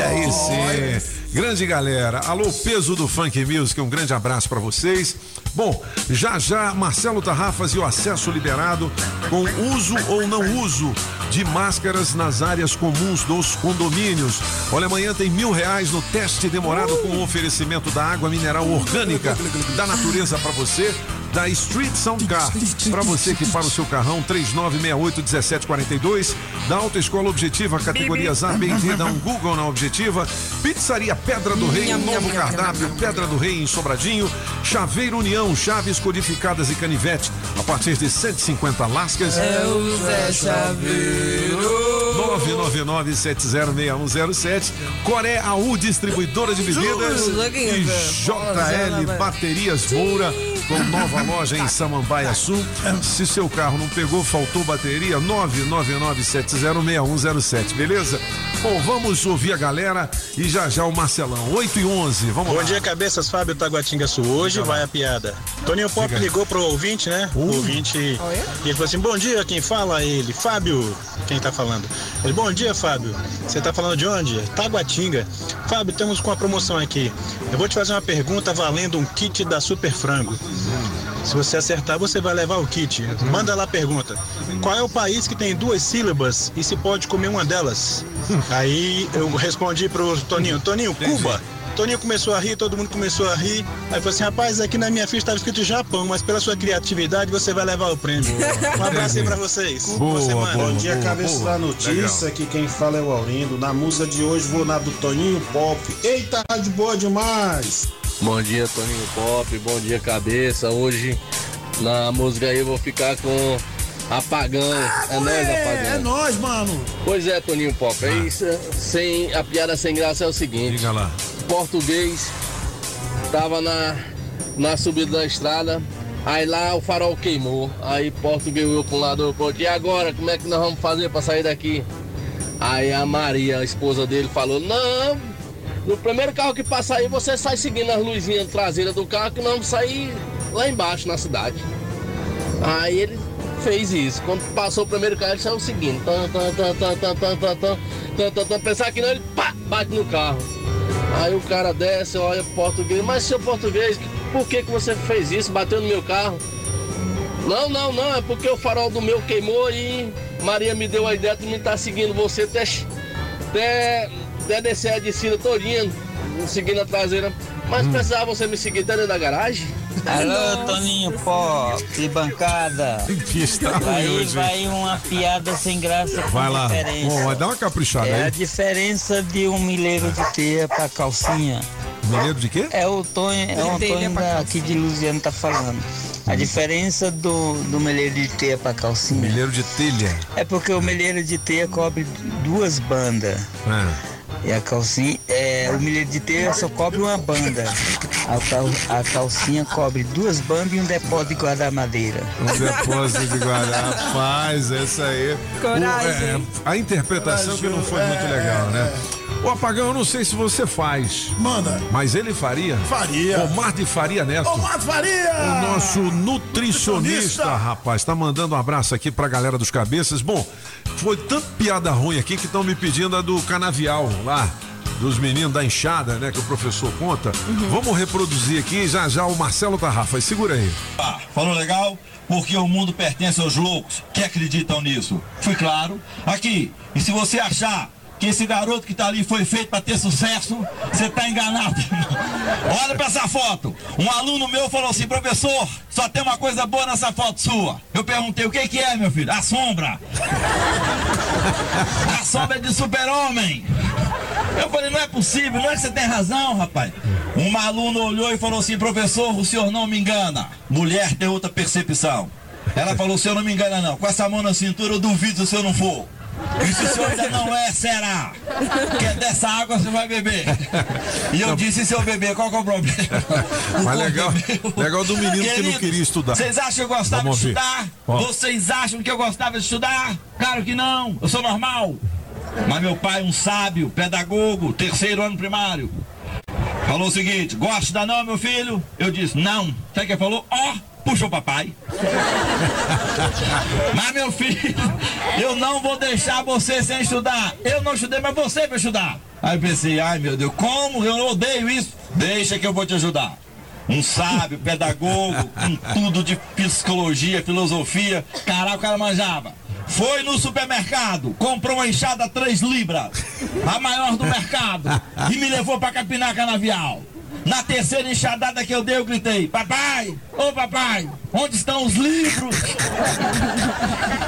É isso. Grande galera. Alô, peso do Funk Music, um grande abraço pra vocês. Bom, já já Marcelo Tarrafas e o acesso liberado com uso ou não uso de máscaras nas áreas comuns dos condomínios. Olha, amanhã tem mil reais no teste demorado com o oferecimento da água mineral orgânica da natureza pra você. Da Street Sound Car, para você que para o seu carrão 3968-1742, da Autoescola Objetiva, categorias A, B e D, dá um Google na Objetiva, Pizzaria Pedra do Rei, um novo cardápio, Pedra do Rei em Sobradinho, Chaveiro União, chaves codificadas e canivete, a partir de 150 lascas. É o Zé Chaveiro. 999-706107. Coré AU Distribuidora de Bebidas. E JL Baterias Moura, com nova loja em Samambaia Sul. Se seu carro não pegou, faltou bateria, 999-706107, beleza? Bom, vamos ouvir a galera e já já o Marcelão. 8 e 11, vamos Bom lá. dia, cabeças. Fábio Taguatinga Sul. Hoje vai a piada. Toninho Pop aí. ligou pro ouvinte, né? O ouvinte. E ele falou assim: Bom dia, quem fala? Ele, Fábio. Quem tá falando? Ele, Bom dia, Fábio. Você tá falando de onde? Taguatinga. Fábio, temos com a promoção aqui. Eu vou te fazer uma pergunta valendo um kit da Super Frango. Se você acertar, você vai levar o kit. Manda lá a pergunta. Qual é o país que tem duas sílabas e se pode comer uma delas? *laughs* Aí eu respondi pro Toninho, Toninho, Cuba. Toninho começou a rir, todo mundo começou a rir. Aí falou assim: rapaz, aqui na minha ficha estava escrito Japão, mas pela sua criatividade você vai levar o prêmio. Um abraço aí pra vocês. Boa, semana. boa, Bom dia, boa, cabeça boa. da notícia. Legal. Aqui quem fala é o Aurindo. Na música de hoje vou na do Toninho Pop. Eita, rádio boa demais! Bom dia, Toninho Pop. Bom dia, cabeça. Hoje na música aí eu vou ficar com Apagão. é nóis, Apagão. É nóis, mano. Pois é, Toninho Pop. É isso, sem, a piada sem graça é o seguinte. Diga lá. Português tava na, na subida da estrada. Aí lá o farol queimou. Aí português olhou pra um lado e outro. E agora, como é que nós vamos fazer pra sair daqui? Aí a Maria, a esposa dele, falou: Não, no primeiro carro que passa aí, você sai seguindo as luzinhas traseiras do carro, que nós vamos sair lá embaixo na cidade. Aí ele fez isso. Quando passou o primeiro carro, ele saiu seguindo. Pensar que não, ele pá, bate no carro. Aí o cara desce, olha português. Mas seu português, por que, que você fez isso? Bateu no meu carro? Não, não, não, é porque o farol do meu queimou e Maria me deu a ideia de me estar seguindo você até, até até descer a descida todinha, seguindo a traseira. Mas precisava você me seguir até dentro da garagem? Alô, Toninho Pop, bancada. está ruim Aí hoje, vai uma piada sem graça Vai lá. diferença. Bom, vai dar uma caprichada É a aí. diferença de um milheiro de teia pra calcinha. Milheiro de quê? É o Tonho, é o Tonho pra da- aqui de Luziano tá falando. A diferença do, do milheiro de teia pra calcinha. Milheiro de telha. É porque o milheiro de teia cobre duas bandas. É. E a calcinha, é, o milheiro de teia só cobre uma banda. A, cal- a calcinha cobre duas bandas e um depósito de guardar madeira. Um depósito de guardar. Rapaz, essa aí. Coragem. O- é, a interpretação que não foi muito legal, né? O apagão, eu não sei se você faz. Manda. Mas ele faria? Faria. Omar de Faria Neto. Omar Faria! O nosso nutricionista, Nutricionista. rapaz, tá mandando um abraço aqui pra galera dos cabeças. Bom, foi tanta piada ruim aqui que estão me pedindo a do canavial lá. Dos meninos da enxada, né? Que o professor conta. Vamos reproduzir aqui já já o Marcelo Tarrafa. Segura aí. Ah, falou legal? Porque o mundo pertence aos loucos que acreditam nisso. Fui claro? Aqui, e se você achar que esse garoto que tá ali foi feito para ter sucesso, você tá enganado. *laughs* Olha para essa foto. Um aluno meu falou assim, professor, só tem uma coisa boa nessa foto sua. Eu perguntei, o que que é, meu filho? A sombra. *laughs* A sombra é de super-homem. Eu falei, não é possível, não é que você tem razão, rapaz. Um aluno olhou e falou assim, professor, o senhor não me engana. Mulher tem outra percepção. Ela falou, o senhor não me engana não. Com essa mão na cintura eu duvido se senhor não for. E se o ainda não é, será? Que é dessa água você vai beber. E eu disse, se eu beber, qual que é o problema? Mas legal, legal do menino que não queria estudar. Vocês acham que eu gostava Vamos de ouvir. estudar? Ó. Vocês acham que eu gostava de estudar? Claro que não, eu sou normal. Mas meu pai, um sábio, pedagogo, terceiro ano primário, falou o seguinte: gosta de estudar não, meu filho? Eu disse, não. Sabe o que ele falou? Ó, puxa o papai. *laughs* mas meu filho, eu não vou deixar você sem estudar. Eu não estudei, mas você vai estudar. Aí pensei, ai meu Deus, como? Eu odeio isso. Deixa que eu vou te ajudar. Um sábio, pedagogo, com tudo de psicologia, filosofia. Caraca, o cara manjava. Foi no supermercado, comprou uma enxada 3 libras, a maior do mercado, e me levou pra capinar canavial. Na terceira enxadada que eu dei, eu gritei: Papai, ô papai, onde estão os livros?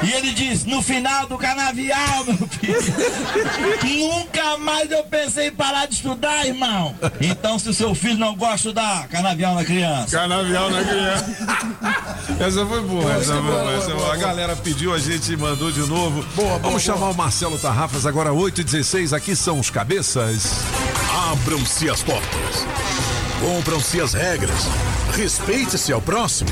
E ele disse: No final do canavial, meu filho. Nunca mais eu pensei em parar de estudar, irmão. Então, se o seu filho não gosta de estudar, canavial na criança. Canavial na criança. Essa foi boa, essa foi boa. essa boa. A galera pediu, a gente mandou de novo. Vamos chamar o Marcelo Tarrafas agora, 8 e 16 Aqui são os cabeças. Abram-se as portas. Cumpram-se as regras. Respeite-se ao próximo.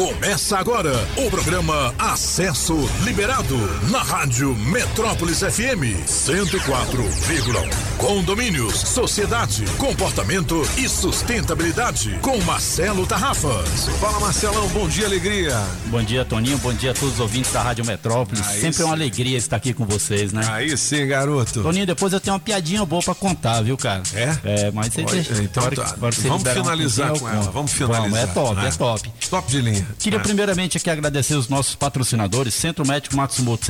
Começa agora o programa Acesso Liberado na Rádio Metrópolis FM 104,1. Condomínios, sociedade, comportamento e sustentabilidade com Marcelo Tarrafas. Fala Marcelão, bom dia, alegria. Bom dia, Toninho. Bom dia a todos os ouvintes da Rádio Metrópolis. Aí Sempre é uma sim. alegria estar aqui com vocês, né? Aí sim, garoto. Toninho, depois eu tenho uma piadinha boa pra contar, viu, cara? É? É, mas você Olha, deixa. então tá. Vamos um finalizar com ela, vamos finalizar, é top, né? é top. Top de linha. Queria É. primeiramente aqui agradecer os nossos patrocinadores, Centro Médico Matsumoto,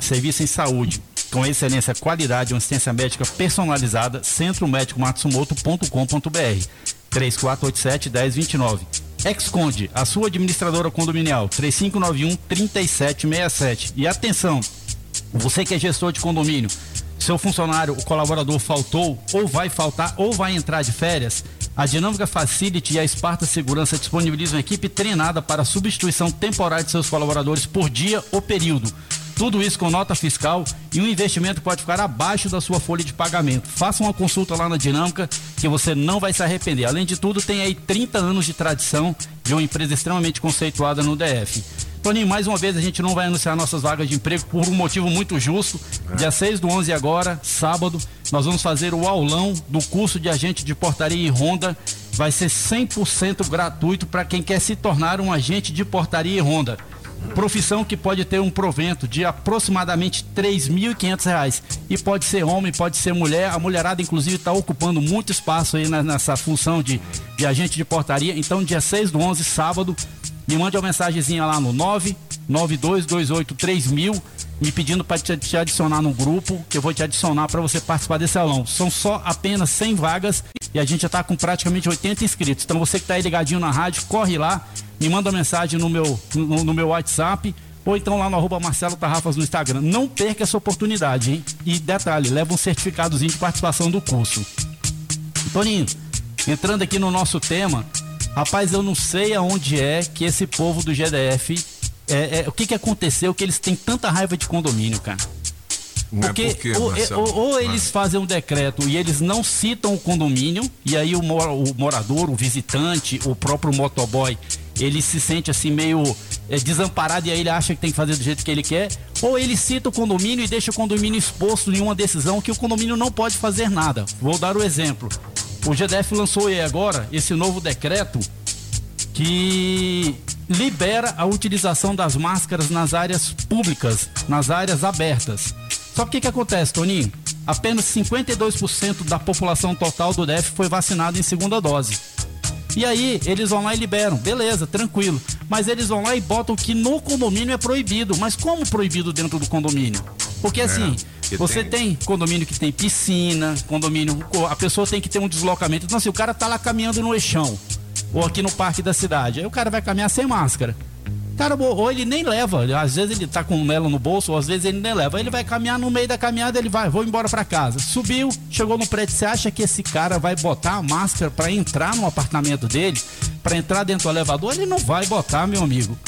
serviço em saúde, com excelência, qualidade e assistência médica personalizada, centromédicomatsumoto.com.br, 3487-1029. Exconde, a sua administradora condominial, 3591-3767. E atenção, você que é gestor de condomínio, seu funcionário, o colaborador faltou, ou vai faltar, ou vai entrar de férias, a Dinâmica Facility e a Esparta Segurança disponibilizam uma equipe treinada para substituição temporária de seus colaboradores por dia ou período. Tudo isso com nota fiscal e um investimento pode ficar abaixo da sua folha de pagamento. Faça uma consulta lá na Dinâmica que você não vai se arrepender. Além de tudo, tem aí 30 anos de tradição de uma empresa extremamente conceituada no DF. Toninho, mais uma vez a gente não vai anunciar nossas vagas de emprego por um motivo muito justo. Dia 6 do 11 agora, sábado, nós vamos fazer o aulão do curso de agente de portaria e Honda. Vai ser 100% gratuito para quem quer se tornar um agente de portaria e Honda. Profissão que pode ter um provento de aproximadamente 3.500 reais. E pode ser homem, pode ser mulher. A mulherada, inclusive, está ocupando muito espaço aí nessa função de, de agente de portaria. Então, dia 6 do 11, sábado, me mande uma mensagenzinha lá no 992283000 me pedindo para te, adicionar no grupo, que eu vou te adicionar para você participar desse aulão. São só apenas 100 vagas e a gente já está com praticamente 80 inscritos. Então você que está aí ligadinho na rádio, corre lá, me manda mensagem no meu, no, no meu WhatsApp ou então lá no arroba Marcelo Tarrafas no Instagram. Não perca essa oportunidade, hein? E detalhe, leva um certificadozinho de participação do curso. Toninho, entrando aqui no nosso tema, rapaz, eu não sei aonde é que esse povo do GDF. é- é, o que, que aconteceu que eles têm tanta raiva de condomínio, cara? Não é Porque porque, ou, ou- ou eles fazem um decreto e eles não citam o condomínio, e aí o, o morador, o visitante, o próprio motoboy, ele se sente assim meio é, desamparado e aí ele acha que tem que fazer do jeito que ele quer, ou ele cita o condomínio e deixa o condomínio exposto em uma decisão que o condomínio não pode fazer nada. Vou dar o exemplo. O GDF lançou aí agora esse novo decreto que libera a utilização das máscaras nas áreas públicas, nas áreas abertas. Só que o que, acontece, Toninho? Apenas 52% da população total do DF foi vacinada em segunda dose. E aí, eles vão lá e liberam, beleza, tranquilo. Mas eles vão lá e botam que no condomínio é proibido. Mas como proibido dentro do condomínio? Porque assim, que você tem. tem condomínio que tem piscina, condomínio. A pessoa tem que ter um deslocamento. Então, assim, o cara tá lá caminhando no eixão, ou aqui no parque da cidade. Aí o cara vai caminhar sem máscara. Cara, ou ele nem leva, às vezes ele tá com ela no bolso, ou às vezes ele nem leva. Ele vai caminhar no meio da caminhada, ele vai, vou embora pra casa. Subiu, chegou no prédio, você acha que esse cara vai botar a máscara pra entrar no apartamento dele, Pra entrar dentro do elevador? Ele não vai botar, meu amigo.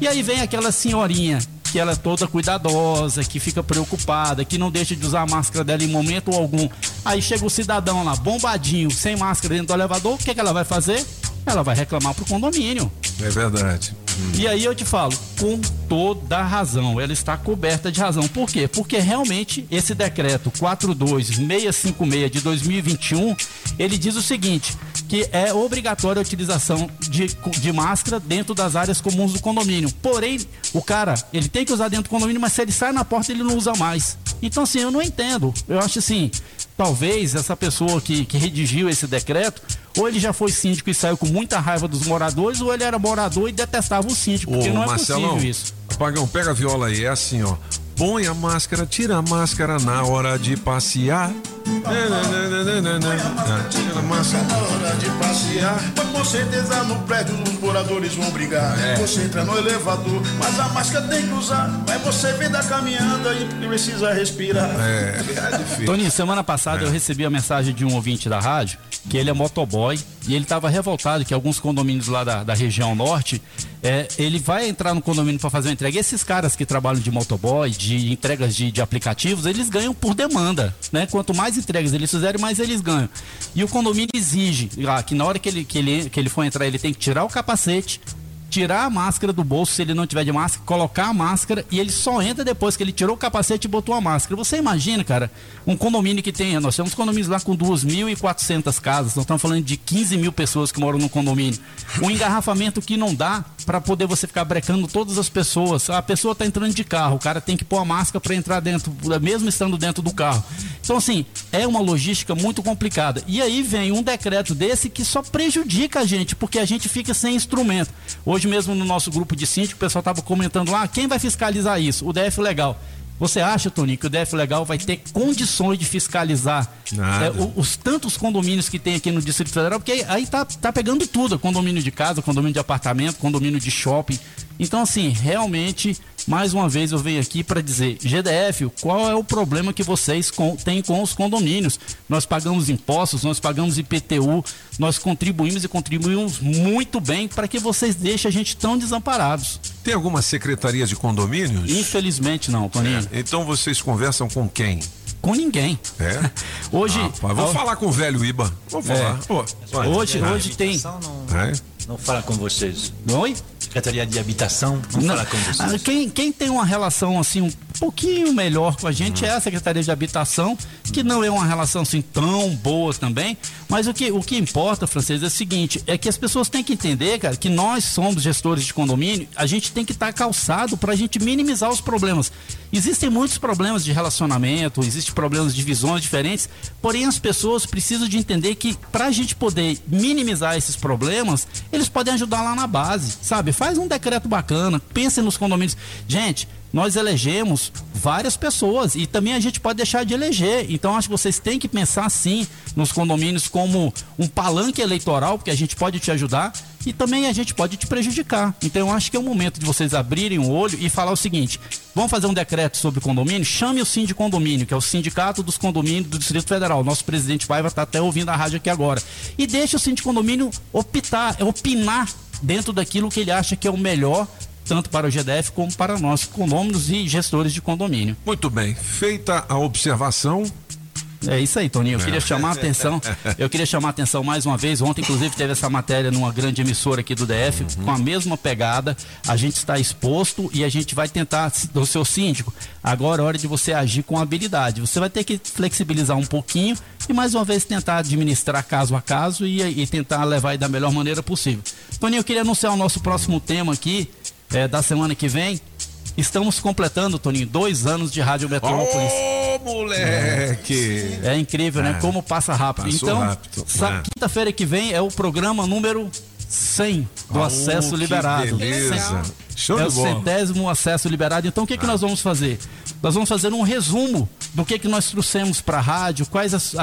E aí vem aquela senhorinha que ela é toda cuidadosa, que fica preocupada, que não deixa de usar a máscara dela em momento algum. Aí chega o cidadão lá, bombadinho, sem máscara dentro do elevador, o que, que ela vai fazer? Ela vai reclamar pro condomínio. É verdade. E aí eu te falo, com toda razão, ela está coberta de razão. Por quê? Porque realmente esse decreto 42656 de 2021, ele diz o seguinte, que é obrigatória a utilização de, de máscara dentro das áreas comuns do condomínio. Porém, o cara, ele tem que usar dentro do condomínio, mas se ele sai na porta, ele não usa mais. Então, assim, eu não entendo. Eu acho assim, talvez essa pessoa que, que redigiu esse decreto, ou ele já foi síndico e saiu com muita raiva dos moradores, ou ele era morador e detestava o síndico, porque Ô, não é Marcelão, possível isso. Pagão, pega a viola aí, é assim, ó. Põe a máscara, tira a máscara na hora de passear. Massa na hora de passear. Mas com certeza no prédio os moradores vão brigar. É. Você entra no elevador, mas a máscara tem que usar. Mas você vem da caminhada e precisa respirar. É, é difícil. Toninho, semana passada eu recebi a mensagem de um ouvinte da rádio, que ele é motoboy, e ele estava revoltado que alguns condomínios lá da, da região norte, é, ele vai entrar no condomínio para fazer uma entrega. E esses caras que trabalham de motoboy, de entregas de, de aplicativos, eles ganham por demanda, né? Quanto mais entregas eles fizerem, mais eles ganham. E o condomínio exige que na hora que ele, que, ele, que ele for entrar, ele tem que tirar o capacete, tirar a máscara do bolso se ele não tiver de máscara, colocar a máscara e ele só entra depois que ele tirou o capacete e botou a máscara. Você imagina, cara, um condomínio que tem, nós temos condomínios lá com 2.400 casas, nós estamos falando de 15 mil pessoas que moram no condomínio. Um engarrafamento que não dá para poder você ficar brecando todas as pessoas. A pessoa está entrando de carro, o cara tem que pôr a máscara para entrar dentro, mesmo estando dentro do carro. Então, assim, é uma logística muito complicada. E aí vem um decreto desse que só prejudica a gente, porque a gente fica sem instrumento. Hoje mesmo no nosso grupo de síndico, o pessoal estava comentando lá, quem vai fiscalizar isso? O DF Legal. Você acha, Toninho, que o DF Legal vai ter condições de fiscalizar é, o- os tantos condomínios que tem aqui no Distrito Federal? Porque aí, aí tá, tá pegando tudo: condomínio de casa, condomínio de apartamento, condomínio de shopping. Então, assim, realmente, mais uma vez eu venho aqui para dizer: GDF, qual é o problema que vocês com- têm com os condomínios? Nós pagamos impostos, nós pagamos IPTU, nós contribuímos e contribuímos muito bem para que vocês deixem a gente tão desamparados. Tem alguma secretaria de condomínios? Infelizmente não, Toninho. Então vocês conversam com quem? Com ninguém. É? *laughs* Hoje. Rapaz, vou falar com o velho Iba. Vou falar. É. Ô, vai. Hoje, Ah. hoje tem. É? Não fala com vocês. Oi? Secretaria de Habitação, não, Não, fala com vocês. ah, quem, quem tem uma relação assim pouquinho melhor com a gente é a Secretaria de Habitação, que não é uma relação assim tão boa também, mas o que, o que importa, francês, é o seguinte, é que as pessoas têm que entender, cara, que nós somos gestores de condomínio, a gente tem que estar calçado para a gente minimizar os problemas. Existem muitos problemas de relacionamento, existem problemas de visões diferentes, porém as pessoas precisam de entender que para a gente poder minimizar esses problemas, eles podem ajudar lá na base, sabe? Faz um decreto bacana, pense nos condomínios. Gente, nós elegemos várias pessoas e também a gente pode deixar de eleger. Então acho que vocês têm que pensar sim nos condomínios como um palanque eleitoral, porque a gente pode te ajudar e também a gente pode te prejudicar. Então eu acho que é o momento de vocês abrirem o olho e falar o seguinte: vamos fazer um decreto sobre condomínio? Chame o Sim de Condomínio, que é o Sindicato dos Condomínios do Distrito Federal. Nosso presidente Paiva está até ouvindo a rádio aqui agora. E deixe o Sim de Condomínio optar, opinar dentro daquilo que ele acha que é o melhor tanto para o GDF como para nós, condôminos e gestores de condomínio. Muito bem. Feita a observação. É isso aí, Toninho. Eu É. queria chamar a atenção. *laughs* Eu queria chamar a atenção mais uma vez. Ontem, inclusive, teve essa matéria numa grande emissora aqui do DF, Uhum. com a mesma pegada. A gente está exposto e a gente vai tentar, do seu síndico, agora é hora de você agir com habilidade. Você vai ter que flexibilizar um pouquinho e, mais uma vez, tentar administrar caso a caso e, e tentar levar aí da melhor maneira possível. Toninho, eu queria anunciar o nosso próximo tema aqui, é, da semana que vem. Estamos completando, Toninho, dois anos de Rádio Metrópolis. Ô, moleque! É incrível, né? É. Como passa rápido. Então, é. quinta-feira que vem é o programa número 100 do Oh, acesso liberado. beleza. Show é de o bola. centésimo acesso liberado. Então, o que, que nós vamos fazer? Nós vamos fazer um resumo do que, que nós trouxemos para a rádio, quais as-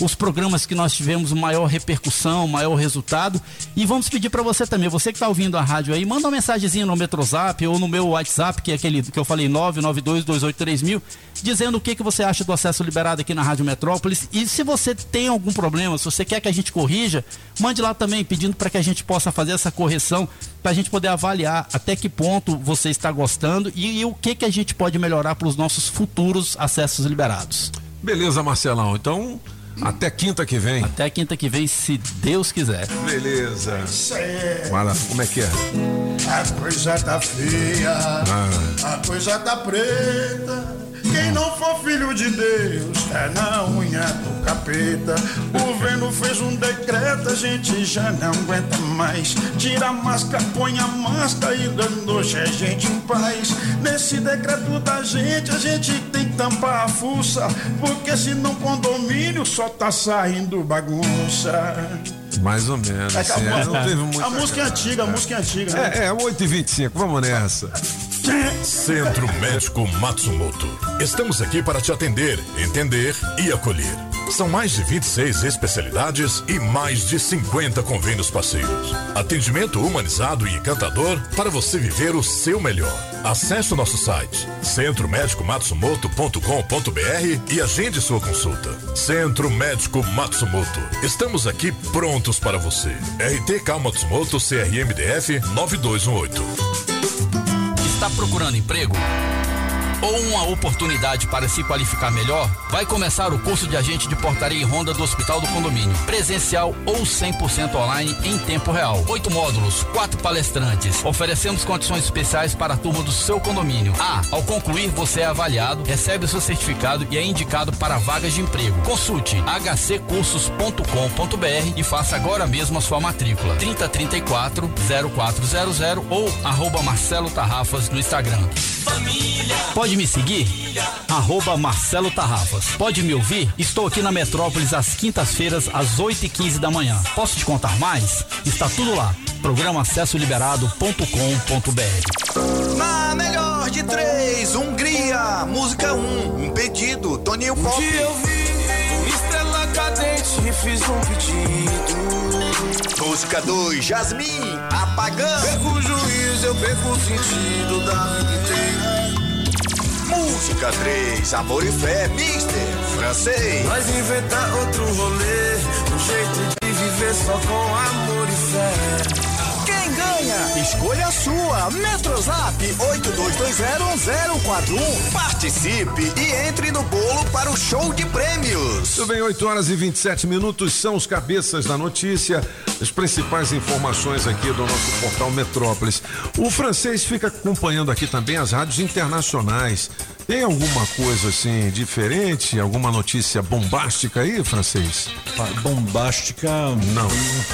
os programas que nós tivemos maior repercussão, maior resultado. E vamos pedir para você também, você que está ouvindo a rádio aí, manda uma mensagenzinha no Metrozap ou no meu WhatsApp, que é aquele que eu falei, 992283000, dizendo o que, que você acha do acesso liberado aqui na Rádio Metrópolis. E se você tem algum problema, se você quer que a gente corrija, mande lá também, pedindo para que a gente possa fazer essa correção, para a gente poder avaliar até que ponto você está gostando e, e o que, que a gente pode melhorar para os nossos futuros acessos liberados. Beleza, Marcelão. Então, até quinta que vem. Até quinta que vem, se Deus quiser. Beleza. Isso é. Fala, como é que é? A coisa tá feia, Ah. a coisa tá preta. Quem não for filho de Deus tá na unha do capeta. O governo fez um decreto, a gente já não aguenta mais. Tira a máscara, põe a máscara e deixa a gente em paz. Nesse decreto da gente, a gente tem que tampar a fuça. Porque senão condomínio só tá saindo bagunça. Mais ou menos. É, não teve muita a música é antiga, a música é antiga. né? É, é 8h25, vamos nessa. Centro Médico Matsumoto. Estamos aqui para te atender, entender e acolher. São mais de 26 especialidades e mais de 50 convênios parceiros. Atendimento humanizado e encantador para você viver o seu melhor. Acesse o nosso site centromédicomatsumoto.com.br e agende sua consulta. Centro Médico Matsumoto. Estamos aqui prontos para você. RTK Matsumoto CRMDF 9218. Está procurando emprego? Ou uma oportunidade para se qualificar melhor? Vai começar o curso de agente de portaria e ronda do Hospital do Condomínio. Presencial ou 100% online em tempo real. Oito módulos, quatro palestrantes. Oferecemos condições especiais para a turma do seu condomínio. Ah, ao concluir, você é avaliado, recebe o seu certificado e é indicado para vagas de emprego. Consulte hccursos.com.br e faça agora mesmo a sua matrícula. 3034 0400 ou arroba Marcelo Tarrafas no Instagram. Pode me seguir? Arroba Marcelo Tarrafas. Pode me ouvir? Estou aqui na Metrópolis às quintas-feiras, às 8 e 15 da manhã. Posso te contar mais? Está tudo lá. Programa acessoliberado.com.br. Na melhor de três, Hungria, música um, um pedido, Toninho Pop. Um dia eu vi estrela cadente fiz um pedido. Música 2, Jasmine, apagando. Perco o juízo, eu perco o sentido da vida inteira. Música 3, Amor e Fé, Mister, francês. Nós inventar outro rolê, um jeito de viver só com amor e fé. Escolha sua. Metrozap 82201041. Participe e entre no bolo para o show de prêmios. Tudo bem, 8 horas e 27 minutos são os cabeças da notícia, as principais informações aqui do nosso portal Metrópolis. O francês fica acompanhando aqui também as rádios internacionais. Tem alguma coisa assim diferente? Alguma notícia bombástica aí, francês? Bombástica? Não.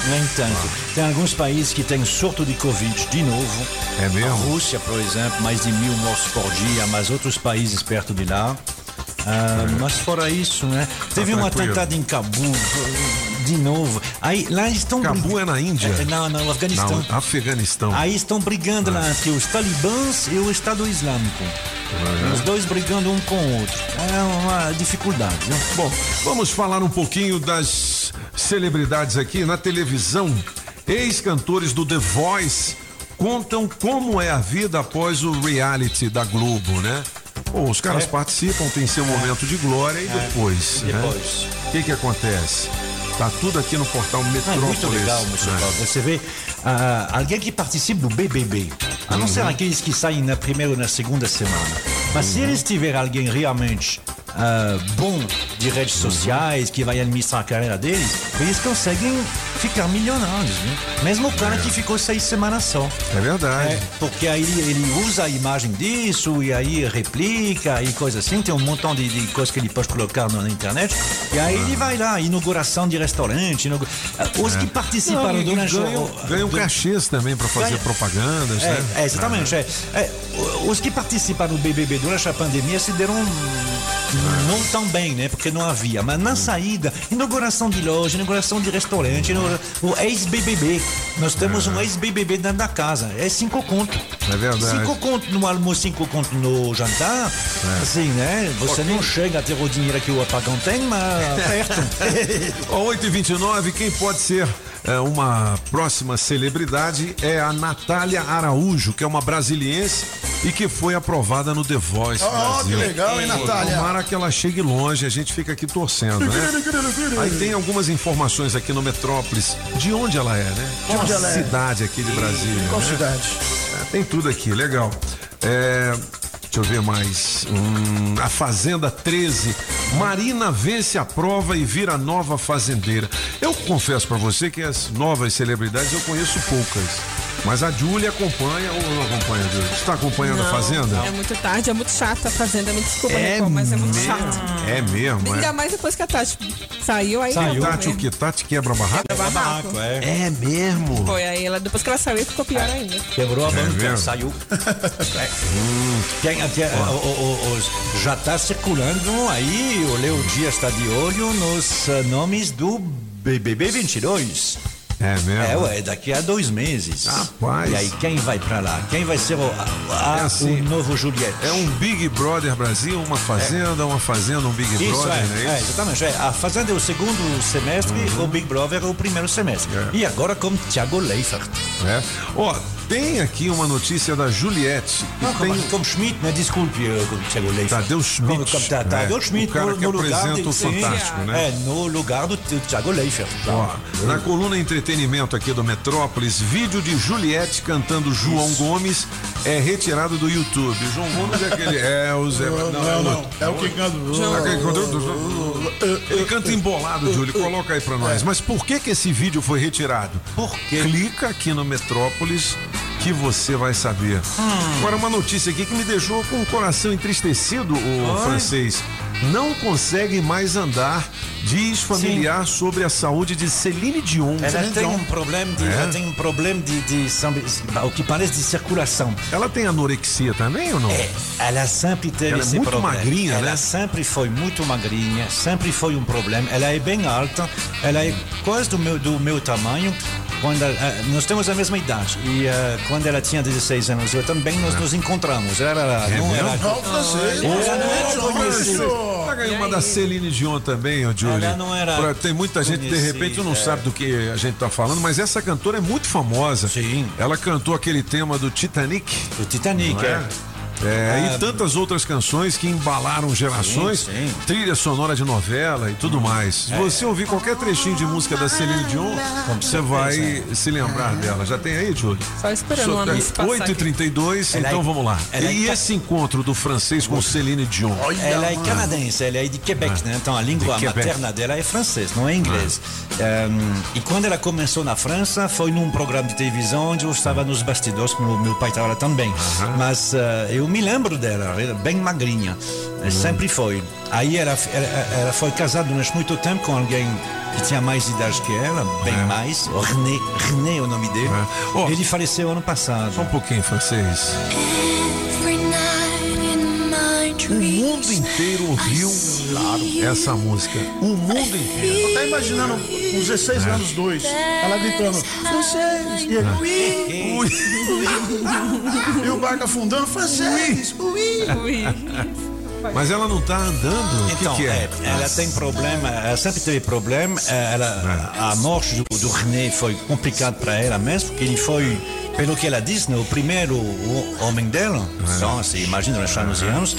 Nem tanto. Tem alguns países que têm surto de Covid de novo. É mesmo? A Rússia, por exemplo, mais de mil mortos por dia, mas outros países perto de lá. Ah, Mas fora isso, né? Teve um É. tranquilo. atentado em Cabul, de novo. Aí lá estão. Cabul é na Índia? É, não, no Afeganistão. Não, Afeganistão. Aí estão brigando lá entre os talibãs e o Estado Islâmico. Os dois brigando um com o outro. É uma dificuldade, né? Bom, vamos falar um pouquinho das celebridades aqui na televisão. Ex-cantores do The Voice contam como é a vida após o reality da Globo, né? Pô, os caras É. participam, tem seu momento de glória e É. depois, né? Depois. O que que acontece? Tá tudo aqui no portal É Metrópolis. muito legal, Mr. Paulo. Você vê ah, alguém que participa do BBB, a não ser aqueles que saem na primeira ou na segunda semana. Mas se eles tiverem alguém realmente ah, bom de redes sociais, que vai administrar a carreira deles, eles conseguem ficar milionários. Né? Mesmo o cara que ficou seis semanas só. É verdade. É, porque aí ele, usa a imagem disso e aí replica e coisa assim. Tem um montão de, de coisas que ele pode colocar na, internet. E aí ele vai lá, inauguração de restaurante. Os que participaram Não, e durante ganham, do- cachês também para fazer Ganha- propagandas, é, né? é, exatamente. é. É, o- os que participaram do BBB durante a pandemia se deram não tão bem, né? Porque não havia. Mas na saída, inauguração de loja, inauguração de restaurante, o ex-BBB. Nós temos um ex-BBB dentro da casa. É cinco conto. É verdade. Cinco conto no almoço, cinco conto no jantar. Assim, né? Você não chega a ter o dinheiro que o apagão tem, mas perto. *laughs* Ó, 8 e 29 quem pode ser é, uma próxima celebridade é a Natália Araújo, que é uma brasiliense e que foi aprovada no The Voice Ó, Brasil. que legal, hein, Natália? Tomara que ela chegue longe, a gente fica aqui torcendo, né? Aí tem algumas informações aqui no Metrópolis, de onde ela é, né? De onde ela é? cidade aqui de Brasília. Qual né? cidade? É, tem tudo aqui, legal. É, deixa eu ver mais. Hum, a Fazenda 13. Marina vence a prova e vira nova fazendeira. Eu confesso pra você que as novas celebridades eu conheço poucas. Mas a Júlia acompanha ou não acompanha, Júlia? Você tá acompanhando a Não, Fazenda? É muito tarde, é muito chata a Fazenda. Me desculpa, É Record, mas é muito mesmo? chato. É mesmo, Ainda é. mais depois que a Tati saiu, aí acabou Tati, o mesmo. que? Tati quebra barraco? Quebra barraco. É mesmo? Foi aí, ela, depois que ela saiu, ficou pior ainda. Quebrou a É banca, mesmo? saiu. *laughs* Tem- tem- o- o- os- já está circulando aí, o Leo Dias está de olho nos eh, nomes do BBB 22. É mesmo? É, ué, daqui a dois meses. Rapaz. E aí, quem vai pra lá? Quem vai ser o, a- É assim, o novo Juliette? É um Big Brother Brasil, uma fazenda, uma fazenda, um Big Isso, Brother, é, não é, é exatamente. é. A Fazenda é o segundo semestre, o Big Brother é o primeiro semestre. E agora com Thiago Leifert. É. Ó, tem aqui uma notícia da Juliette. Não, como, tem... como Schmidt, né? Desculpe, eh, Thiago Leifert. Tadeu Schmidt, Como, como, tá, né? Tadeu Schmidt O cara no, que no lugar apresenta de, o Fantástico, né? É, no lugar do, do Thiago Leifert. Ó, na coluna entretenimento aqui do Metrópolis, vídeo de Juliette cantando João Gomes é retirado do YouTube. João Gomes é aquele. É o Zé. Não, Não, não, outro. é o que canta. Canta- Ele canta embolado, Júlio. Coloca aí pra nós. Mas por que que esse vídeo foi retirado? Por quê? Clica aqui no Metrópolis que você vai saber. Agora, uma notícia aqui que me deixou com o coração entristecido, o Oi? francês. Não consegue mais andar, diz familiar sobre a saúde de Celine Dion. Ela tem um problema de, É? ela tem um problema de, de, sambi- o que parece de circulação. Ela tem anorexia também ou não? É, ela sempre teve Ela é muito problema. magrinha, ela né? sempre foi muito magrinha, sempre foi um problema. Ela é bem alta, ela é quase do meu, do meu tamanho. Quando, ela- eh, nós temos a mesma idade e eh, quando ela tinha 16 anos, eu também nós nos encontramos. Ela era, É não mesmo? era, Não, francês. ela não era Ô, conhecida. professor. Pega aí uma da Celine Dion também, ô Júlio. Ela não era Pra- Tem muita gente, de repente, não conhecida. sabe do que a gente tá falando, mas essa cantora é muito famosa. Sim. Ela cantou aquele tema do Titanic. O Titanic, não é? É, Ah, e tantas outras canções que embalaram gerações, Sim, sim. trilha sonora de novela e tudo mais. Se você ouvir qualquer trechinho de música da Celine Dion, você vai se lembrar dela. Já tem aí, Júlio? Só esperando passar aqui. 8h32, Ela é- então vamos lá. é E esse encontro do francês com Celine Dion? Ela é canadense, ela é de Quebec, né? Então a língua De Quebec. materna dela é francês, não é inglês. Um, e quando ela começou na França, foi num programa de televisão onde eu estava nos bastidores, meu, meu pai estava lá também. Mas uh, eu me lembro dela, ela era bem magrinha, Eh, sempre foi. Aí ela, ela, ela foi casada durante muito tempo com alguém que tinha mais idade que ela, bem mais, o René, René é o nome dele. Ele faleceu ano passado. Só um pouquinho, francês. O mundo inteiro ouviu essa música. O mundo inteiro. Eu tá imaginando com 16 É. anos, dois. Ela gritando, francês. E, ele, ui, ui. e o barco afundando, francês. Ui. Mas ela não tá andando? O Então, que, que é? é, ela tem problema, ela sempre teve problema. é, Ela, a morte do, do René foi complicado para ela mesmo, porque ele foi, pelo que ela disse, né, o primeiro o- homem dela. Então, você imagina, nós estamos anos.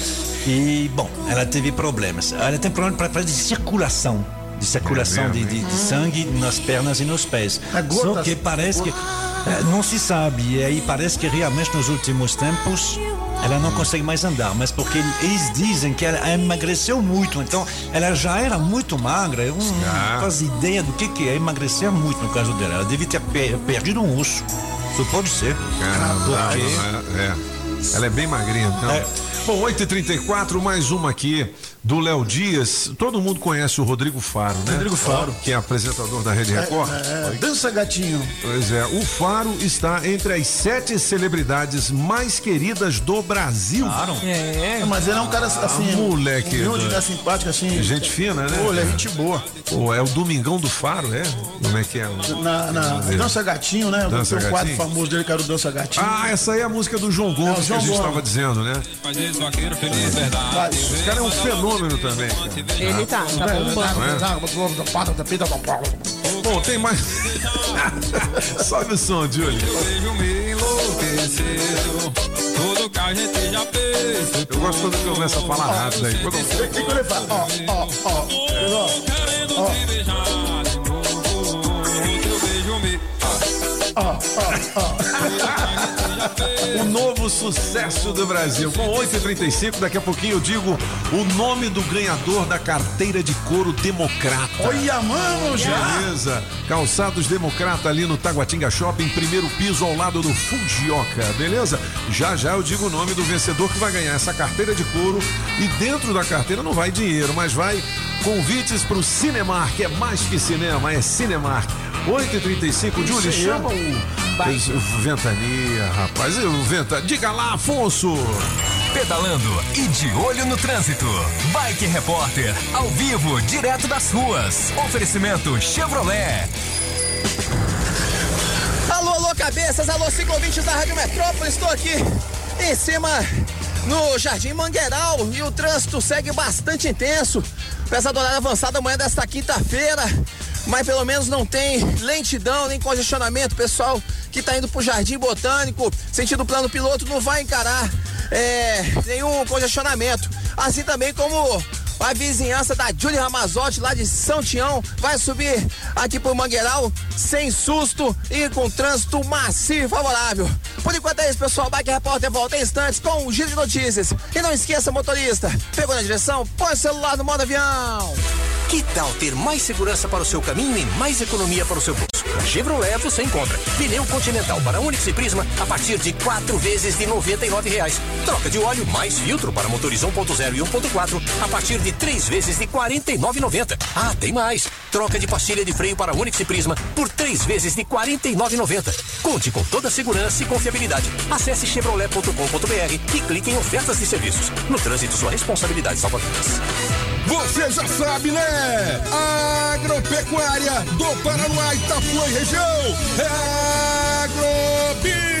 E, bom, ela teve problemas. Ela tem problema para de circulação. De circulação É de, mesmo, de- de sangue nas pernas e nos pés. Só que parece que. é, Não se sabe. E aí parece que realmente nos últimos tempos ela não consegue mais andar, mas porque eles dizem que ela emagreceu muito, então ela já era muito magra, eu não Ah. faço ideia do que, que é emagrecer muito no caso dela. Ela deve ter per- perdido um osso. Isso pode ser. Caramba, Porque- é, é. Ela é bem magrinha, então. É. Bom, 8h34, mais uma aqui do Léo Dias. Todo mundo conhece o Rodrigo Faro, né? Rodrigo Faro. Que é apresentador da Rede Record. É, dança gatinho. Pois é, o Faro está entre as sete celebridades mais queridas do Brasil. Claro. É, mas ele é um cara assim. moleque. Humilde, do- né, simpático, assim. Gente fina, né? Pô, ele é gente boa. Pô, é o Domingão do Faro, é? Como é que é? Na, na Dança Gatinho, né? Dança um quadro famoso dele que era o Dança Gatinho. Ah, essa aí é a música do João Gomes É, o João que a gente estava dizendo, né? Esse cara é um fenômeno também. cara. Ele tá, tá bombando. Bom, tem mais. *laughs* Sobe o som, Júlio. Tudo que a gente já fez. Eu gosto quando começa a falar rápido aí. Quando- O que, que ele fala? Ó, ó, ó. Ó, ó, ó. O novo sucesso do Brasil. Com 8h35, daqui a pouquinho eu digo o nome do ganhador da carteira de couro democrata. Olha, mano, já. Beleza. Calçados Democrata ali no Taguatinga Shopping, primeiro piso ao lado do Fujioka, beleza? Já já eu digo o nome do vencedor que vai ganhar essa carteira de couro e dentro da carteira não vai dinheiro, mas vai convites pro Cinemark, é mais que cinema, é Cinemark. 8h35, Júlio, chama o, Ventania, rapaz, o Venta, diga lá, Afonso. Pedalando e de olho no trânsito. Bike Repórter, ao vivo, direto das ruas. Oferecimento Chevrolet. cabeças, alô ciclovintes da Rádio Metrópole, estou aqui em cima no Jardim Mangueiral e o trânsito segue bastante intenso. Apesar do horário avançado amanhã desta quinta-feira, mas pelo menos não tem lentidão nem congestionamento. Pessoal que tá indo pro Jardim Botânico, sentido plano piloto, não vai encarar é, nenhum congestionamento. Assim também como a vizinhança da Júlia Ramazotti, lá de São Tião, vai subir aqui pro Mangueiral sem susto e com trânsito macio e favorável. Por enquanto é isso, pessoal. Bike Repórter volta em instantes com um giro de notícias. E não esqueça, motorista, pegou na direção, põe o celular no modo avião. Que tal ter mais segurança para o seu caminho e mais economia para o seu bolso? Chevrolet você encontra pneu Continental para Onix e Prisma a partir de quatro vezes de 99 reais. Troca de óleo mais filtro para motores 1.0 e 1.4 a partir de três vezes de R$ 49,90. Ah, tem mais! Troca de pastilha de freio para Onix e Prisma por três vezes de R$ 49,90. Conte com toda a segurança e confiabilidade. Acesse chevrolet.com.br e clique em ofertas de serviços. No trânsito, sua responsabilidade salva vidas. Você já sabe, né? Agropecuária do Paraná, Itapuã e região. É Agrobinha.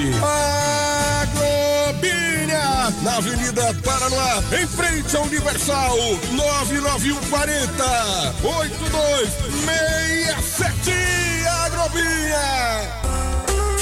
Agrobinha, na Avenida Paraná, em frente ao Universal, 99140 8267 Agrobinha.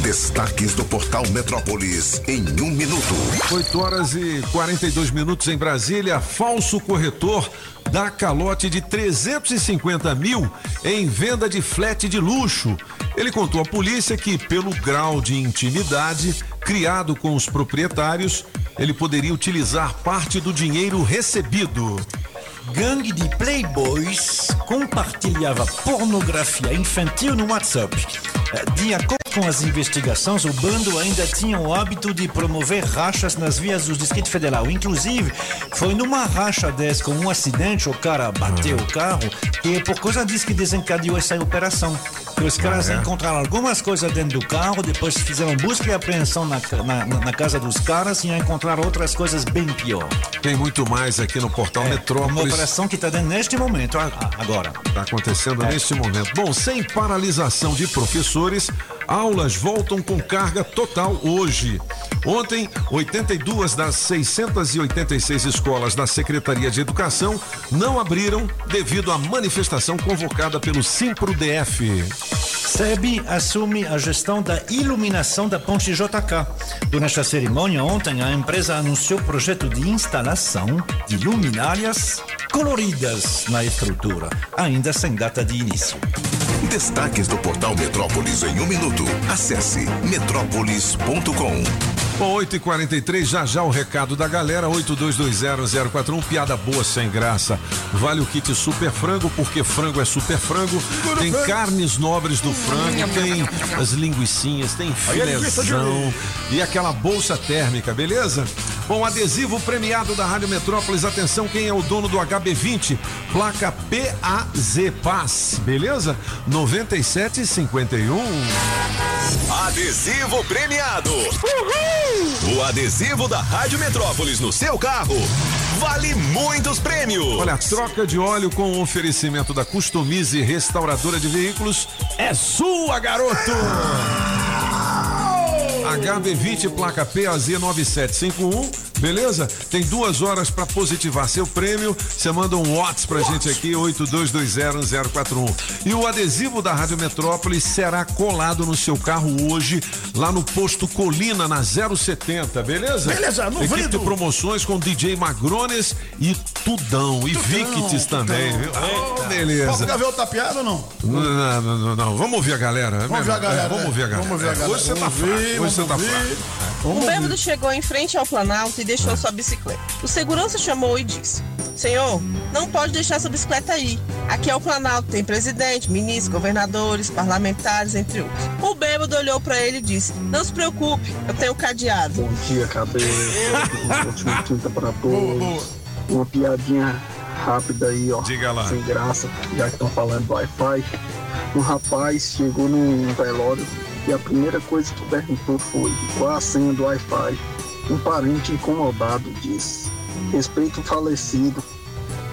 Destaques do portal Metrópolis em um minuto. 8 horas e 42 minutos em Brasília. Falso corretor dá calote de 350 mil em venda de flat de luxo. Ele contou à polícia que, pelo grau de intimidade criado com os proprietários, ele poderia utilizar parte do dinheiro recebido. Gangue de playboys compartilhava pornografia infantil no WhatsApp. De acordo com as investigações, o bando ainda tinha o hábito de promover rachas nas vias do Distrito Federal. Inclusive, foi numa racha dessa, com um acidente, o cara bateu o carro, e por causa disso que desencadeou essa operação. Os caras Ah, é? encontraram algumas coisas dentro do carro, depois fizeram busca e apreensão na, na, na casa dos caras e encontraram outras coisas bem pior. Tem muito mais aqui no portal Uma Metrópolis. operação que está dando neste momento, agora. Está acontecendo É. neste momento. Bom, sem paralisação de professores, aulas voltam com carga total hoje. Ontem, 82 das 686 escolas da Secretaria de Educação não abriram devido à manifestação convocada pelo Simpro-DF. SEB assume a gestão da iluminação da ponte JK. Durante a cerimônia ontem, a empresa anunciou o projeto de instalação de luminárias coloridas na estrutura, ainda sem data de início. Destaques do portal Metrópolis em um minuto. Acesse metrópolis.com. Bom, 8h43, já já o recado da galera, 82201041, piada boa sem graça. Vale o kit super frango, porque frango é super frango. Tem carnes nobres do frango, tem as linguiçinhas, tem é filezão e aquela bolsa térmica, beleza? Bom, adesivo premiado da Rádio Metrópolis, atenção, quem é o dono do HB20? Placa PAZ Paz, beleza? 9751. Adesivo premiado. O adesivo da Rádio Metrópolis no seu carro vale muitos prêmios. Olha, a troca de óleo com o oferecimento da Customize Restauradora de Veículos é sua, garoto! HB20 placa PAZ 9751, beleza? Tem duas horas para positivar seu prêmio. Você manda um WhatsApp pra gente aqui, 82201041. E o adesivo da Rádio Metrópole será colado no seu carro hoje, lá no posto Colina, na 070, beleza? Beleza, no Equipe de promoções com DJ Magrones e Tudão. E Victis também, viu? Ah, beleza. Papo Gavel tá piada ou não? Não, não, não, não, não. Vamos ouvir a galera. é Vamos ver a melhor. galera. É, vamos ouvir a galera. Vamos ver a É, galera. Hoje você tá Vamos fraco. ver, Hoje você tá vamos fraco. ver. Um Vamos bêbado chegou em frente ao Planalto e deixou sua bicicleta. O segurança chamou e disse: Senhor, não pode deixar sua bicicleta aí. Aqui é o Planalto, tem presidente, ministros, governadores, parlamentares, entre outros. O bêbado olhou pra ele e disse: Não se preocupe, eu tenho cadeado. Bom dia, cabeça. Ótima quinta para todos. Uma piadinha rápida aí, ó. Diga lá. Sem graça, já que estão falando do Wi-Fi. Um rapaz chegou num velório e a primeira coisa que perguntou foi qual a senha do Wi-Fi. Um parente incomodado disse: Respeito o falecido.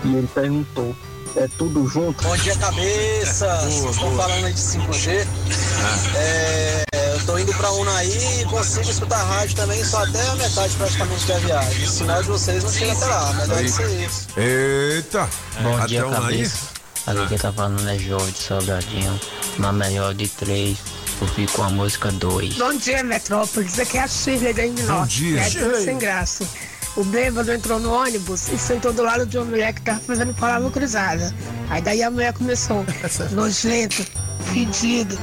E ele perguntou: É tudo junto? Bom dia, cabeça. Estão falando aí de 5G. É, eu tô indo pra Unaí e consigo escutar a rádio também, só até a metade praticamente da viagem. O sinal de vocês não chega até lá, melhor ser isso. Eita! Bom Até dia, um aí? cabeça. Ali quem tá falando é Jorge Sobradinho. Na melhor de três, eu fico com a música 2. Bom dia, Metrópolis. Aqui é a Shirley da Indinorte. Bom dia. É Shirley. sem graça. O bêbado entrou no ônibus e sentou do lado de uma mulher que tava fazendo palavra cruzada. Aí daí a mulher começou, *laughs* nojento, fedido.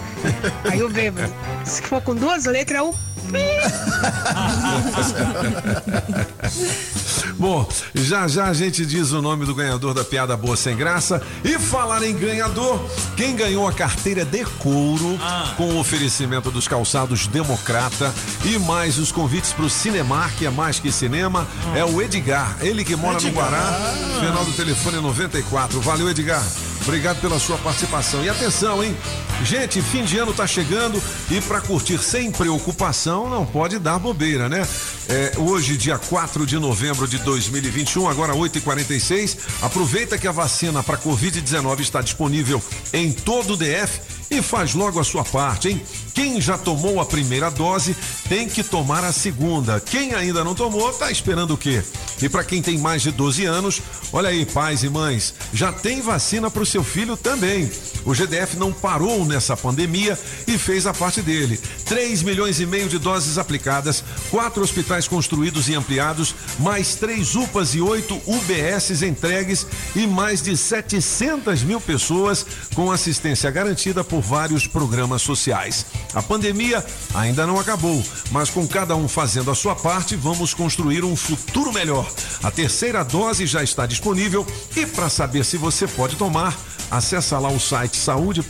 Aí o bêbado, se for com duas letras, é o *laughs* Bom, já já a gente diz o nome do ganhador da piada boa sem graça. E falar em ganhador, quem ganhou a carteira de couro com o oferecimento dos calçados Democrata e mais os convites para o Cinemar, que é mais que cinema, é o Edgar. Ele que mora no Edgar. Guará. Final do telefone é 94. Valeu, Edgar. Obrigado pela sua participação. E atenção, hein? Gente, fim de ano tá chegando e para curtir sem preocupação não pode dar bobeira, né? É, hoje, dia 4 de novembro de 2021, agora 8h46. Aproveita que a vacina para Covid-19 está disponível em todo o DF e faz logo a sua parte, hein? Quem já tomou a primeira dose tem que tomar a segunda. Quem ainda não tomou, tá esperando o quê? E para quem tem mais de 12 anos, olha aí, pais e mães, já tem vacina para o seu filho também. O GDF não parou nessa pandemia e fez a parte dele. 3 milhões e meio de doses aplicadas, quatro hospitais construídos e ampliados, mais três UPAs e oito UBSs entregues e mais de 700 mil pessoas com assistência garantida por vários programas sociais. A pandemia ainda não acabou, mas com cada um fazendo a sua parte, vamos construir um futuro melhor. A terceira dose já está disponível e para saber se você pode tomar, acessa lá o site saude.df.gov.br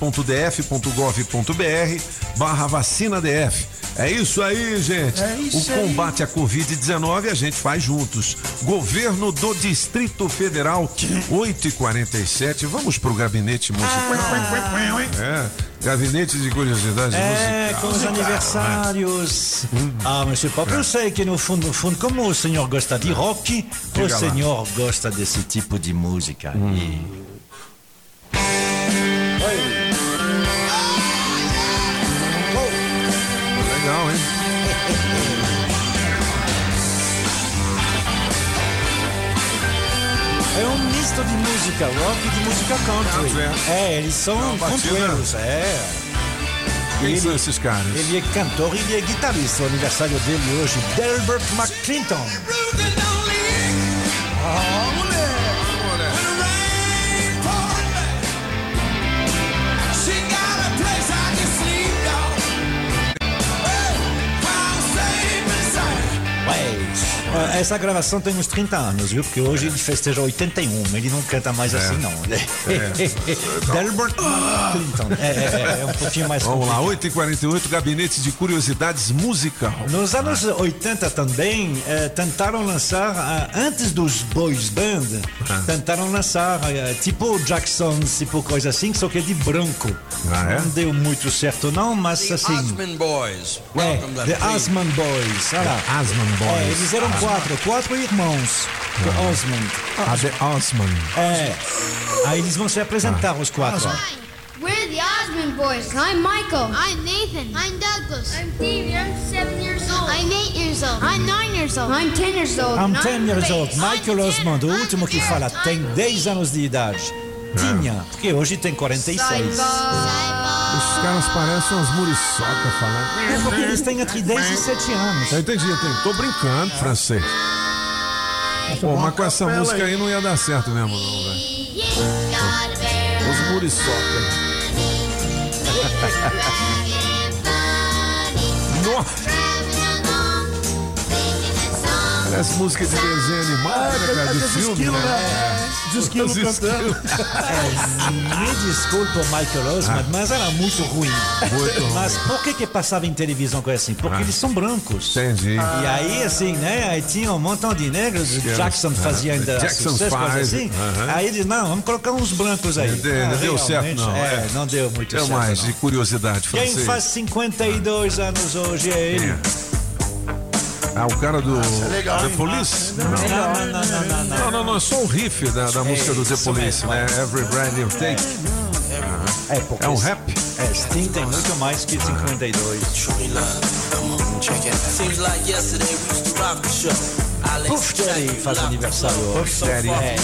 barra vacina DF. É isso aí, gente. É isso o combate aí. à Covid-19 a gente faz juntos. Governo do Distrito Federal, 8 e 47 Vamos pro gabinete musical. É, gabinete de curiosidades É, musicais. com os aniversários. Ah, monsieur Pop, eu sei que no fundo, no fundo, como o senhor gosta de rock, Diga o lá. senhor gosta desse tipo de música. E misto de música rock e de música country. Country, É, eles são countryeiros, é. Quem Ele- são esses caras? Ele é cantor e ele é guitarrista. O aniversário dele hoje, Delbert McClinton. Ué, essa gravação tem uns 30 anos, viu? Porque hoje ele festeja 81, ele não canta mais É. assim, não. *laughs* Delbert McClinton. É, é, é um pouquinho mais Vamos lá, complicado. 8 e 48 gabinete de curiosidades musical. Nos anos 80 também eh, tentaram lançar, ah, antes dos boys band, tentaram lançar eh, tipo Jacksons, tipo coisa assim, só que de branco. Ah, é? Não deu muito certo não, mas assim... Osmond Boys. É, Welcome, The please. Asman Boys, olha lá. Asman É, eles eram quatro. quatro, irmãos do Osmond. A The Osman. É. Aí eles vão se apresentar, os quatro. We're the Osmond boys. I'm Michael. I'm Nathan. I'm Douglas. I'm Stevie. I'm seven years old. I'm eight years old. I'm nine years old. I'm ten years old. I'm 10 years old. Michael Osmond, o último que fala, tem 10 anos de idade. Tinha, porque hoje tem 46. Os caras parecem uns muriçoca falando. É porque eles têm entre 10 e 7 anos. Eu entendi, entendi. Tô brincando, francês. Pô, mas com essa música aí. aí não ia dar certo mesmo, não, velho. Os muriçoca. *laughs* Nossa! Parece música de desenho animado, É, cara, é de filme, né? né? Dos esquilos Dos cantando. É, me desculpa, Michael Osmond, mas era muito ruim. Muito ruim. Mas por que que passava em televisão coisa assim? Porque Ah. eles são brancos. Entendi. E aí, assim, né? Aí tinha um montão de negros. Jackson fazia Ah, ainda Jackson sucesso, coisa Five, assim. Aí eles, não, vamos colocar uns brancos aí. Não deu- não Ah, deu certo, realmente, não. É, É. não deu muito certo. mais não. de curiosidade, Quem francês. faz 52 anos hoje é ele. Ah, o cara do legal, The? Police? Não, não, não, não, não, não, não. Não, não, não, é só o riff da, da música do The Police, mesmo, né? é. Every Brand You Take. É, porque É um rap? É, Sting tem muito mais que 52. Seems like yesterday we used to rock the show. Puff Daddy faz aniversário hoje. Puff Daddy. É,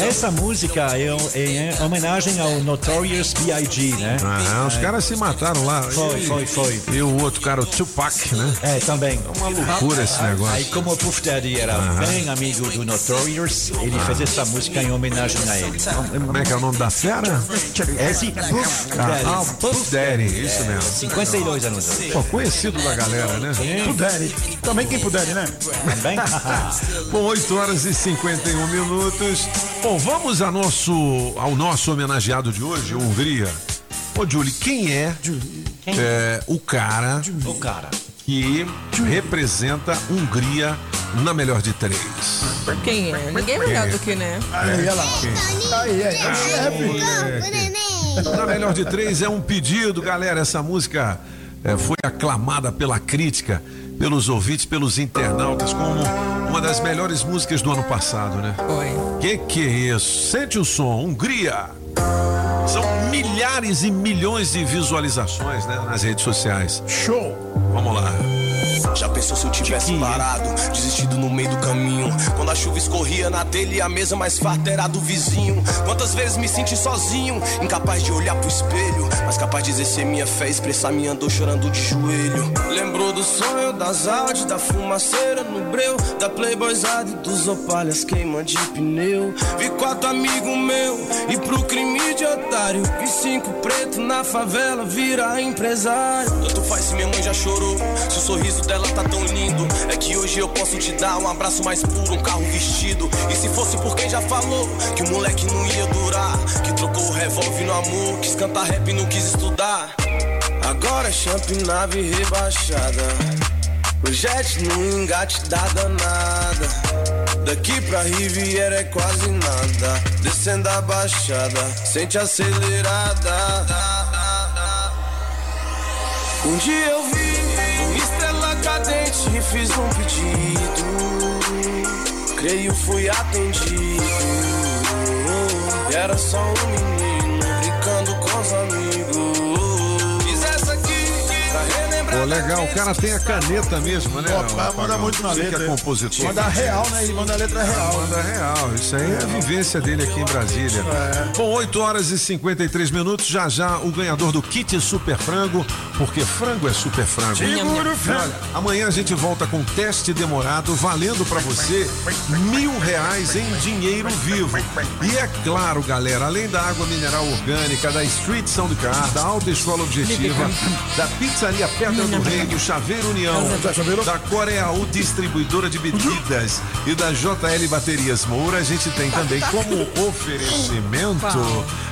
é. Essa música é, é em homenagem ao Notorious B.I.G., né? Ah, os caras se mataram lá. Foi, E- foi, foi. E o outro cara, o Tupac, né? É, também. É uma loucura esse negócio. Aí, como o Puff Daddy era Aham. bem amigo do Notorious, ele fez essa música em homenagem a ele. Como é que é o nome da fera? Esse Puff Daddy. Ah, Puff Daddy, isso mesmo. 52 anos. Pô, conhecido da galera, né? Pudere. Também quem puder, né? Também? *laughs* Bom, 8 horas e 51 minutos. Bom, vamos a nosso, ao nosso homenageado de hoje, Hungria. Ô, Julie, quem é, é, o cara, O cara. que representa Hungria na melhor de três? Quem é? Ninguém melhor do que, né? Aí, olha lá. Aí, aí. Na melhor de três é um pedido, galera. Essa música é, foi aclamada pela crítica, pelos ouvintes, pelos internautas, como uma das melhores músicas do ano passado, né? Foi. Que que é isso? Sente o som, Hungria. São milhares e milhões de visualizações né, nas redes sociais. Show! Vamos lá. Já pensou se eu tivesse parado, desistido no meio do caminho? Quando a chuva escorria na telha e a mesa mais farta era do vizinho. Quantas vezes me senti sozinho, incapaz de olhar pro espelho, mas capaz de exercer minha fé, expressar minha dor chorando de joelho. Lembrou do sonho, das áudios, da fumaceira no breu, da playboyzada e dos opalhas queima de pneu. Vi quatro amigos meu e pro crime de otário. Vi cinco preto na favela virar empresário. Tanto faz se minha mãe já chorou, se o sorriso dela tá tão lindo. É que hoje eu posso te dar um abraço mais puro, um carro vestido. E se fosse por quem já falou que o moleque não ia durar, que trocou o revólver no amor, quis cantar rap e não quis estudar. Agora é champ nave rebaixada. O jet no engate da danada. Daqui pra Riviera é quase nada. Descendo a baixada, sente acelerada. Um dia eu vi cadente e fiz um pedido. Creio fui atendido. Era só um menino Pô, legal, o cara tem a caneta mesmo, né? Mandar Apagão? muito na Você letra. que é compositor. Manda real, né? Ele manda a letra real. Manda real, isso aí é a vivência dele aqui em Brasília. Bom, 8 horas e 53 minutos, já já o ganhador do kit Super Frango, porque frango é super frango. Segura o frango. Amanhã a gente volta com teste demorado, valendo pra você mil reais em dinheiro vivo. E é claro, galera, além da água mineral orgânica, da Street São do Car, da Alta Escola Objetiva, da Pizzaria Pedra do Rei, do Chaveiro União, da Coreaú Distribuidora de Bebidas. E da JL Baterias Moura, a gente tem também como oferecimento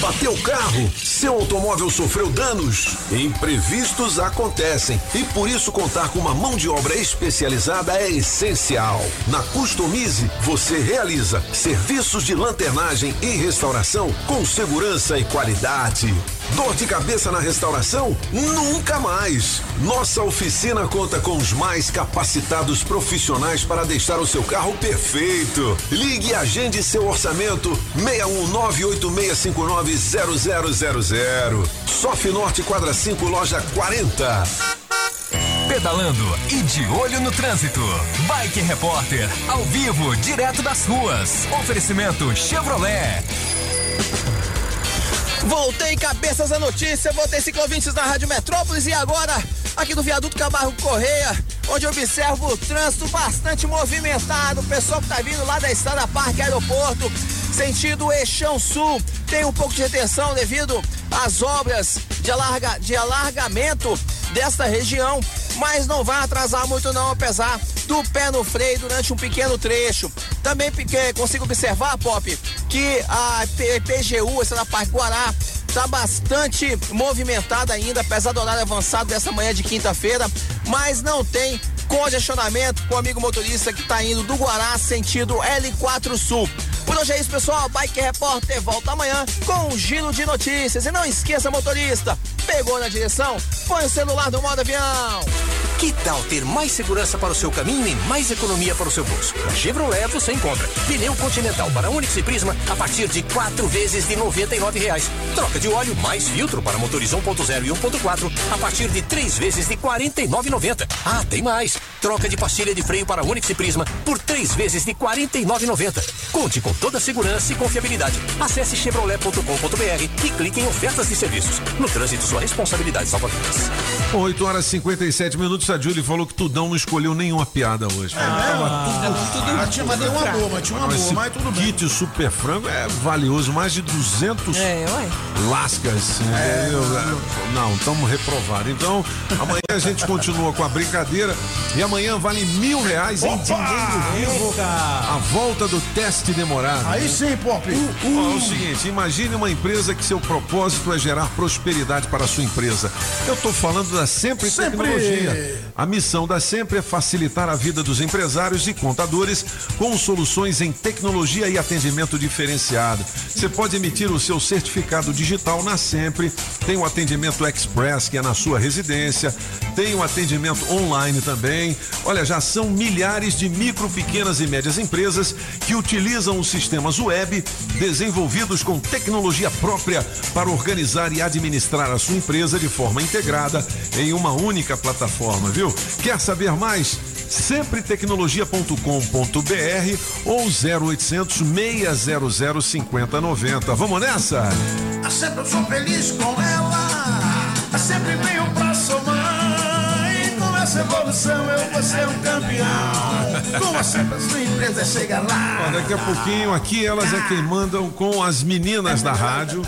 Bateu o carro? Seu automóvel sofreu danos? Imprevistos acontecem e por isso contar com uma mão de obra especializada é essencial. Na Customize, você realiza serviços de lanternagem e restauração com segurança e qualidade. Dor de cabeça na restauração? Nunca mais! Nossa oficina conta com os mais capacitados profissionais para deixar o seu carro perfeito. Ligue e agende seu orçamento 61986590000. Sof Norte Quadra 5, loja 40. Pedalando e de olho no trânsito. Bike Repórter, ao vivo, direto das ruas. Oferecimento Chevrolet. Voltei cabeças a notícia, voltei ciclovintes da Rádio Metrópolis e agora aqui do viaduto Camargo Correia, onde eu observo o trânsito bastante movimentado. O pessoal que tá vindo lá da Estrada Parque Aeroporto, sentido Eixão Sul, tem um pouco de retenção devido às obras de, alarga, de alargamento desta região, mas não vai atrasar muito não, apesar do pé no freio durante um pequeno trecho. Também consigo observar, Pop, que a PGU, essa da Parque Guará, está bastante movimentada ainda, apesar do horário avançado dessa manhã de quinta-feira, mas não tem congestionamento com o amigo motorista que está indo do Guará sentido L4 Sul. Por hoje é isso, pessoal. Bike Repórter volta amanhã com um giro de notícias. E não esqueça, motorista, pegou na direção? Põe o celular no modo avião. Que tal ter mais segurança para o seu caminho e mais economia para o seu bolso? Na Chevrolet você encontra pneu Continental para Onix e Prisma a partir de quatro vezes de 99 reais. Troca de óleo mais filtro para motores 1.0 e 1.4 a partir de três vezes de R$ 49,90. Ah, tem mais. Troca de pastilha de freio para Onix e Prisma por três vezes de R$ 49,90. Conte com toda a segurança e confiabilidade. Acesse chevrolet.com.br e clique em ofertas de serviços. No trânsito, sua responsabilidade salva vidas. 8 horas e 57 minutos. A Julie falou que Tudão não escolheu nenhuma piada hoje. Ah, tinha, mas deu uma boa, mas tinha uma boa, esse mas tudo bem. kit super frango é valioso, mais de 200 É, lascas. entendeu? Não, estamos reprovados. Então, amanhã a gente continua com a brincadeira e amanhã vale mil reais em Opa! dinheiro vivo. A volta do teste demorado. Aí sim, Pop. Ó, é o seguinte, imagine uma empresa que seu propósito é gerar prosperidade para a sua empresa. Eu estou falando da Sempre, Sempre. Tecnologia. A missão da Sempre é facilitar a vida dos empresários e contadores com soluções em tecnologia e atendimento diferenciado. Você pode emitir o seu certificado digital na Sempre, tem o atendimento Express, que é na sua residência, tem o atendimento online também. Olha, já são milhares de micro, pequenas e médias empresas que utilizam os sistemas web desenvolvidos com tecnologia própria para organizar e administrar a sua empresa de forma integrada em uma única plataforma, viu? Quer saber mais? Sempretecnologia.com.br ou 0800 600 5090. Vamos nessa? Sempre eu sou feliz com ela. Sempre venho pra. Essa evolução eu vou ser um campeão. Como sempre a sua empresa chega lá. Ó, daqui a pouquinho, aqui elas é quem mandam com as meninas da rádio,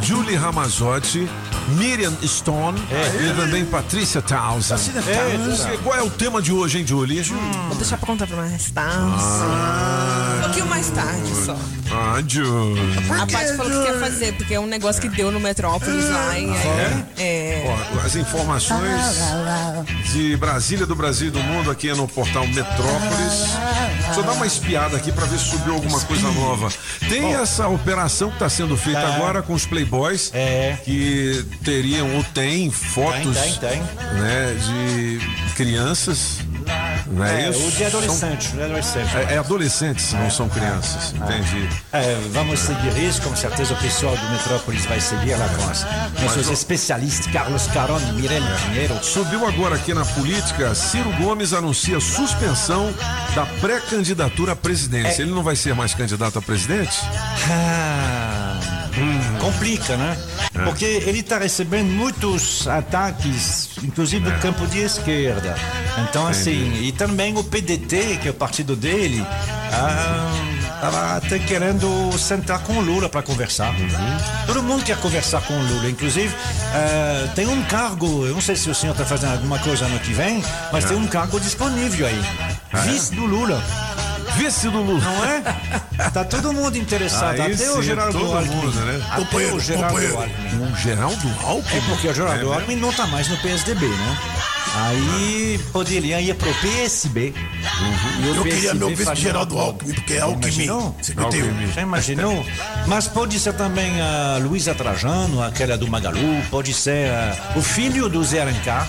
Julie Ramazotti, Miriam Stone e também Patrícia Townsend. É, É, qual é o tema de hoje, hein, Julie? Vou deixar pra contar pra mais tarde. Um pouquinho mais tarde só. Ah. A Paty falou que quer fazer, porque é um negócio que deu no Metrópolis lá. E aí, é. Ó, as informações de Brasília, do Brasil e do mundo aqui é no portal Metrópolis. Deixa eu dar uma espiada aqui pra ver se subiu alguma coisa nova. Tem essa operação que está sendo feita Tá. agora com os playboys que teriam ou tem fotos Tem, tem, tem. Né, de crianças. Não é, É, isso? o de adolescente, São- de adolescente. É, é adolescentes, não são crianças. Entendi. É, vamos seguir isso, com certeza o pessoal do Metrópolis vai seguir lá com as nossos especialistas, Carlos Caron e Mirelle Pinheiro. Subiu agora aqui na política, Ciro Gomes anuncia suspensão da pré-candidatura à presidência. Ele não vai ser mais candidato a presidente? Ah, complica, né? Porque ele está recebendo muitos ataques, inclusive do campo de esquerda. Então, assim, e também o PDT, que é o partido dele, estava até querendo sentar com o Lula para conversar. Todo mundo quer conversar com o Lula. Inclusive, ah, tem um cargo, eu não sei se o senhor está fazendo alguma coisa ano que vem, mas É. tem um cargo disponível aí. Vice do Lula. Vice do Lula. Não é? Tá todo mundo interessado, Aí até o sim, Geraldo todo Alckmin. mundo, né? Até Companheiro, o Geraldo companheiro. Alckmin. O Geraldo Alckmin? É porque o Geraldo É mesmo? Alckmin não tá mais no PSDB, né? Aí poderia ir pro PSB. E o Eu queria PSB meu vice Geraldo. Alckmin, porque é Alckmin. imaginou? 51. Já imaginou? Mas pode ser também a Luísa Trajano, aquela do Magalu, pode ser ah, o filho do Zé Alencar,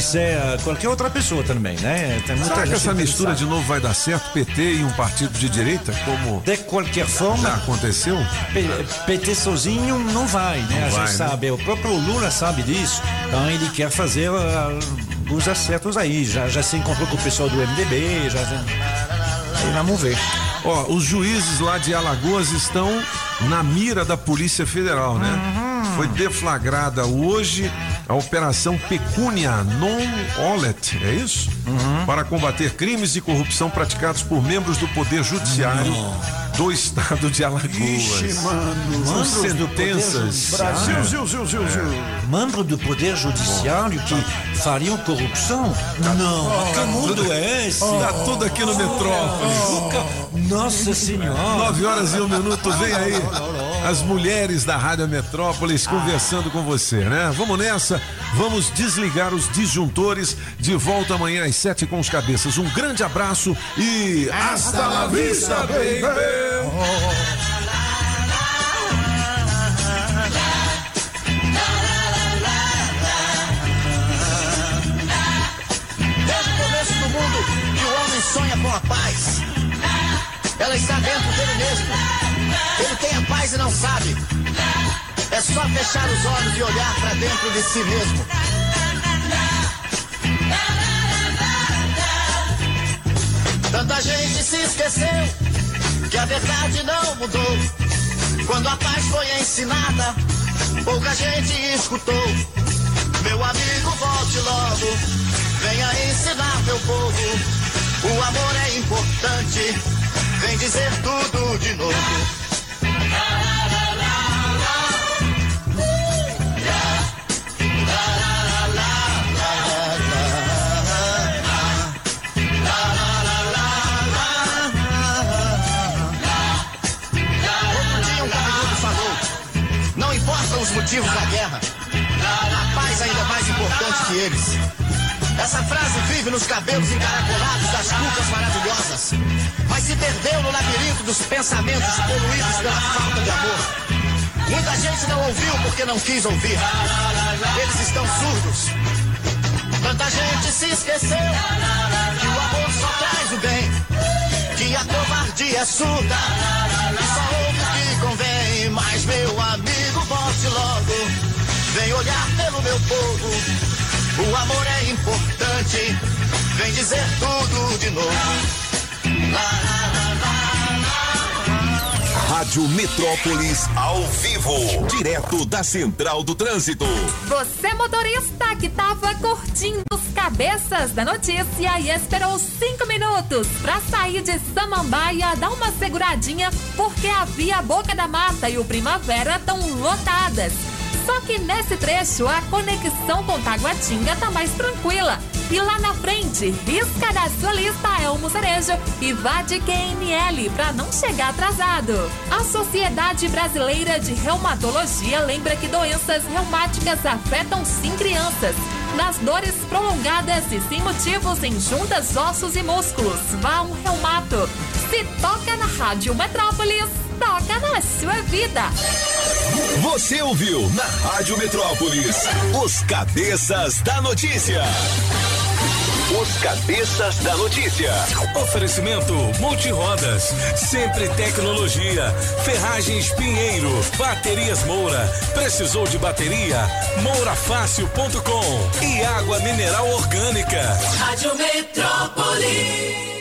pode ser ah, qualquer outra pessoa também, né? Tem muita Será que essa mistura de novo vai dar certo? PT e um partido de direita, como De qualquer forma. já aconteceu? P- PT sozinho não vai, né? Não a vai, gente né? sabe, o próprio Lula sabe disso. Então ele quer fazer ah, os acertos aí. Já, já se encontrou com o pessoal do MDB, já. Aí vamos ver. Ó, os juízes lá de Alagoas estão na mira da Polícia Federal, né? Uhum. Foi deflagrada hoje a Operação Pecúnia Non Olet, é isso? Uhum. Para combater crimes de corrupção praticados por membros do Poder Judiciário do Estado de Alagoas. Ixi, mano. São sentenças. Brasil, Zil, Zil, Zil, Zil. Membro do Poder Judiciário que fariam corrupção? Não, que mundo é esse? Tá tudo aqui no Metrópolis. Nossa Senhora! Nove horas e um minuto, vem aí as mulheres da Rádio Metrópolis conversando com você, né? Vamos nessa, vamos desligar os disjuntores de volta amanhã às sete com os cabeças. Um grande abraço e hasta la vista, baby! Desde o começo do mundo que o homem sonha com a paz. Ela está dentro dele mesmo. Ele tem a paz e não sabe. É só fechar os olhos e olhar para dentro de si mesmo. Tanta gente se esqueceu que a verdade não mudou. Quando a paz foi ensinada, pouca gente escutou. Meu amigo, volte logo. Venha ensinar meu povo. O amor é importante. Vem dizer tudo de novo. Motivos da guerra, a paz ainda mais importante que eles. Essa frase vive nos cabelos encaracolados das cucas maravilhosas, mas se perdeu no labirinto dos pensamentos poluídos pela falta de amor. Muita gente não ouviu porque não quis ouvir. Eles estão surdos. Tanta gente se esqueceu que o amor só traz o bem, que a covardia é surda e só ouve o que convém. Mas meu amigo, volte logo, vem olhar pelo meu povo. O amor é importante, vem dizer tudo de novo. Lá, lá, lá. Rádio Metrópolis ao vivo, direto da Central do Trânsito. Você motorista que tava curtindo os cabeças da notícia e esperou cinco minutos pra sair de Samambaia, dar uma seguradinha porque a via Boca da Mata e o Primavera estão lotadas. Só que nesse trecho a conexão com Taguatinga tá mais tranquila. E lá na frente, risca da sua lista Elmo Cerejo e vá de QNL para não chegar atrasado. A Sociedade Brasileira de Reumatologia lembra que doenças reumáticas afetam sim crianças. Nas dores prolongadas e sem motivos em juntas, ossos e músculos, vá um reumato. Se toca na Rádio Metrópolis, toca na sua vida. Você ouviu na Rádio Metrópolis os cabeças da notícia. Os cabeças da notícia. Oferecimento Multirodas, sempre tecnologia, Ferragens Pinheiro, Baterias Moura, precisou de bateria? Mourafácil.com e água mineral orgânica. Rádio Metrópolis.